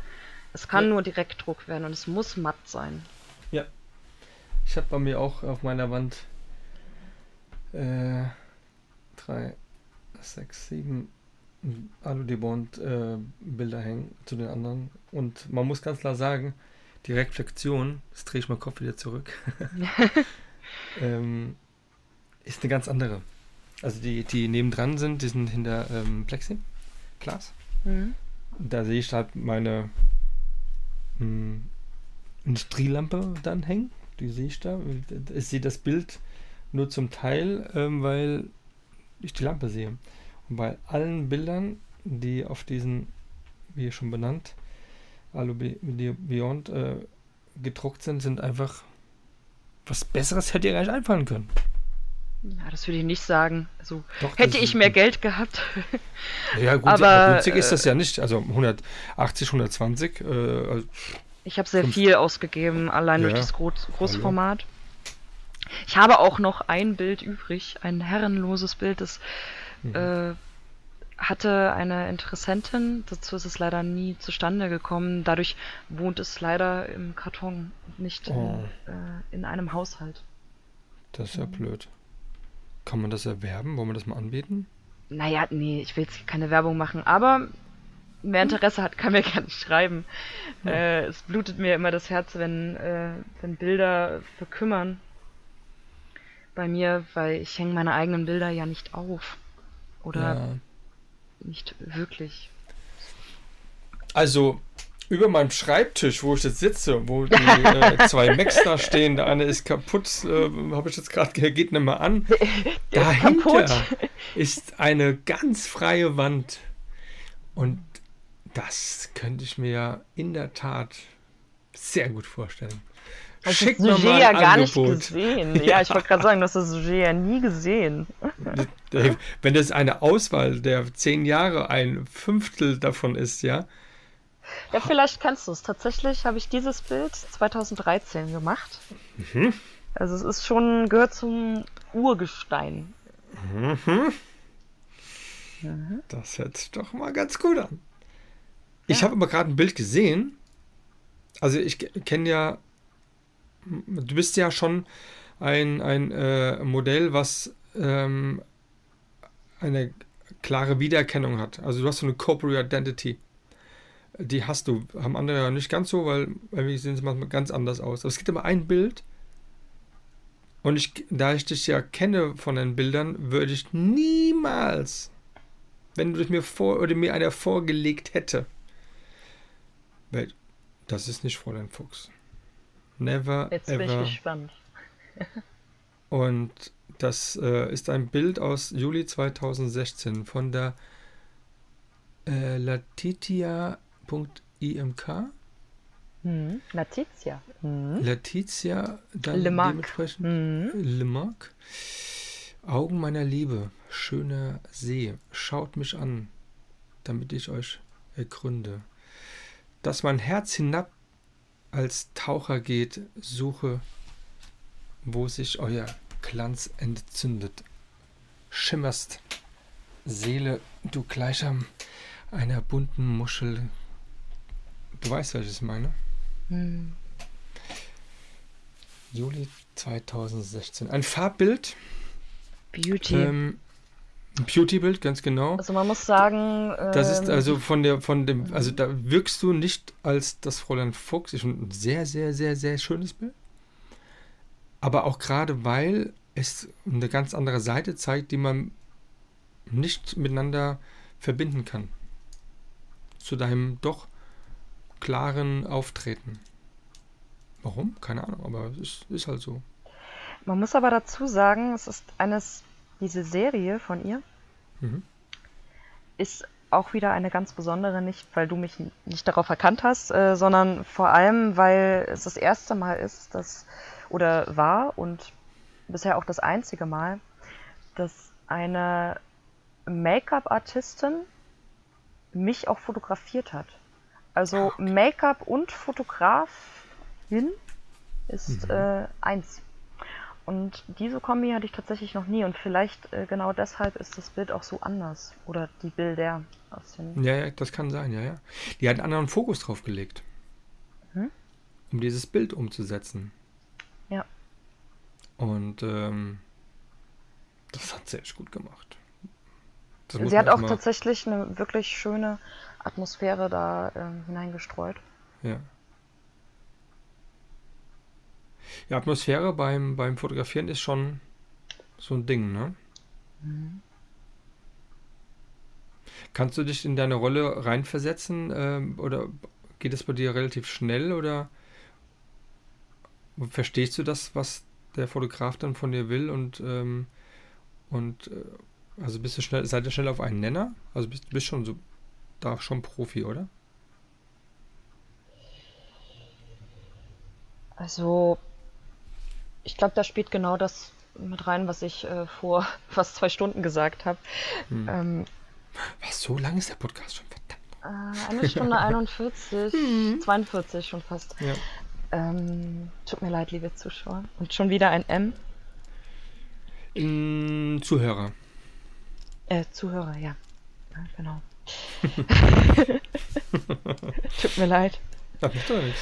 Es kann ja. nur Direktdruck werden und es muss matt sein. Ja. Ich habe bei mir auch auf meiner Wand äh, drei, sechs, sieben Alu de Bond äh, Bilder hängen zu den anderen. Und man muss ganz klar sagen, die Reflexion, jetzt drehe ich meinen Kopf wieder zurück, ähm, ist eine ganz andere. Also die, die nebendran sind, die sind hinter ähm, Plexiglas. Mhm. Da sehe ich halt meine mh, hm, Industrielampe dann hängen. Die sehe ich da. Ich sehe das Bild nur zum Teil, ähm, weil ich die Lampe sehe. Und bei allen Bildern, die auf diesen, wie schon benannt, Alu Beyond äh, gedruckt sind, sind einfach was Besseres hätte ihr gar nicht einfallen können. Ja, das würde ich nicht sagen. Also Doch, hätte ich mehr Geld gehabt. ja, gut, aber günstig äh, ist das ja nicht. Also 180, 120. Äh, also ich habe sehr viel ausgegeben, allein ja, durch das Groß Großformat. Ich habe auch noch ein Bild übrig, ein herrenloses Bild, das Mhm. Äh, hatte eine Interessentin, dazu ist es leider nie zustande gekommen. Dadurch wohnt es leider im Karton, nicht oh. in, äh, in, einem Haushalt. Das ist ja mhm. blöd. Kann man das erwerben? Wollen wir das mal anbieten? Naja, nee, ich will jetzt keine Werbung machen, aber wer hm? Interesse hat, kann mir gerne schreiben. Ja. Äh, es blutet mir immer das Herz, wenn, äh, wenn Bilder verkümmern bei mir, weil ich hänge meine eigenen Bilder ja nicht auf. Oder ja. nicht wirklich. Also, über meinem Schreibtisch, wo ich jetzt sitze, wo die äh, zwei Macs da stehen, der eine ist kaputt, äh, habe ich jetzt gerade, geht nicht mehr an. Dahinter ist eine ganz freie Wand. Und das könnte ich mir in der Tat sehr gut vorstellen. Hast Schick das Sujet ja gar Angebot. nicht gesehen. Ja, ja. ich wollte gerade sagen, du hast das Sujet ja nie gesehen. Wenn das eine Auswahl der zehn Jahre ein Fünftel davon ist, ja. Ja, vielleicht kennst du es. Tatsächlich habe ich dieses Bild 2013 gemacht. Mhm. Also es ist schon, gehört zum Urgestein. Mhm. Mhm. Das hört sich doch mal ganz gut an. Ja. Ich habe aber gerade ein Bild gesehen. Also ich kenne ja du bist ja schon ein, ein äh, Modell, was ähm, eine klare Wiedererkennung hat. Also du hast so eine Corporate Identity. Die hast du, haben andere ja nicht ganz so, weil irgendwie sehen sie manchmal ganz anders aus. Aber es gibt immer ein Bild. Und ich, da ich dich ja kenne von den Bildern, würde ich niemals, wenn du mir vor oder mir einer vorgelegt hätte, weil das ist nicht Fräulein Fuchs. Never Jetzt bin ich ever. gespannt. Und das äh, ist ein Bild aus Juli 2016 von der äh, latitia.imk. Hm. Letizia. Hm. Letizia, dann Le Marc. dementsprechend Hm. Le Marc. Augen meiner Liebe, schöner See, schaut mich an, damit ich euch ergründe. Dass mein Herz hinab als Taucher geht, suche, wo sich euer Glanz entzündet. Schimmerst, Seele, du gleichsam einer bunten Muschel. Du weißt, welches ich meine? Hm. Juli 2016. Ein Farbbild. Beauty. Ähm, Beauty-Bild, ganz genau. also man muss sagen, Das ist ähm, also von der, von dem, also da wirkst du nicht als das Fräulein Fuchs. Ist ein sehr, sehr, sehr, sehr schönes Bild. Aber auch gerade weil es eine ganz andere Seite zeigt, die man nicht miteinander verbinden kann. Zu deinem doch klaren Auftreten. Warum? Keine Ahnung, aber es ist, ist halt so. Man muss aber dazu sagen, es ist eines, diese Serie von ihr Mhm. ist auch wieder eine ganz besondere, nicht weil du mich nicht darauf erkannt hast, äh, sondern vor allem, weil es das erste Mal ist, dass, oder war und bisher auch das einzige Mal, dass eine Make-up-Artistin mich auch fotografiert hat. Also Make-up und Fotografin ist Mhm. äh, eins. Und diese Kombi hatte ich tatsächlich noch nie und vielleicht äh, genau deshalb ist das Bild auch so anders. Oder die Bilder aus den. Ja, ja, das kann sein, ja, ja. Die hat einen anderen Fokus drauf gelegt. Mhm. Um dieses Bild umzusetzen. Ja. Und ähm, das hat sie echt gut gemacht. Das Sie hat auch tatsächlich eine wirklich schöne Atmosphäre da ähm, hineingestreut. ja. Ja, Atmosphäre beim, beim Fotografieren ist schon so ein Ding, ne? Mhm. Kannst du dich in deine Rolle reinversetzen? Ähm, oder geht es bei dir relativ schnell? Oder verstehst du das, was der Fotograf dann von dir will? Und, ähm, und äh, also bist du schnell, seid ihr schnell auf einen Nenner? Also bist du bist schon so da schon Profi, oder? Also, ich glaube, da spielt genau das mit rein, was ich äh, vor fast zwei Stunden gesagt habe. Hm. Ähm, Was, so lang ist der Podcast schon? Verdammt. äh, eine Stunde 41, 42 schon fast. Ja. Ähm, tut mir leid, liebe Zuschauer. Und schon wieder ein M. Mm, Zuhörer. Äh, Zuhörer, ja. ja genau. Tut mir leid. Das macht doch nichts.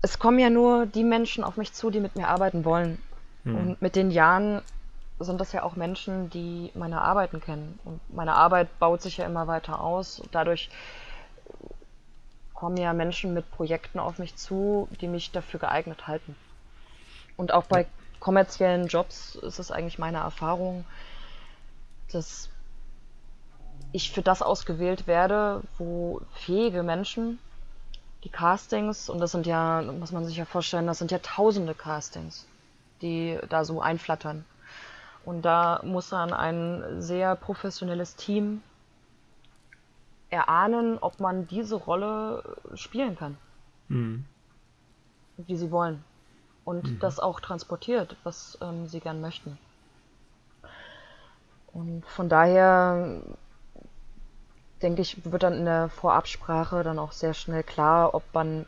Es kommen ja nur die Menschen auf mich zu, die mit mir arbeiten wollen. Hm. Und mit den Jahren sind das ja auch Menschen, die meine Arbeiten kennen. Und meine Arbeit baut sich ja immer weiter aus. Dadurch kommen ja Menschen mit Projekten auf mich zu, die mich dafür geeignet halten. Und auch bei kommerziellen Jobs ist es eigentlich meine Erfahrung, dass ich für das ausgewählt werde, wo fähige Menschen die Castings, und das sind ja, muss man sich ja vorstellen, das sind ja tausende Castings, die da so einflattern. Und da muss dann ein sehr professionelles Team erahnen, ob man diese Rolle spielen kann, Hm. wie sie wollen. Und das auch transportiert, was ähm, sie gern möchten. Und von daher denke ich, wird dann in der Vorabsprache dann auch sehr schnell klar, ob man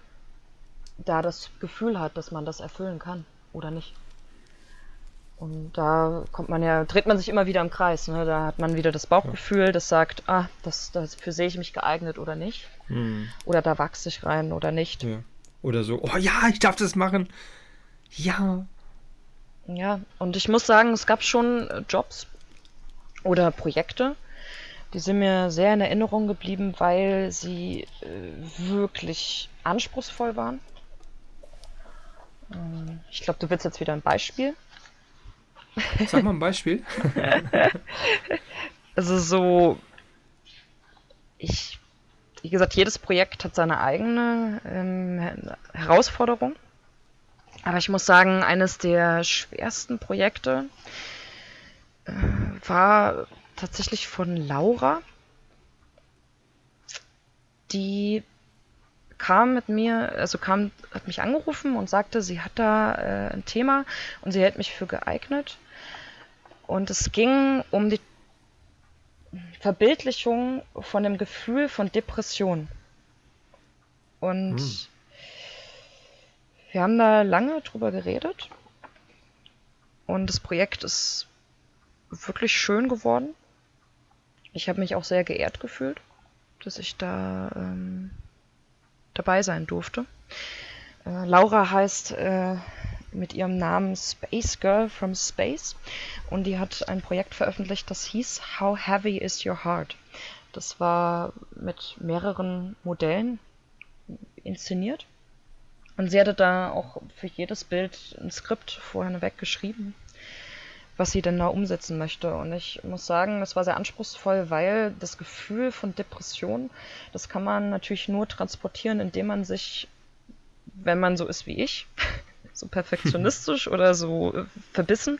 da das Gefühl hat, dass man das erfüllen kann oder nicht. Und da kommt man ja, dreht man sich immer wieder im Kreis. Ne? Da hat man wieder das Bauchgefühl, das sagt, ah, das, dafür sehe ich mich geeignet oder nicht. Hm. Oder da wachse ich rein oder nicht. Ja. Oder so, oh ja, ich darf das machen. Ja. Ja, und ich muss sagen, es gab schon Jobs oder Projekte, die sind mir sehr in Erinnerung geblieben, weil sie äh, wirklich anspruchsvoll waren. Ähm, Ich glaube, du willst jetzt wieder ein Beispiel. Sag mal ein Beispiel. Also so, ich, wie gesagt, jedes Projekt hat seine eigene ähm, Herausforderung. Aber ich muss sagen, eines der schwersten Projekte äh, war tatsächlich von Laura. Die kam mit mir, also kam, hat mich angerufen und sagte, sie hat da äh, ein Thema und sie hält mich für geeignet. Und es ging um die Verbildlichung von dem Gefühl von Depression. Und hm. wir haben da lange drüber geredet. Und das Projekt ist wirklich schön geworden. Ich habe mich auch sehr geehrt gefühlt, dass ich da ähm, dabei sein durfte. Äh, Laura heißt äh, mit ihrem Namen Space Girl from Space und die hat ein Projekt veröffentlicht, das hieß How Heavy is Your Heart? Das war mit mehreren Modellen inszeniert und sie hatte da auch für jedes Bild ein Skript vorher weggeschrieben, was sie denn da umsetzen möchte. Und ich muss sagen, das war sehr anspruchsvoll, weil das Gefühl von Depression, das kann man natürlich nur transportieren, indem man sich, wenn man so ist wie ich, so perfektionistisch oder so äh, verbissen,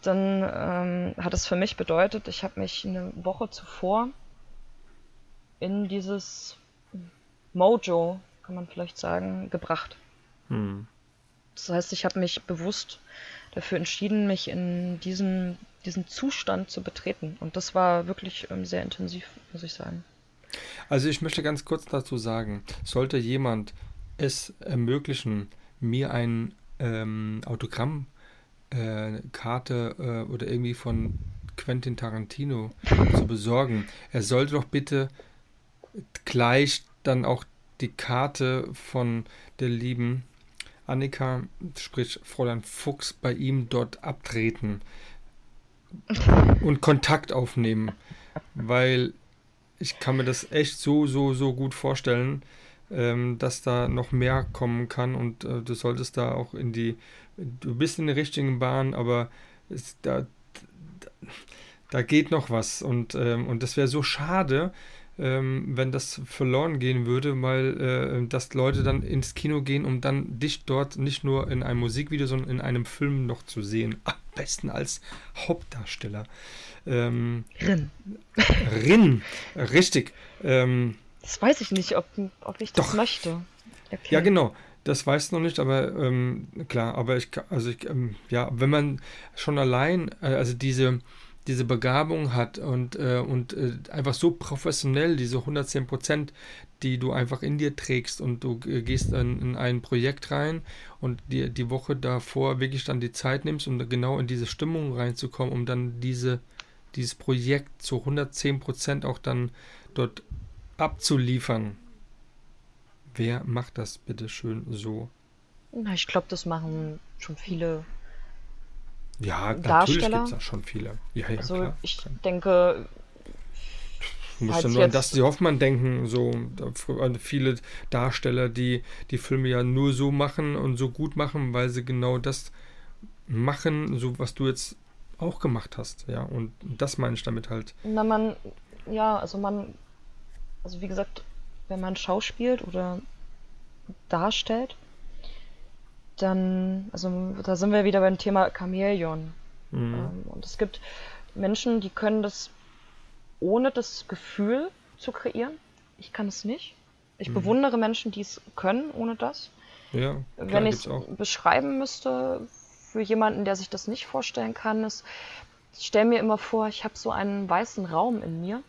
dann ähm, hat es für mich bedeutet, ich habe mich eine Woche zuvor in dieses Mojo, kann man vielleicht sagen, gebracht. Hm. Das heißt, ich habe mich bewusst dafür entschieden, mich in diesen, diesen Zustand zu betreten. Und das war wirklich ähm, sehr intensiv, muss ich sagen. Also ich möchte ganz kurz dazu sagen, sollte jemand es ermöglichen, mir ein ähm, Autogrammkarte äh, oder irgendwie von Quentin Tarantino zu besorgen. Er sollte doch bitte gleich dann auch die Karte von der lieben Annika, sprich Fräulein Fuchs, bei ihm dort abtreten und Kontakt aufnehmen, weil ich kann mir das echt so, so, so gut vorstellen, ähm, dass da noch mehr kommen kann und äh, du solltest da auch in die, du bist in der richtigen Bahn, aber es, da, da geht noch was und, ähm, und das wäre so schade, ähm, wenn das verloren gehen würde, weil äh, dass Leute dann ins Kino gehen, um dann dich dort nicht nur in einem Musikvideo, sondern in einem Film noch zu sehen. Am besten als Hauptdarsteller. Ähm, Rin. Rin, richtig. Ähm, das weiß ich nicht, ob, ob ich das Doch. möchte. Okay. Ja, genau. Das weiß ich noch nicht, aber ähm, klar, aber ich, also ich, ähm, ja, wenn man schon allein, äh, also diese, diese Begabung hat und, äh, und äh, einfach so professionell, diese 110 Prozent, die du einfach in dir trägst und du äh, gehst in, in, ein Projekt rein und dir die Woche davor wirklich dann die Zeit nimmst, um genau in diese Stimmung reinzukommen, um dann diese, dieses Projekt zu 110 Prozent auch dann dort abzuliefern. Wer macht das bitte schön so? Na, ich glaube, das machen schon viele ja, natürlich gibt es da schon viele. Ja, ja, also klar. ich denke. Du musst ja nur an Dusty Hoffmann denken, so viele Darsteller, die die Filme ja nur so machen und so gut machen, weil sie genau das machen, so was du jetzt auch gemacht hast, ja. Und das meine ich damit halt. Na, man, ja, also man also wie gesagt, wenn man schauspielt oder darstellt, dann, also da sind wir wieder beim Thema Chamäleon. Mhm. Ähm, und es gibt Menschen, die können das ohne das Gefühl zu kreieren. Ich kann es nicht. Ich mhm. bewundere Menschen, die es können ohne das. Ja, klar, Wenn ich es beschreiben müsste für jemanden, der sich das nicht vorstellen kann, ist, ich stelle mir immer vor, ich habe so einen weißen Raum in mir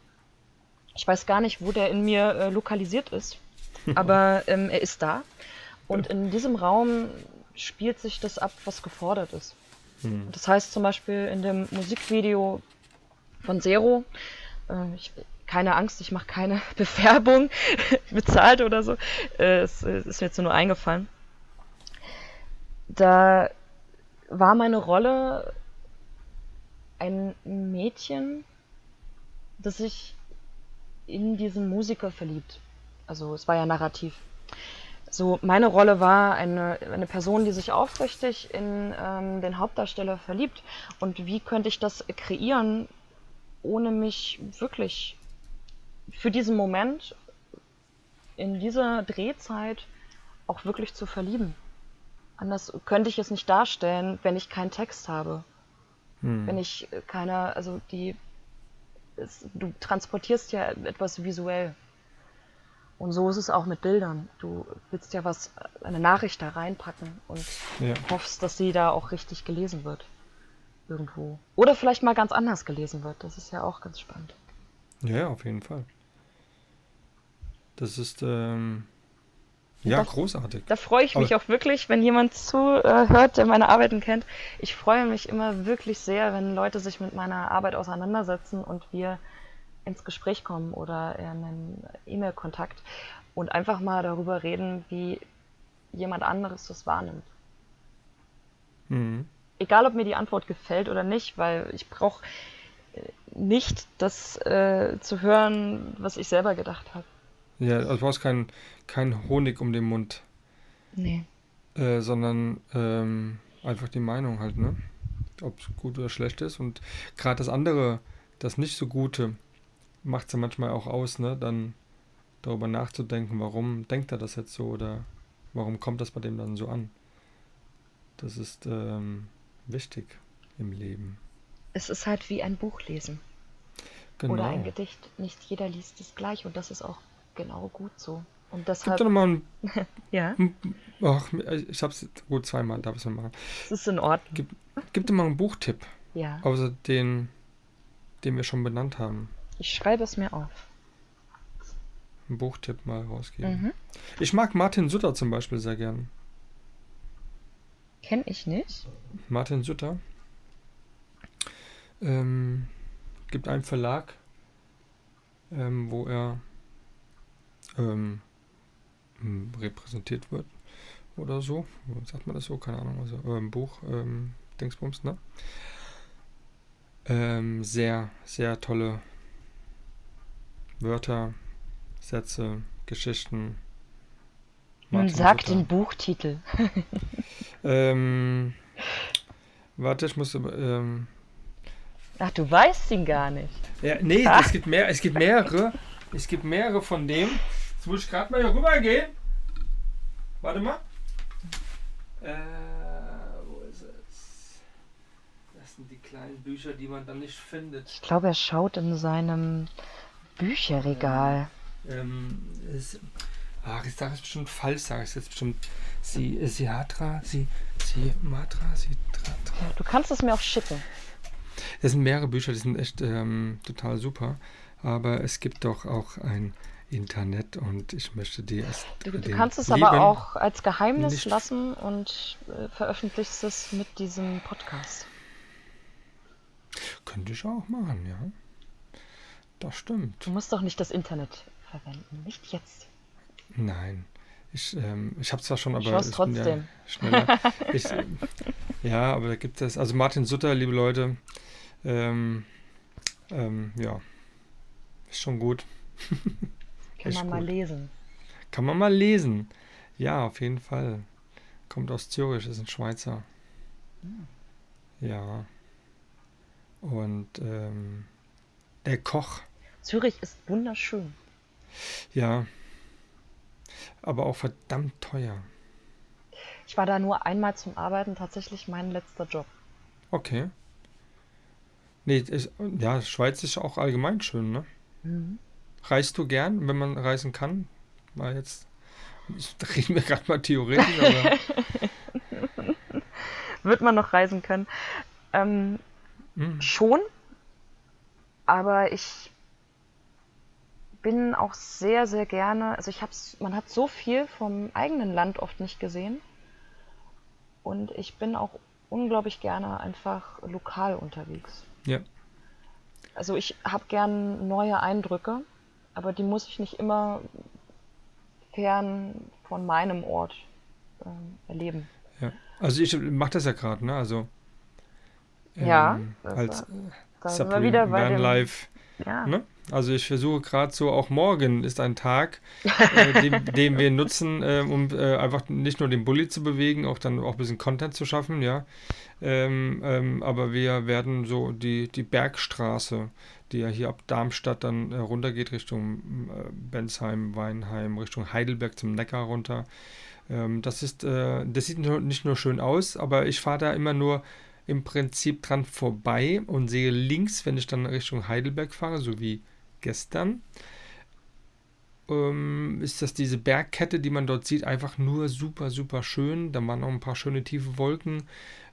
ich weiß gar nicht, wo der in mir äh, lokalisiert ist, aber ähm, er ist da. Und in diesem Raum spielt sich das ab, was gefordert ist. Hm. Das heißt zum Beispiel in dem Musikvideo von Zero, äh, ich, keine Angst, ich mache keine Bewerbung bezahlt oder so. Äh, es, es ist mir jetzt nur eingefallen. Da war meine Rolle ein Mädchen, das sich in diesen Musiker verliebt. Also es war ja narrativ. So, meine Rolle war eine, eine Person, die sich aufrichtig in ähm, den Hauptdarsteller verliebt. Und wie könnte ich das kreieren, ohne mich wirklich für diesen Moment in dieser Drehzeit auch wirklich zu verlieben. Anders könnte ich es nicht darstellen, wenn ich keinen Text habe. Hm. Wenn ich keine, also die, es, du transportierst ja etwas visuell. Und so ist es auch mit Bildern. Du willst ja was, eine Nachricht da reinpacken und Ja. hoffst, dass sie da auch richtig gelesen wird. Irgendwo. Oder vielleicht mal ganz anders gelesen wird. Das ist ja auch ganz spannend. Ja, auf jeden Fall. Das ist ähm, ja Das- großartig. Da freue ich mich Aber- auch wirklich, wenn jemand zuhört, der meine Arbeiten kennt. Ich freue mich immer wirklich sehr, wenn Leute sich mit meiner Arbeit auseinandersetzen und wir ins Gespräch kommen oder in einen E-Mail-Kontakt und einfach mal darüber reden, wie jemand anderes das wahrnimmt. Mhm. Egal, ob mir die Antwort gefällt oder nicht, weil ich brauche nicht das äh, zu hören, was ich selber gedacht habe. Ja, also du brauchst keinen kein Honig um den Mund, Nee. äh, sondern ähm, einfach die Meinung halt, ne? Ob es gut oder schlecht ist. Und gerade das andere, das nicht so Gute, macht es ja manchmal auch aus, ne? Dann darüber nachzudenken, warum denkt er das jetzt so oder warum kommt das bei dem dann so an. Das ist ähm, wichtig im Leben. Es ist halt wie ein Buch lesen. Genau. Oder ein Gedicht. Nicht jeder liest es gleich und das ist auch genau gut so. Und Gib deshalb, doch nochmal ein. ja, Ach, ich hab's gut zweimal, darf ich es machen. es ist in Ordnung. Gib dir mal einen Buchtipp, Ja, außer den, den wir schon benannt haben. Ich schreibe es mir auf. Einen Buchtipp mal rausgeben. Mhm. Ich mag Martin Sutter zum Beispiel sehr gern. Kenn ich nicht. Martin Sutter ähm, gibt einen Verlag, ähm, wo er ähm, repräsentiert wird oder so. Sagt man das so? Keine Ahnung. Also ähm, Buch, ähm, Dingsbums, ne? Ähm, sehr, sehr tolle Wörter, Sätze, Geschichten. Nun Martin sag Sutter. den Buchtitel. Ähm, warte, ich muss. Ähm, Ach, du weißt ihn gar nicht. ja, nee, es gibt mehr, es gibt mehrere. Es gibt mehrere von dem. Jetzt muss ich gerade mal hier rüber gehen. Warte mal. Äh, wo ist es? Das sind die kleinen Bücher, die man dann nicht findet. Ich glaube, er schaut in seinem Bücherregal. Ähm, es, ach, ich sage es bestimmt falsch, sage ich es jetzt bestimmt. Sie, Siatra, sie, sie, Matra, sie, tra, tra. Du kannst es mir auch schicken. Das sind mehrere Bücher, die sind echt ähm, total super. Aber es gibt doch auch ein Internet und ich möchte die erst. Du, du kannst es aber auch als Geheimnis lassen und äh, veröffentlichst es mit diesem Podcast. Könnte ich auch machen, ja. Das stimmt. Du musst doch nicht das Internet verwenden. Nicht jetzt. Nein. Ich, ähm, ich habe zwar schon, aber ich bin ja trotzdem. schneller. ich, ja, aber da gibt es, also Martin Sutter, liebe Leute, ähm, ähm, ja, ist schon gut. Kann man mal gut. lesen. Kann man mal lesen. Ja, auf jeden Fall. Kommt aus Zürich, ist ein Schweizer. Ja. Und ähm, der Koch, Zürich ist wunderschön. ja. Aber auch verdammt teuer. Ich war da nur einmal zum Arbeiten, tatsächlich mein letzter Job. Okay. Nee, ist, ja, Schweiz ist auch allgemein schön, ne? Mhm. Reist du gern, wenn man reisen kann? Mal jetzt. Da reden wir gerade mal theoretisch, aber. Wird man noch reisen können? Ähm, hm, schon, aber ich bin auch sehr, sehr gerne, also ich hab's, man hat so viel vom eigenen Land oft nicht gesehen und ich bin auch unglaublich gerne einfach lokal unterwegs. ja. Also ich habe gern neue Eindrücke, aber die muss ich nicht immer fern von meinem Ort ähm, erleben. Ja. Also ich mache das ja gerade, ne? Also Ja, ähm, das als war- Da sind wir wieder bei dem, Life Ja. Ne? Also ich versuche gerade so, auch morgen ist ein Tag, äh, den, den wir nutzen, äh, um äh, einfach nicht nur den Bulli zu bewegen, auch dann auch ein bisschen Content zu schaffen, ja. Ähm, ähm, aber wir werden so die, die Bergstraße, die ja hier ab Darmstadt dann äh, runtergeht, Richtung äh, Bensheim, Weinheim, Richtung Heidelberg zum Neckar runter. Ähm, das ist, äh, das sieht nicht nur schön aus, aber ich fahre da immer nur im Prinzip dran vorbei und sehe links, wenn ich dann Richtung Heidelberg fahre, so wie gestern, ähm, ist das diese Bergkette, die man dort sieht, einfach nur super, super schön. Da waren noch ein paar schöne tiefe Wolken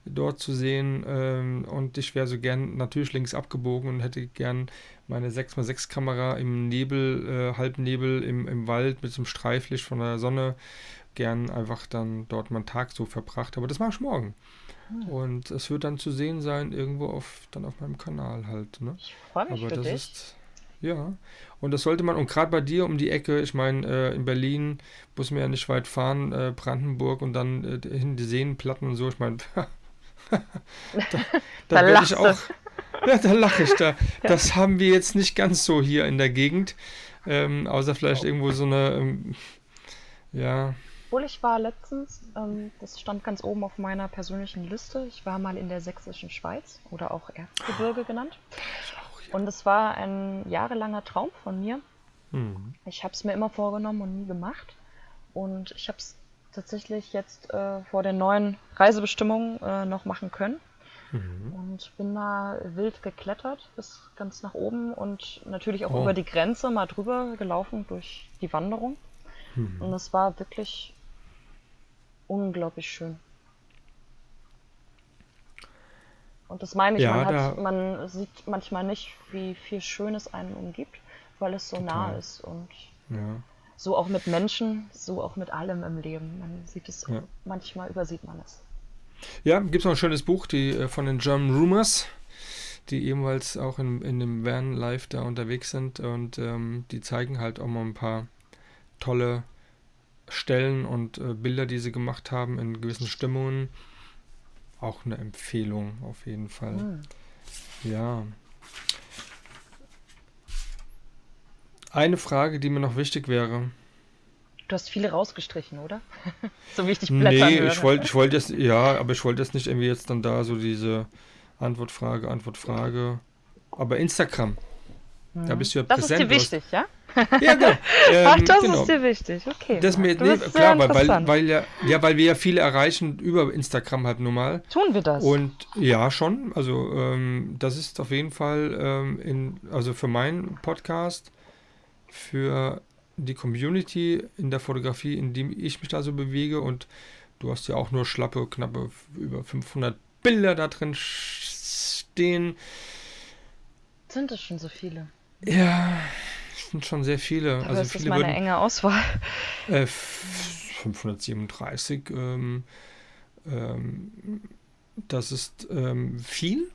dort zu sehen ähm, und ich wäre so gern natürlich links abgebogen und hätte gern meine 6x6 Kamera im Nebel, äh, Halbnebel im, im Wald mit so einem Streiflicht von der Sonne gern einfach dann dort meinen Tag so verbracht. Aber das mache ich morgen. Hm. Und es wird dann zu sehen sein, irgendwo auf, dann auf meinem Kanal halt. Ne? Ich freue mich Aber für das dich. ist, ja. Und das sollte man, und gerade bei dir um die Ecke, ich meine, äh, in Berlin muss man ja nicht weit fahren, äh, Brandenburg und dann äh, hin die Seenplatten und so, ich meine, da, da werde ich auch, ja, da lache ich da. Das haben wir jetzt nicht ganz so hier in der Gegend, ähm, außer vielleicht irgendwo so eine, ähm, ja, Obwohl ich war letztens, ähm, das stand ganz oben auf meiner persönlichen Liste, ich war mal in der sächsischen Schweiz oder auch Erzgebirge genannt. Und es war ein jahrelanger Traum von mir. hm, Ich habe es mir immer vorgenommen und nie gemacht. Und ich habe es tatsächlich jetzt äh, vor der neuen Reisebestimmung äh, noch machen können. mhm. Und bin da wild geklettert bis ganz nach oben und natürlich auch Oh. über die Grenze mal drüber gelaufen durch die Wanderung. Mhm. Und es war wirklich unglaublich schön. Und das meine ich, Ja, man, hat, man sieht manchmal nicht, wie viel Schönes einen umgibt, weil es so nah Total. ist. Und ja. so auch mit Menschen, so auch mit allem im Leben. Man sieht es, Ja. manchmal übersieht man es. Ja, gibt es noch ein schönes Buch, die äh, von den German Rumors, die ebenfalls auch in, in dem Van Live da unterwegs sind und ähm, die zeigen halt auch mal ein paar tolle Stellen und äh, Bilder, die sie gemacht haben in gewissen Stimmungen. Auch eine Empfehlung auf jeden Fall. Hm. Ja. Eine Frage, die mir noch wichtig wäre. Du hast viele rausgestrichen, oder? so wie ich dich blättern Nee, höre. ich wollte ich wollte jetzt, ja, aber ich wollte jetzt nicht irgendwie jetzt dann da so diese Antwortfrage, Antwortfrage. Aber Instagram, da bist du ja Mhm. Das ist präsent. dir du hast- wichtig, ja? Ja, genau. Ähm, Ach, das genau. ist dir wichtig, okay. Das mir, nee, klar, weil, weil, weil ja, ja, weil wir ja viele erreichen über Instagram halt nun mal. Tun wir das? Und ja, schon. Also ähm, das ist auf jeden Fall ähm, in, also für meinen Podcast, für die Community in der Fotografie, in dem ich mich da so bewege und du hast ja auch nur schlappe, knappe über 500 Bilder da drin stehen. Sind es schon so viele? Ja, sind schon sehr viele. Aber also ist viele meine würden, enge Auswahl. äh, 537, ähm, ähm, das ist ähm, viel,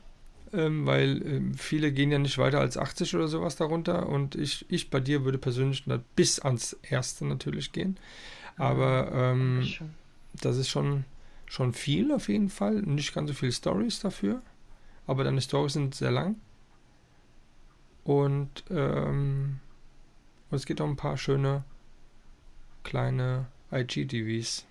ähm, weil ähm, viele gehen ja nicht weiter als 80 oder sowas darunter und ich, ich bei dir würde persönlich bis ans erste natürlich gehen. Aber ähm, das ist schon, schon viel auf jeden Fall. Nicht ganz so viele Stories dafür, aber deine Stories sind sehr lang. Und, ähm, und es gibt auch ein paar schöne kleine IGTVs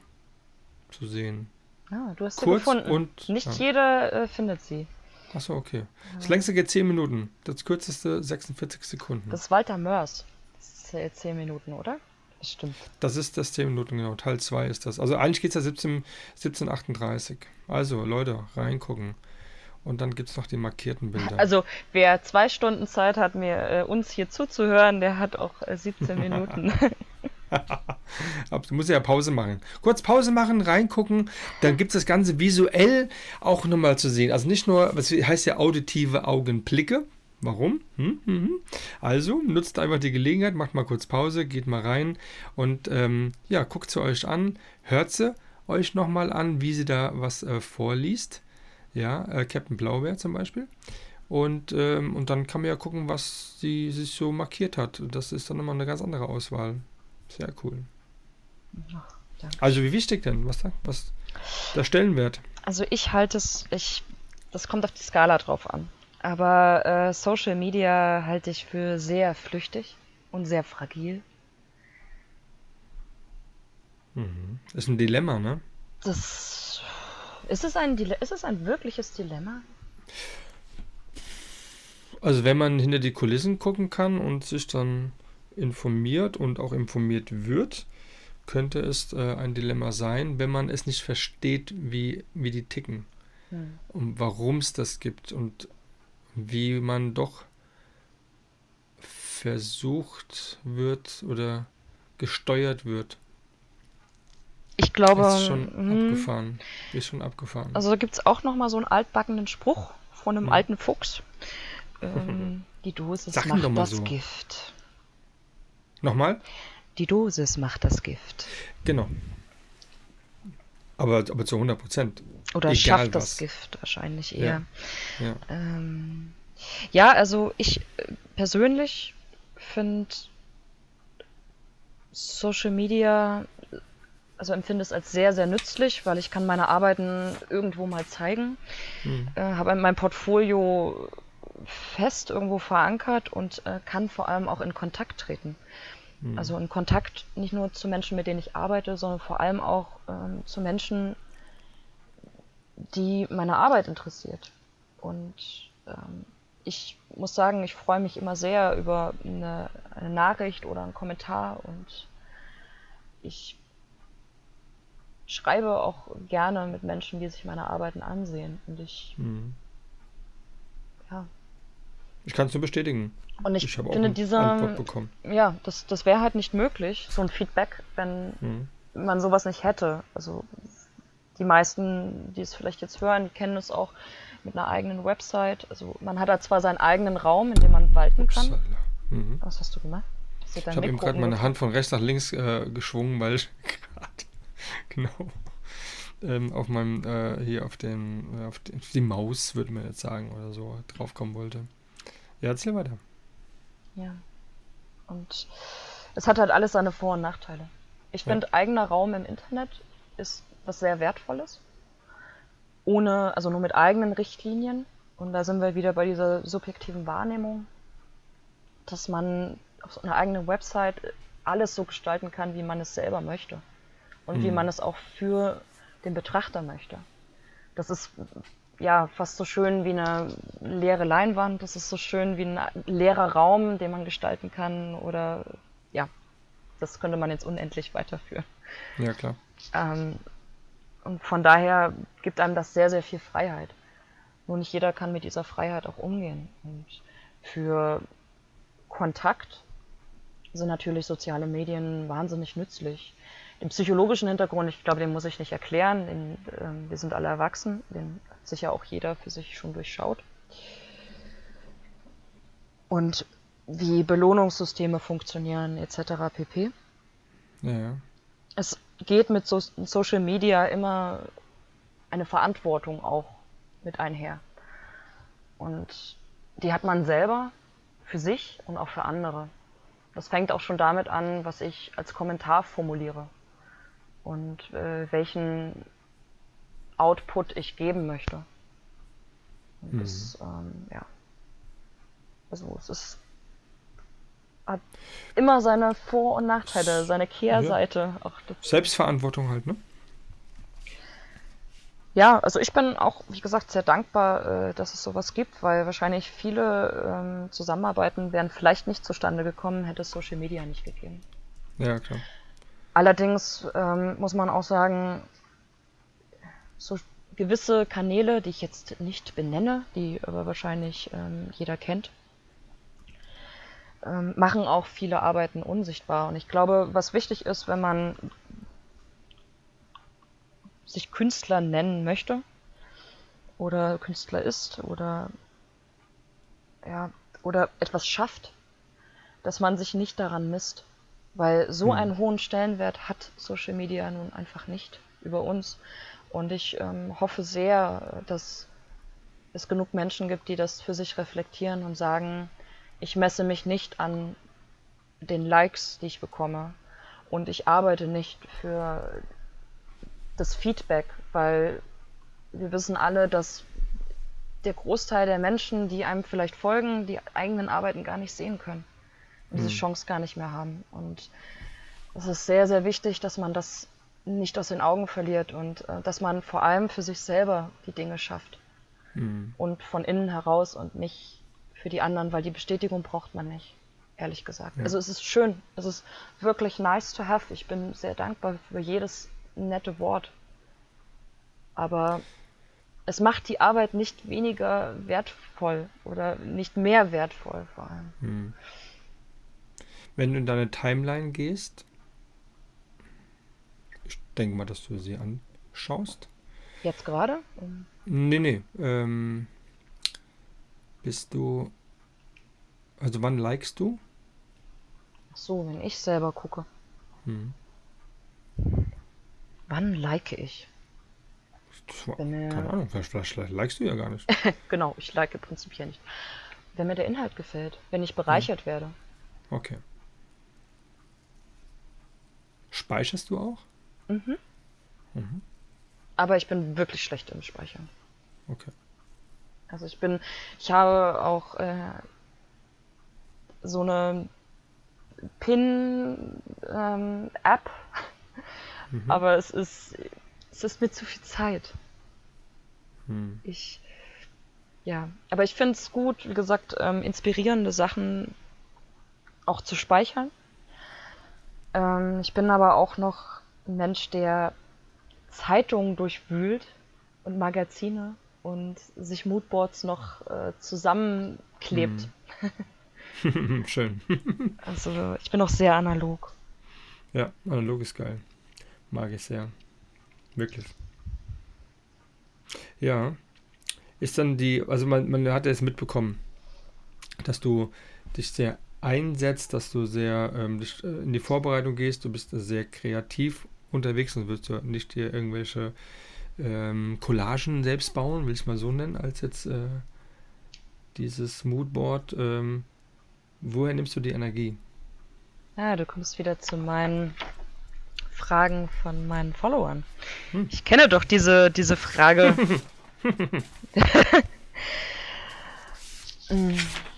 zu sehen. Ah, du hast sie Kurz gefunden. und. Nicht ja. jeder äh, findet sie. Achso, okay. Das längste geht 10 Minuten. Das kürzeste 46 Sekunden. Das ist Walter Mörs. Das ist ja 10 Minuten, oder? Das stimmt. Das ist das 10 Minuten, genau. Teil 2 ist das. Also eigentlich geht es ja 17, 1738. Also, Leute, reingucken. Und dann gibt es noch die markierten Bilder. Also, wer zwei Stunden Zeit hat, mir äh, uns hier zuzuhören, der hat auch äh, 17 Minuten. Du musst ja Pause machen. Kurz Pause machen, reingucken, dann gibt es das Ganze visuell auch nochmal zu sehen. Also nicht nur, was heißt ja auditive Augenblicke. Warum? Hm, hm, hm. Also nutzt einfach die Gelegenheit, macht mal kurz Pause, geht mal rein und ähm, ja, guckt sie euch an, hört sie euch nochmal an, wie sie da was äh, vorliest. Ja, äh, Captain Blaubeer zum Beispiel. Und, ähm, und dann kann man ja gucken, was sie sich so markiert hat. Das ist dann immer eine ganz andere Auswahl. Sehr cool. danke. Also wie wichtig denn? Was, da- was der Stellenwert? Also, ich halte es, ich, das kommt auf die Skala drauf an. Aber äh, Social Media halte ich für sehr flüchtig und sehr fragil. Mhm. Ist ein Dilemma, ne? Das ist es ein Dile ist es ein wirkliches Dilemma? Also wenn man hinter die Kulissen gucken kann und sich dann informiert und auch informiert wird, könnte es äh, ein Dilemma sein, wenn man es nicht versteht, wie, wie die ticken Hm. und warum es das gibt und wie man doch versucht wird oder gesteuert wird. Ich glaube, ist schon hm, abgefahren. Ist schon abgefahren. also da gibt es auch noch mal so einen altbackenen Spruch von einem Hm. alten Fuchs. Ähm, die Dosis Sag macht das so. Gift. Nochmal? Die Dosis macht das Gift. Genau. Aber, aber zu 100 Prozent. Oder Egal schafft das was. Gift wahrscheinlich Ja. eher. Ja. Ähm, ja, also ich äh, persönlich finde Social Media, also empfinde es als sehr, sehr nützlich, weil ich kann meine Arbeiten irgendwo mal zeigen, Hm. äh, habe mein Portfolio fest irgendwo verankert und äh, kann vor allem auch in Kontakt treten. Hm. Also in Kontakt nicht nur zu Menschen, mit denen ich arbeite, sondern vor allem auch ähm, zu Menschen, die meine Arbeit interessiert. Und ähm, ich muss sagen, ich freue mich immer sehr über eine, eine Nachricht oder einen Kommentar und ich schreibe auch gerne mit Menschen, die sich meine Arbeiten ansehen. Und ich, Hm. ja, Ich kann es nur bestätigen. und ich, Ich habe auch finde bekommen. ja, das, das wäre halt nicht möglich, so ein Feedback, wenn Hm. man sowas nicht hätte. Also die meisten, die es vielleicht jetzt hören, die kennen es auch mit einer eigenen Website. Also man hat da zwar seinen eigenen Raum, in dem man walten kann. Upsala. Mhm. Was hast du gemacht? Ich habe eben gerade meine? Hand von rechts nach links äh, geschwungen, weil ich gerade genau ähm, auf meinem äh, hier auf den äh, auf den, die Maus würde man jetzt sagen oder so draufkommen wollte. Ja, erzähl weiter. Ja. Und es hat halt alles seine Vor- und Nachteile. Ich Ja. finde, eigener Raum im Internet ist was sehr Wertvolles. Ohne, also nur mit eigenen Richtlinien. Und da sind wir wieder bei dieser subjektiven Wahrnehmung, dass man auf so einer eigenen Website alles so gestalten kann, wie man es selber möchte. Und wie Mhm. man es auch für den Betrachter möchte. Das ist ja fast so schön wie eine leere Leinwand, das ist so schön wie ein leerer Raum, den man gestalten kann oder ja, das könnte man jetzt unendlich weiterführen. Ja, klar. Ähm, und von daher gibt einem das sehr, sehr viel Freiheit. Nur nicht jeder kann mit dieser Freiheit auch umgehen. Und für Kontakt sind natürlich soziale Medien wahnsinnig nützlich. Den psychologischen Hintergrund, ich glaube, den muss ich nicht erklären. Den, ähm, wir sind alle erwachsen, den hat sicher auch jeder für sich schon durchschaut. Und wie Belohnungssysteme funktionieren etc. pp. Ja. Es geht mit so Social Media immer eine Verantwortung auch mit einher. Und die hat man selber für sich und auch für andere. Das fängt auch schon damit an, was ich als Kommentar formuliere und äh, welchen Output ich geben möchte. Und das, ähm, ja. Also es ist hat immer seine Vor- und Nachteile, seine Kehrseite. Auch das Selbstverantwortung halt, ne? Ja, also ich bin auch, wie gesagt, sehr dankbar, äh, dass es sowas gibt, weil wahrscheinlich viele ähm, Zusammenarbeiten wären vielleicht nicht zustande gekommen, hätte es Social Media nicht gegeben. Ja, klar. Allerdings ähm, muss man auch sagen, so gewisse Kanäle, die ich jetzt nicht benenne, die aber wahrscheinlich ähm, jeder kennt, ähm, machen auch viele Arbeiten unsichtbar. Und ich glaube, was wichtig ist, wenn man sich Künstler nennen möchte oder Künstler ist oder ja, oder etwas schafft, dass man sich nicht daran misst. Weil so Hm. einen hohen Stellenwert hat Social Media nun einfach nicht über uns. Und ich ähm, hoffe sehr, dass es genug Menschen gibt, die das für sich reflektieren und sagen, ich messe mich nicht an den Likes, die ich bekomme. Und ich arbeite nicht für das Feedback, weil wir wissen alle, dass der Großteil der Menschen, die einem vielleicht folgen, die eigenen Arbeiten gar nicht sehen können und diese Mhm. Chance gar nicht mehr haben. Und es ist sehr, sehr wichtig, dass man das nicht aus den Augen verliert und äh, dass man vor allem für sich selber die Dinge schafft Mhm. und von innen heraus und nicht für die anderen, weil die Bestätigung braucht man nicht, ehrlich gesagt. Ja. Also es ist schön, es ist wirklich nice to have. Ich bin sehr dankbar für jedes nette Wort. Aber es macht die Arbeit nicht weniger wertvoll oder nicht mehr wertvoll vor allem. Mhm. Wenn du in deine Timeline gehst, ich denke mal, dass du sie anschaust. Jetzt gerade? Nee, nee. Ähm, bist du. Also wann likest du? Ach so, wenn ich selber gucke. Hm. Wann like ich? Wenn mir- Keine Ahnung, vielleicht, vielleicht, vielleicht likest du ja gar nicht. Genau, ich like prinzipiell nicht. Wenn mir der Inhalt gefällt, wenn ich bereichert werde. Okay. Speicherst du auch? Mhm. Mhm. Aber ich bin wirklich schlecht im Speichern. Okay. Also ich bin, ich habe auch äh, so eine Pin-App, Mhm. aber es ist, es ist mir zu viel Zeit. Hm. Ich, ja, aber ich finde es gut, wie gesagt, ähm, inspirierende Sachen auch zu speichern. Ähm, ich bin aber auch noch ein Mensch, der Zeitungen durchwühlt und Magazine und sich Moodboards noch äh, zusammenklebt. Schön. Also ich bin auch sehr analog. Ja, analog ist geil. Mag ich sehr. Wirklich. Ja. Ist dann die, also man, man hat ja jetzt mitbekommen, dass du dich sehr einsetzt, dass du sehr ähm, äh, in die Vorbereitung gehst, du bist sehr kreativ unterwegs und willst du nicht dir irgendwelche ähm, Collagen selbst bauen, will ich mal so nennen, als jetzt äh, dieses Moodboard. Ähm, woher nimmst du die Energie? Ja, du kommst wieder zu meinen Fragen von meinen Followern. Hm. Ich kenne doch diese, diese Frage.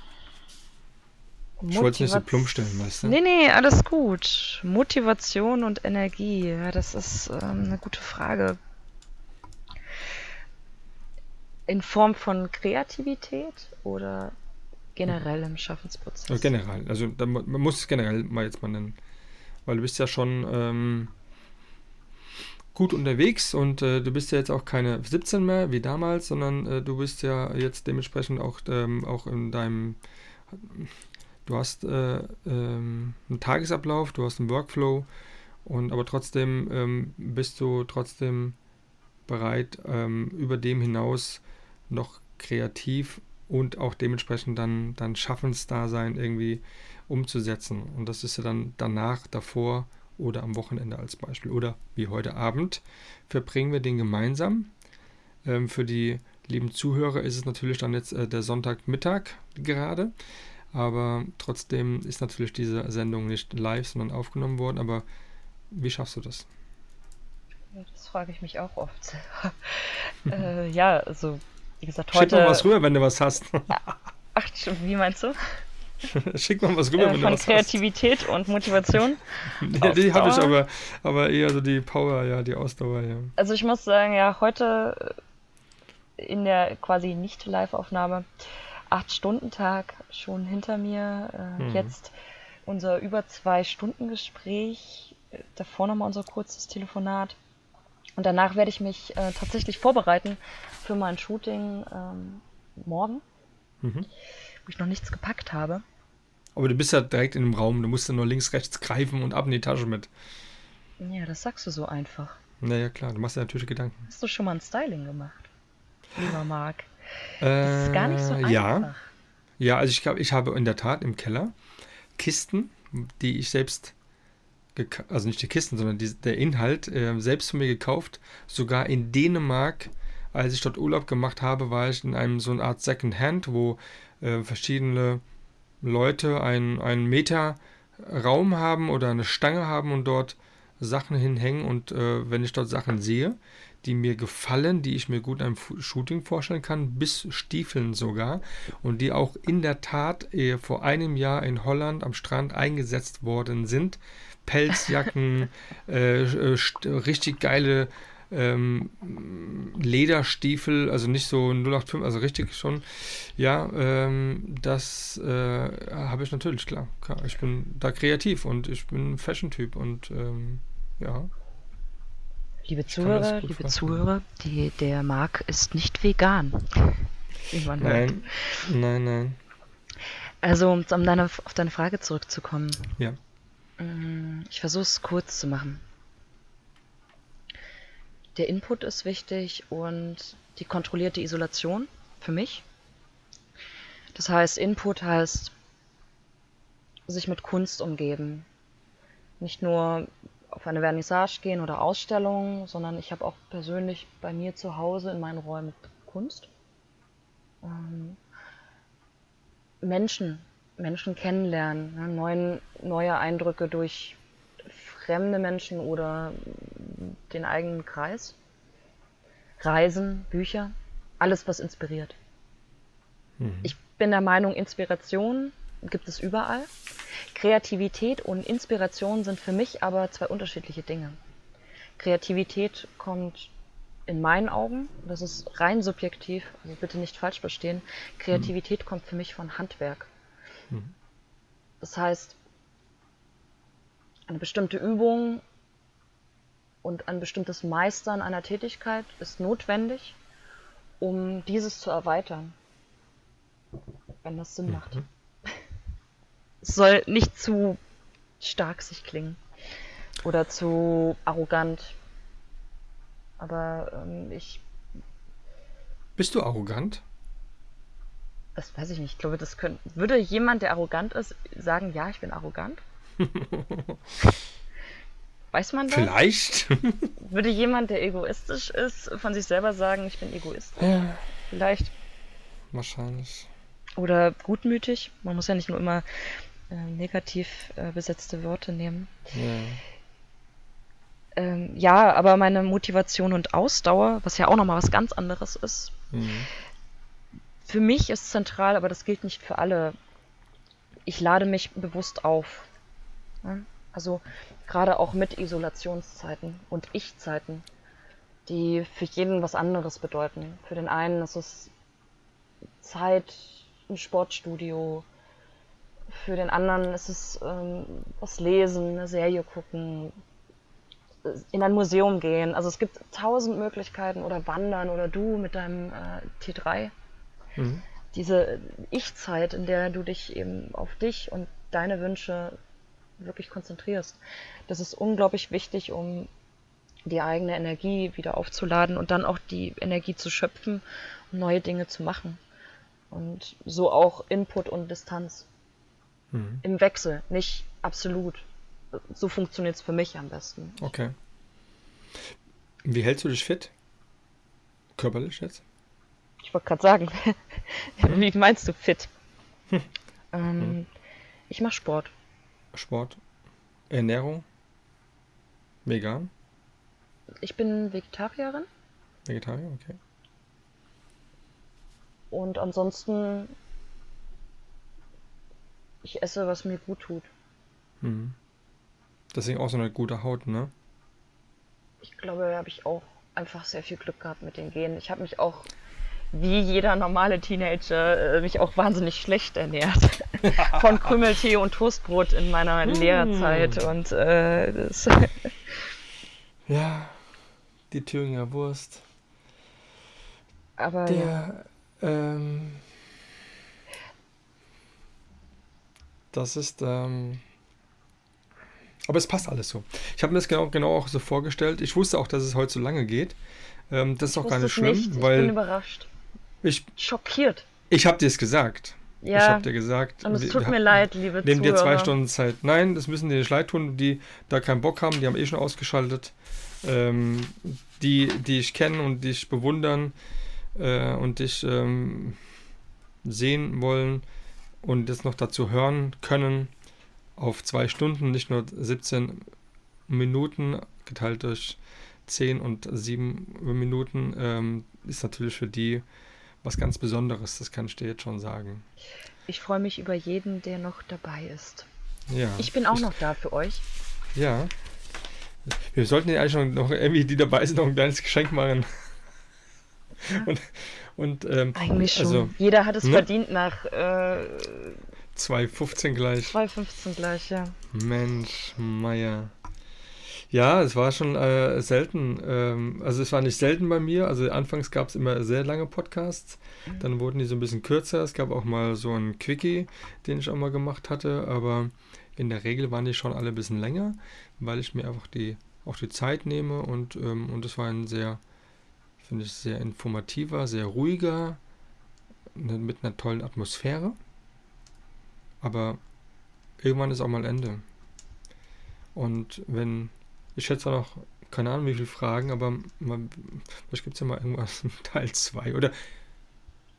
Mm. Ich wollte es nicht so plump stellen, weißt du? Nee, nee, alles gut. Motivation und Energie, ja, das ist ähm, eine gute Frage. In Form von Kreativität oder generell im Schaffensprozess? Ja, generell, also da, man muss es generell mal jetzt mal nennen. Weil du bist ja schon ähm, gut unterwegs und äh, du bist ja jetzt auch keine 17 mehr wie damals, sondern äh, du bist ja jetzt dementsprechend auch, ähm, auch in deinem, du hast äh, ähm, einen Tagesablauf, du hast einen Workflow und aber trotzdem ähm, bist du trotzdem bereit, ähm, über dem hinaus noch kreativ und auch dementsprechend dann, dann Schaffensdasein irgendwie umzusetzen. Und das ist ja dann danach, davor oder am Wochenende als Beispiel. Oder wie heute Abend verbringen wir den gemeinsam. Ähm, für die lieben Zuhörer ist es natürlich dann jetzt äh, der Sonntagmittag gerade. Aber trotzdem ist natürlich diese Sendung nicht live, sondern aufgenommen worden. Aber wie schaffst du das? Ja, das frage ich mich auch oft selber. äh, ja, also wie gesagt, Schick heute. mal was rüber, wenn du was hast. Ach, wie meinst du? Schick mal was rüber, Äh, wenn du von was Kreativität und Motivation? hast. Ja, die habe ich aber, aber eher so die Power, ja, die Ausdauer, ja. Also ich muss sagen, ja, heute in der quasi nicht Live-Aufnahme acht Stunden Tag schon hinter mir. Äh, Mhm. Jetzt unser über zwei Stunden Gespräch. äh, Davor nochmal unser kurzes Telefonat. Und danach werde ich mich äh, tatsächlich vorbereiten für mein Shooting ähm, morgen, Mhm. wo ich noch nichts gepackt habe. Aber du bist ja direkt in dem Raum, du musst ja nur links, rechts greifen und ab in die Tasche mit. Ja, das sagst du so einfach. Naja, klar, du machst dir natürlich Gedanken. Hast du schon mal ein Styling gemacht? Lieber Marc. Äh, Das ist gar nicht so einfach. Ja, ja also ich glaube, ich habe in der Tat im Keller Kisten, die ich selbst, also nicht die Kisten, sondern die, der Inhalt äh, selbst von mir gekauft. Sogar in Dänemark, als ich dort Urlaub gemacht habe, war ich in einem so eine Art Second Hand, wo äh, verschiedene Leute einen, einen Meter Raum haben oder eine Stange haben und dort Sachen hinhängen. Und äh, wenn ich dort Sachen sehe, die mir gefallen, die ich mir gut einem Shooting vorstellen kann, bis Stiefeln sogar. Und die auch in der Tat äh, vor einem Jahr in Holland am Strand eingesetzt worden sind. Pelzjacken, äh, äh richtig geile ähm, Lederstiefel, also nicht so 085, also richtig schon. Ja, ähm, das äh, habe ich natürlich, klar, klar. Ich bin da kreativ und ich bin Fashion-Typ und ähm, ja. Liebe Zuhörer, liebe vorstellen. Zuhörer, die, der Marc ist nicht vegan. Nein, nein, nein. Also, um deine, auf deine Frage zurückzukommen. Ja. Mm, ich versuche es kurz zu machen der Input ist wichtig und die kontrollierte Isolation für mich. Das heißt, Input heißt sich mit Kunst umgeben. Nicht nur auf eine Vernissage gehen oder Ausstellungen, sondern ich habe auch persönlich bei mir zu Hause in meinen Räumen Kunst. Ähm, Menschen, Menschen kennenlernen, ne, neuen, neue Eindrücke durch fremde Menschen oder den eigenen Kreis. Reisen, Bücher, alles, was inspiriert. Mhm. Ich bin der Meinung, Inspiration gibt es überall. Kreativität und Inspiration sind für mich aber zwei unterschiedliche Dinge. Kreativität kommt in meinen Augen, das ist rein subjektiv, also bitte nicht falsch verstehen, Kreativität mhm. kommt für mich von Handwerk. Mhm. Das heißt, eine bestimmte Übung und ein bestimmtes Meistern einer Tätigkeit ist notwendig, um dieses zu erweitern. Wenn das Sinn macht. Es soll nicht zu stark sich klingen oder zu arrogant. Aber ähm, ich. Bist du arrogant? Das weiß ich nicht. Ich glaube, das könnte. Würde jemand, der arrogant ist, sagen, ja, ich bin arrogant? Weiß man das? Vielleicht. Würde jemand, der egoistisch ist, von sich selber sagen, ich bin Egoist? Ja. Vielleicht. Wahrscheinlich. Oder gutmütig. Man muss ja nicht nur immer äh, negativ äh, besetzte Worte nehmen. Ja. Ähm, ja, aber meine Motivation und Ausdauer, was ja auch nochmal was ganz anderes ist, mhm. für mich ist zentral, aber das gilt nicht für alle. Ich lade mich bewusst auf. Also gerade auch mit Isolationszeiten und Ich-Zeiten, die für jeden was anderes bedeuten. Für den einen ist es Zeit im Sportstudio, für den anderen ist es ähm, was lesen, eine Serie gucken, in ein Museum gehen. Also es gibt tausend Möglichkeiten oder wandern oder du mit deinem äh, T3. Mhm. Diese Ich-Zeit, in der du dich eben auf dich und deine Wünsche wirklich konzentrierst. Das ist unglaublich wichtig, um die eigene Energie wieder aufzuladen und dann auch die Energie zu schöpfen, um neue Dinge zu machen. Und so auch Input und Distanz. Mhm. Im Wechsel, nicht absolut. So funktioniert es für mich am besten. Okay. Wie hältst du dich fit? Körperlich jetzt? Ich wollte gerade sagen, wie meinst du fit? Hm. Ähm, hm. Ich mache Sport. Sport, Ernährung, vegan. Ich bin Vegetarierin. Vegetarier, okay. Und ansonsten, ich esse, was mir gut tut. Mhm. Deswegen auch so eine gute Haut, ne? Ich glaube, da habe ich auch einfach sehr viel Glück gehabt mit den Genen. Ich habe mich auch wie jeder normale Teenager äh, mich auch wahnsinnig schlecht ernährt. Von Krümeltee und Toastbrot in meiner mm. Lehrerzeit. Und äh, das Ja, die Thüringer Wurst. Aber der, ja. ähm, das ist, ähm, aber es passt alles so. Ich habe mir das genau, genau auch so vorgestellt. Ich wusste auch, dass es heute so lange geht. Ähm, das ist auch gar nicht schlimm, nicht. weil. Ich bin überrascht. Ich, Schockiert. Ich habe dir es gesagt. Ja. Ich habe dir gesagt. Und es tut wir, mir leid, liebe Nehmen dir zwei Stunden Zeit. Nein, das müssen dir nicht leid tun, die da keinen Bock haben, die haben eh schon ausgeschaltet. Ähm, die, die ich kenne und dich bewundern äh, und dich ähm, sehen wollen und das noch dazu hören können auf zwei Stunden, nicht nur 17 Minuten geteilt durch 10 und 7 Minuten ähm, ist natürlich für die was ganz Besonderes, das kann ich dir jetzt schon sagen. Ich freue mich über jeden, der noch dabei ist. Ja. Ich bin auch ich, noch da für euch. Ja. Wir sollten ja eigentlich noch irgendwie, die dabei sind, noch ein kleines Geschenk machen. Ja. Und, und ähm, Eigentlich schon. Also, Jeder hat es ne? verdient nach äh, 2,15 gleich. 2,15 gleich, ja. Mensch, Meier. Ja, es war schon äh, selten. Ähm, also es war nicht selten bei mir. Also anfangs gab es immer sehr lange Podcasts. Mhm. Dann wurden die so ein bisschen kürzer. Es gab auch mal so einen Quickie, den ich auch mal gemacht hatte. Aber in der Regel waren die schon alle ein bisschen länger, weil ich mir einfach die, auch die Zeit nehme. Und, ähm, und es war ein sehr, finde ich, sehr informativer, sehr ruhiger, ne, mit einer tollen Atmosphäre. Aber irgendwann ist auch mal Ende. Und wenn ich schätze noch, keine Ahnung, wie viele Fragen, aber man, vielleicht gibt es ja mal irgendwas Teil 2 oder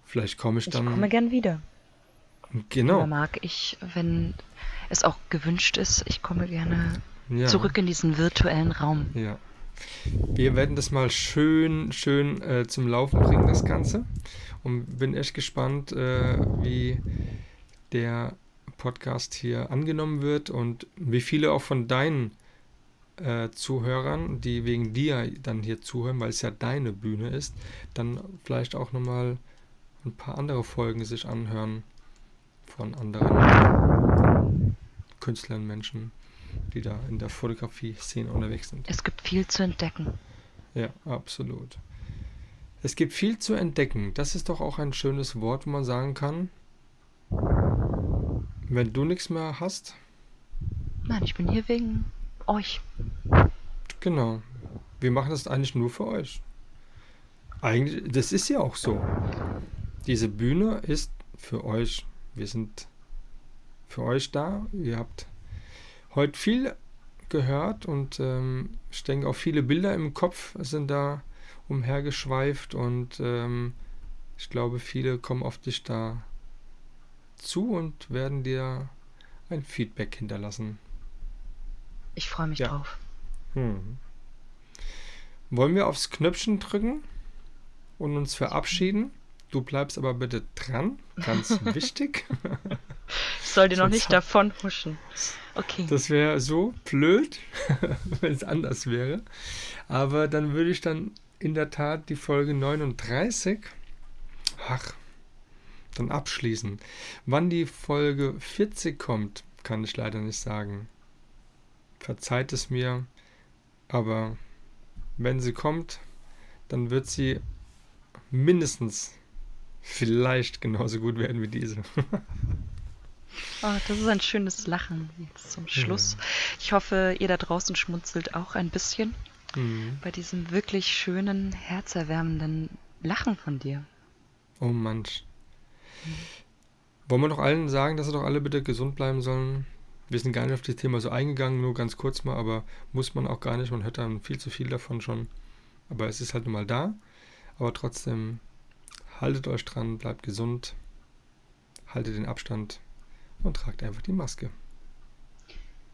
vielleicht komme ich dann. Ich komme gern wieder. Genau. Da mag ich, wenn es auch gewünscht ist, ich komme gerne ja. zurück in diesen virtuellen Raum. Ja. Wir werden das mal schön, schön äh, zum Laufen bringen, das Ganze. Und bin echt gespannt, äh, wie der Podcast hier angenommen wird und wie viele auch von deinen äh, Zuhörern, die wegen dir dann hier zuhören, weil es ja deine Bühne ist, dann vielleicht auch nochmal ein paar andere Folgen sich anhören von anderen Künstlern, Menschen, die da in der Fotografie-Szene unterwegs sind. Es gibt viel zu entdecken. Ja, absolut. Es gibt viel zu entdecken. Das ist doch auch ein schönes Wort, wo man sagen kann, wenn du nichts mehr hast. Nein, ich bin hier wegen euch. Genau. Wir machen das eigentlich nur für euch. Eigentlich, das ist ja auch so. Diese Bühne ist für euch. Wir sind für euch da. Ihr habt heute viel gehört und ähm, ich denke auch viele Bilder im Kopf sind da umhergeschweift und ähm, ich glaube, viele kommen auf dich da zu und werden dir ein Feedback hinterlassen. Ich freue mich ja. drauf. Hm. Wollen wir aufs Knöpfchen drücken und uns verabschieden? Du bleibst aber bitte dran, ganz wichtig. Ich soll dir noch nicht davon huschen. Okay. Das wäre so blöd, wenn es anders wäre. Aber dann würde ich dann in der Tat die Folge 39, ach, dann abschließen. Wann die Folge 40 kommt, kann ich leider nicht sagen verzeiht es mir, aber wenn sie kommt, dann wird sie mindestens vielleicht genauso gut werden wie diese. Oh, das ist ein schönes Lachen jetzt zum Schluss. Ja. Ich hoffe, ihr da draußen schmunzelt auch ein bisschen mhm. bei diesem wirklich schönen, herzerwärmenden Lachen von dir. Oh Mensch. Mhm. Wollen wir doch allen sagen, dass sie doch alle bitte gesund bleiben sollen? Wir sind gar nicht auf das Thema so eingegangen, nur ganz kurz mal, aber muss man auch gar nicht. Man hört dann viel zu viel davon schon. Aber es ist halt nun mal da. Aber trotzdem, haltet euch dran, bleibt gesund, haltet den Abstand und tragt einfach die Maske.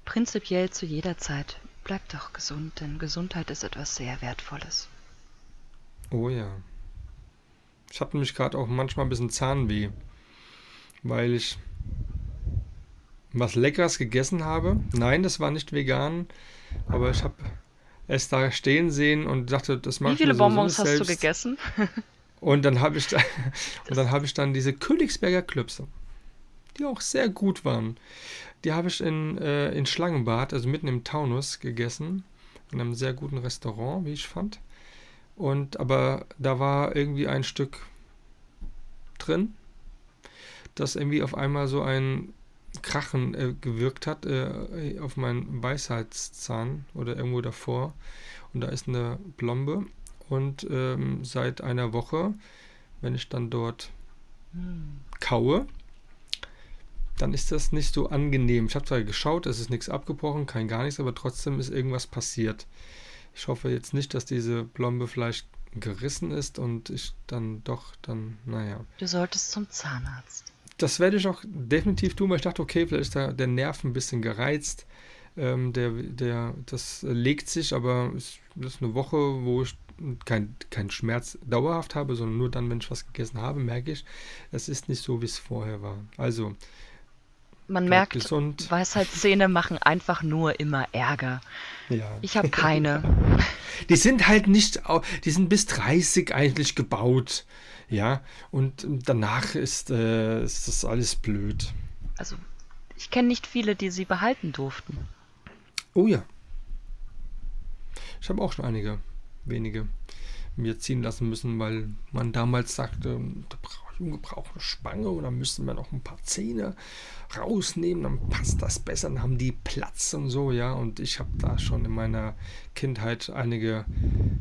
Prinzipiell zu jeder Zeit. Bleibt doch gesund, denn Gesundheit ist etwas sehr Wertvolles. Oh ja. Ich habe nämlich gerade auch manchmal ein bisschen Zahnweh, weil ich was Leckeres gegessen habe. Nein, das war nicht vegan, aber ich habe es da stehen sehen und dachte, das mache ich Wie viele Bonbons hast selbst. du gegessen? und dann habe ich, da, und dann habe ich dann diese Königsberger Klöpse, die auch sehr gut waren. Die habe ich in, äh, in Schlangenbad, also mitten im Taunus, gegessen. In einem sehr guten Restaurant, wie ich fand. Und aber da war irgendwie ein Stück drin, das irgendwie auf einmal so ein Krachen äh, gewirkt hat äh, auf meinen Weisheitszahn oder irgendwo davor. Und da ist eine Plombe. Und ähm, seit einer Woche, wenn ich dann dort hm. kaue, dann ist das nicht so angenehm. Ich habe zwar geschaut, es ist nichts abgebrochen, kein gar nichts, aber trotzdem ist irgendwas passiert. Ich hoffe jetzt nicht, dass diese Plombe vielleicht gerissen ist und ich dann doch dann, naja. Du solltest zum Zahnarzt das werde ich auch definitiv tun, weil ich dachte, okay, vielleicht ist da der Nerv ein bisschen gereizt. Ähm, der, der, das legt sich, aber es ist eine Woche, wo ich keinen kein Schmerz dauerhaft habe, sondern nur dann, wenn ich was gegessen habe, merke ich, es ist nicht so, wie es vorher war. Also, Man merkt, gesund. Weisheitszähne machen einfach nur immer Ärger. ja. Ich habe keine. Die sind halt nicht, die sind bis 30 eigentlich gebaut. Ja, und danach ist, äh, ist das alles blöd. Also, ich kenne nicht viele, die sie behalten durften. Oh ja. Ich habe auch schon einige, wenige mir ziehen lassen müssen, weil man damals sagte, der Bra- Junge braucht eine Spange und dann müssten wir noch ein paar Zähne rausnehmen, dann passt das besser, dann haben die Platz und so, ja. Und ich habe da schon in meiner Kindheit einige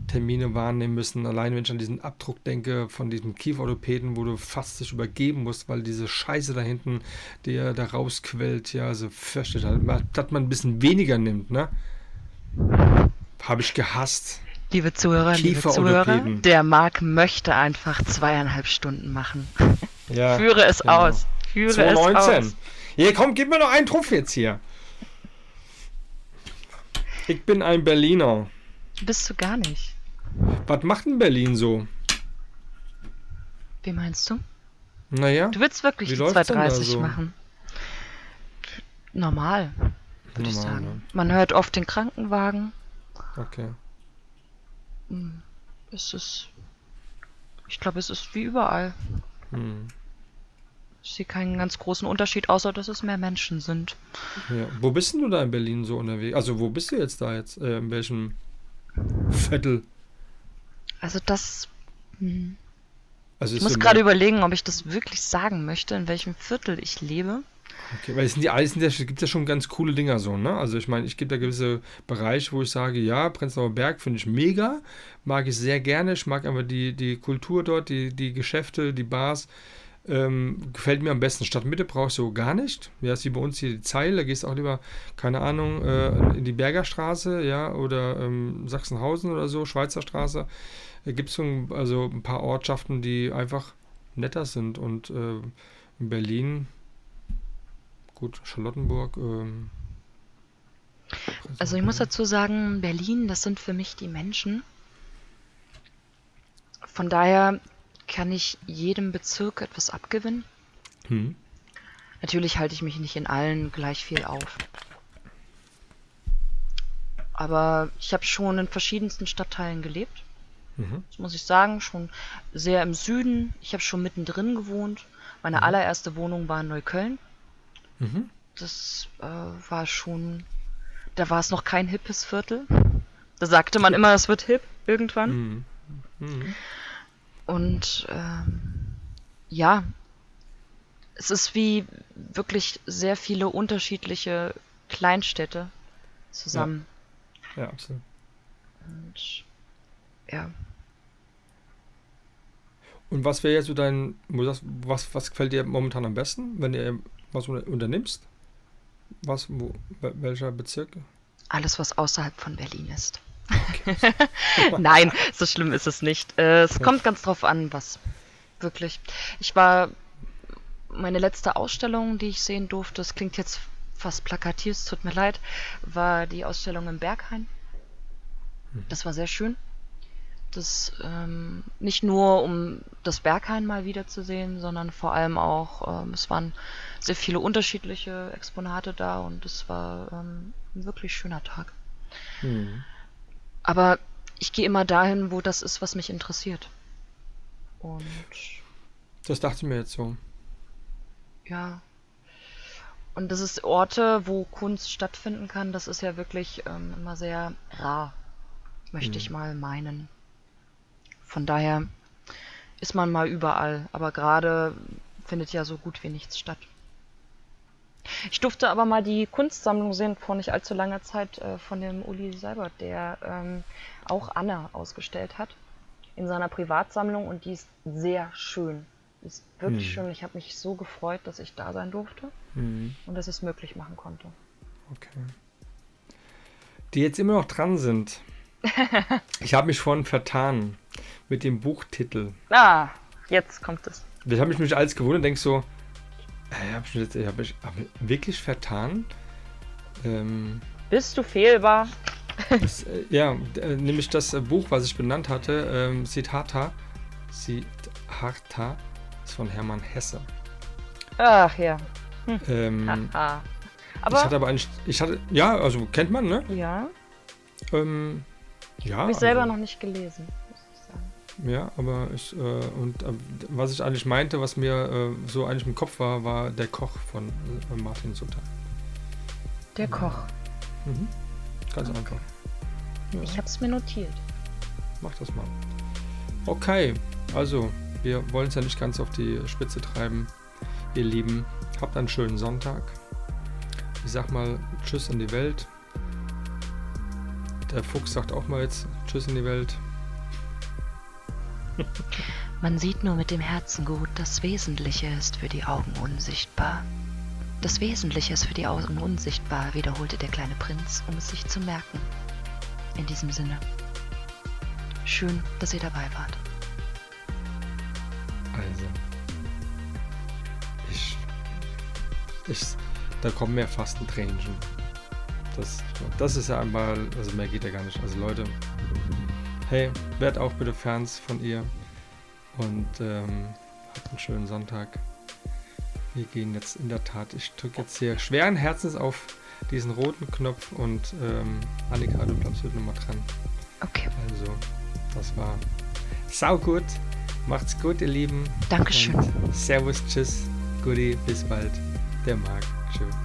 Termine wahrnehmen müssen. Allein wenn ich an diesen Abdruck denke von diesem Kieferorthopäden, wo du fast dich übergeben musst, weil diese Scheiße da hinten, der da rausquellt, ja, so fürchtet, dass man ein bisschen weniger nimmt, ne? Habe ich gehasst. Liebe Zuhörer, liebe Zuhörer, der Marc möchte einfach zweieinhalb Stunden machen. Ja, Führe es genau. aus. Führe es 219. aus. Hier, komm, gib mir noch einen Trumpf jetzt hier. Ich bin ein Berliner. Bist du gar nicht. Was macht denn Berlin so? Wie meinst du? Naja, Du willst wirklich Wie die läuft's denn da 230 so? machen? Normal, würde ich sagen. Man hört oft den Krankenwagen. okay. Es ist. Ich glaube, es ist wie überall. Hm. Ich sehe keinen ganz großen Unterschied, außer dass es mehr Menschen sind. Ja. Wo bist denn du da in Berlin so unterwegs? Also, wo bist du jetzt da jetzt? Äh, in welchem Viertel? Also das. hm. Also Ich muss gerade überlegen, ob ich das wirklich sagen möchte, in welchem Viertel ich lebe. Okay, weil es sind es sind ja, gibt ja schon ganz coole Dinger so, ne? Also ich meine, ich gebe da gewisse Bereiche, wo ich sage, ja, Prenzlauer Berg finde ich mega, mag ich sehr gerne, ich mag aber die, die Kultur dort, die, die Geschäfte, die Bars, ähm, gefällt mir am besten. Stadtmitte brauche ich so gar nicht. Ja, ist wie bei uns hier die Zeil, da gehst du auch lieber, keine Ahnung, äh, in die Bergerstraße, ja, oder ähm, Sachsenhausen oder so, Schweizer Straße. Da gibt es so ein, also ein paar Ortschaften, die einfach netter sind und äh, in Berlin Gut, Charlottenburg. Ähm, Also ich muss dazu sagen, Berlin, das sind für mich die Menschen. Von daher kann ich jedem Bezirk etwas abgewinnen. Hm. Natürlich halte ich mich nicht in allen gleich viel auf. Aber ich habe schon in verschiedensten Stadtteilen gelebt. Mhm. Das muss ich sagen, schon sehr im Süden. Ich habe schon mittendrin gewohnt. Meine allererste Wohnung war in Neukölln. Mhm. Das äh, war schon, da war es noch kein hippes Viertel. Da sagte man immer, es wird hip irgendwann. Mhm. Mhm. Und ähm, ja, es ist wie wirklich sehr viele unterschiedliche Kleinstädte zusammen. Ja, absolut. Und ja, Und was wäre jetzt so dein, sagst, was, was gefällt dir momentan am besten, wenn du was unter- unternimmst? Was, wo, wel- welcher Bezirk? alles, was außerhalb von Berlin ist. Nein, so schlimm ist es nicht. Äh, es kommt ganz drauf an, was wirklich. Ich war meine letzte Ausstellung, die ich sehen durfte, das klingt jetzt fast plakativ, es tut mir leid, war die Ausstellung im Berghain. Das war sehr schön. Das ähm, nicht nur um das Berghain mal wiederzusehen, sondern vor allem auch, ähm, es waren sehr viele unterschiedliche Exponate da und es war ähm, ein wirklich schöner Tag. Mhm. Aber ich gehe immer dahin, wo das ist, was mich interessiert. Und Das dachte ich mir jetzt so. ja. Und das ist Orte, wo Kunst stattfinden kann, das ist ja wirklich ähm, immer sehr rar, möchte ich mal meinen. Von daher ist man mal überall, aber gerade findet ja so gut wie nichts statt. Ich durfte aber mal die Kunstsammlung sehen vor nicht allzu langer Zeit äh, von dem Uli Seibert, der ähm, auch Anna ausgestellt hat in seiner Privatsammlung und die ist sehr schön. Die ist wirklich Hm. schön. Ich habe mich so gefreut, dass ich da sein durfte Mhm. und dass ich es möglich machen konnte. Okay. Die jetzt immer noch dran sind. Ich habe mich vorhin vertan mit dem Buchtitel. Ah, jetzt kommt es. Das habe ich mich als gewundert, denk so, äh, habe ich, mich jetzt- hab ich hab ich wirklich vertan? Ähm, Bist du fehlbar? Das, äh, ja, äh, nämlich das äh, Buch, was ich benannt hatte, ähm, Siddhartha, Siddhartha, ist von Hermann Hesse. Ach ja. Ähm, Haha. ich Aber hatte aber eigentlich, ich hatte, ja, also kennt man, ne? ja, Ähm, ja. habe ich selber also, noch nicht gelesen. Ja, aber ich, äh, und äh, was ich eigentlich meinte, was mir äh, so eigentlich im Kopf war, war der Koch von äh, Martin Sutter. Der Koch. Mhm. Ganz einfach. Ja, Ich habe es mir notiert. mach das mal. Okay, also, wir wollen es ja nicht ganz auf die Spitze treiben. Ihr Lieben, habt einen schönen Sonntag. Ich sag mal Tschüss in die Welt. Der Fuchs sagt auch mal jetzt Tschüss in die Welt. Man sieht nur mit dem Herzen gut, das Wesentliche ist für die Augen unsichtbar. Das Wesentliche ist für die Augen unsichtbar, wiederholte der kleine Prinz, um es sich zu merken. In diesem Sinne. Schön, dass ihr dabei wart. Also. Ich. Ich. Da kommen mir fast ein Tränchen. Das, das ist ja einmal. Also mehr geht ja gar nicht. Also Leute. Hey, werd auch bitte Fans von ihr. Und ähm, habt einen schönen Sonntag. Wir gehen jetzt in der Tat. Ich drücke jetzt hier schweren Herzens auf diesen roten Knopf und ähm, Annika, du bleibst heute nochmal dran. Okay, Also, das war sau gut. Macht's gut, ihr Lieben. Dankeschön. Und servus, tschüss, Guti, bis bald. Der Marc. Tschüss.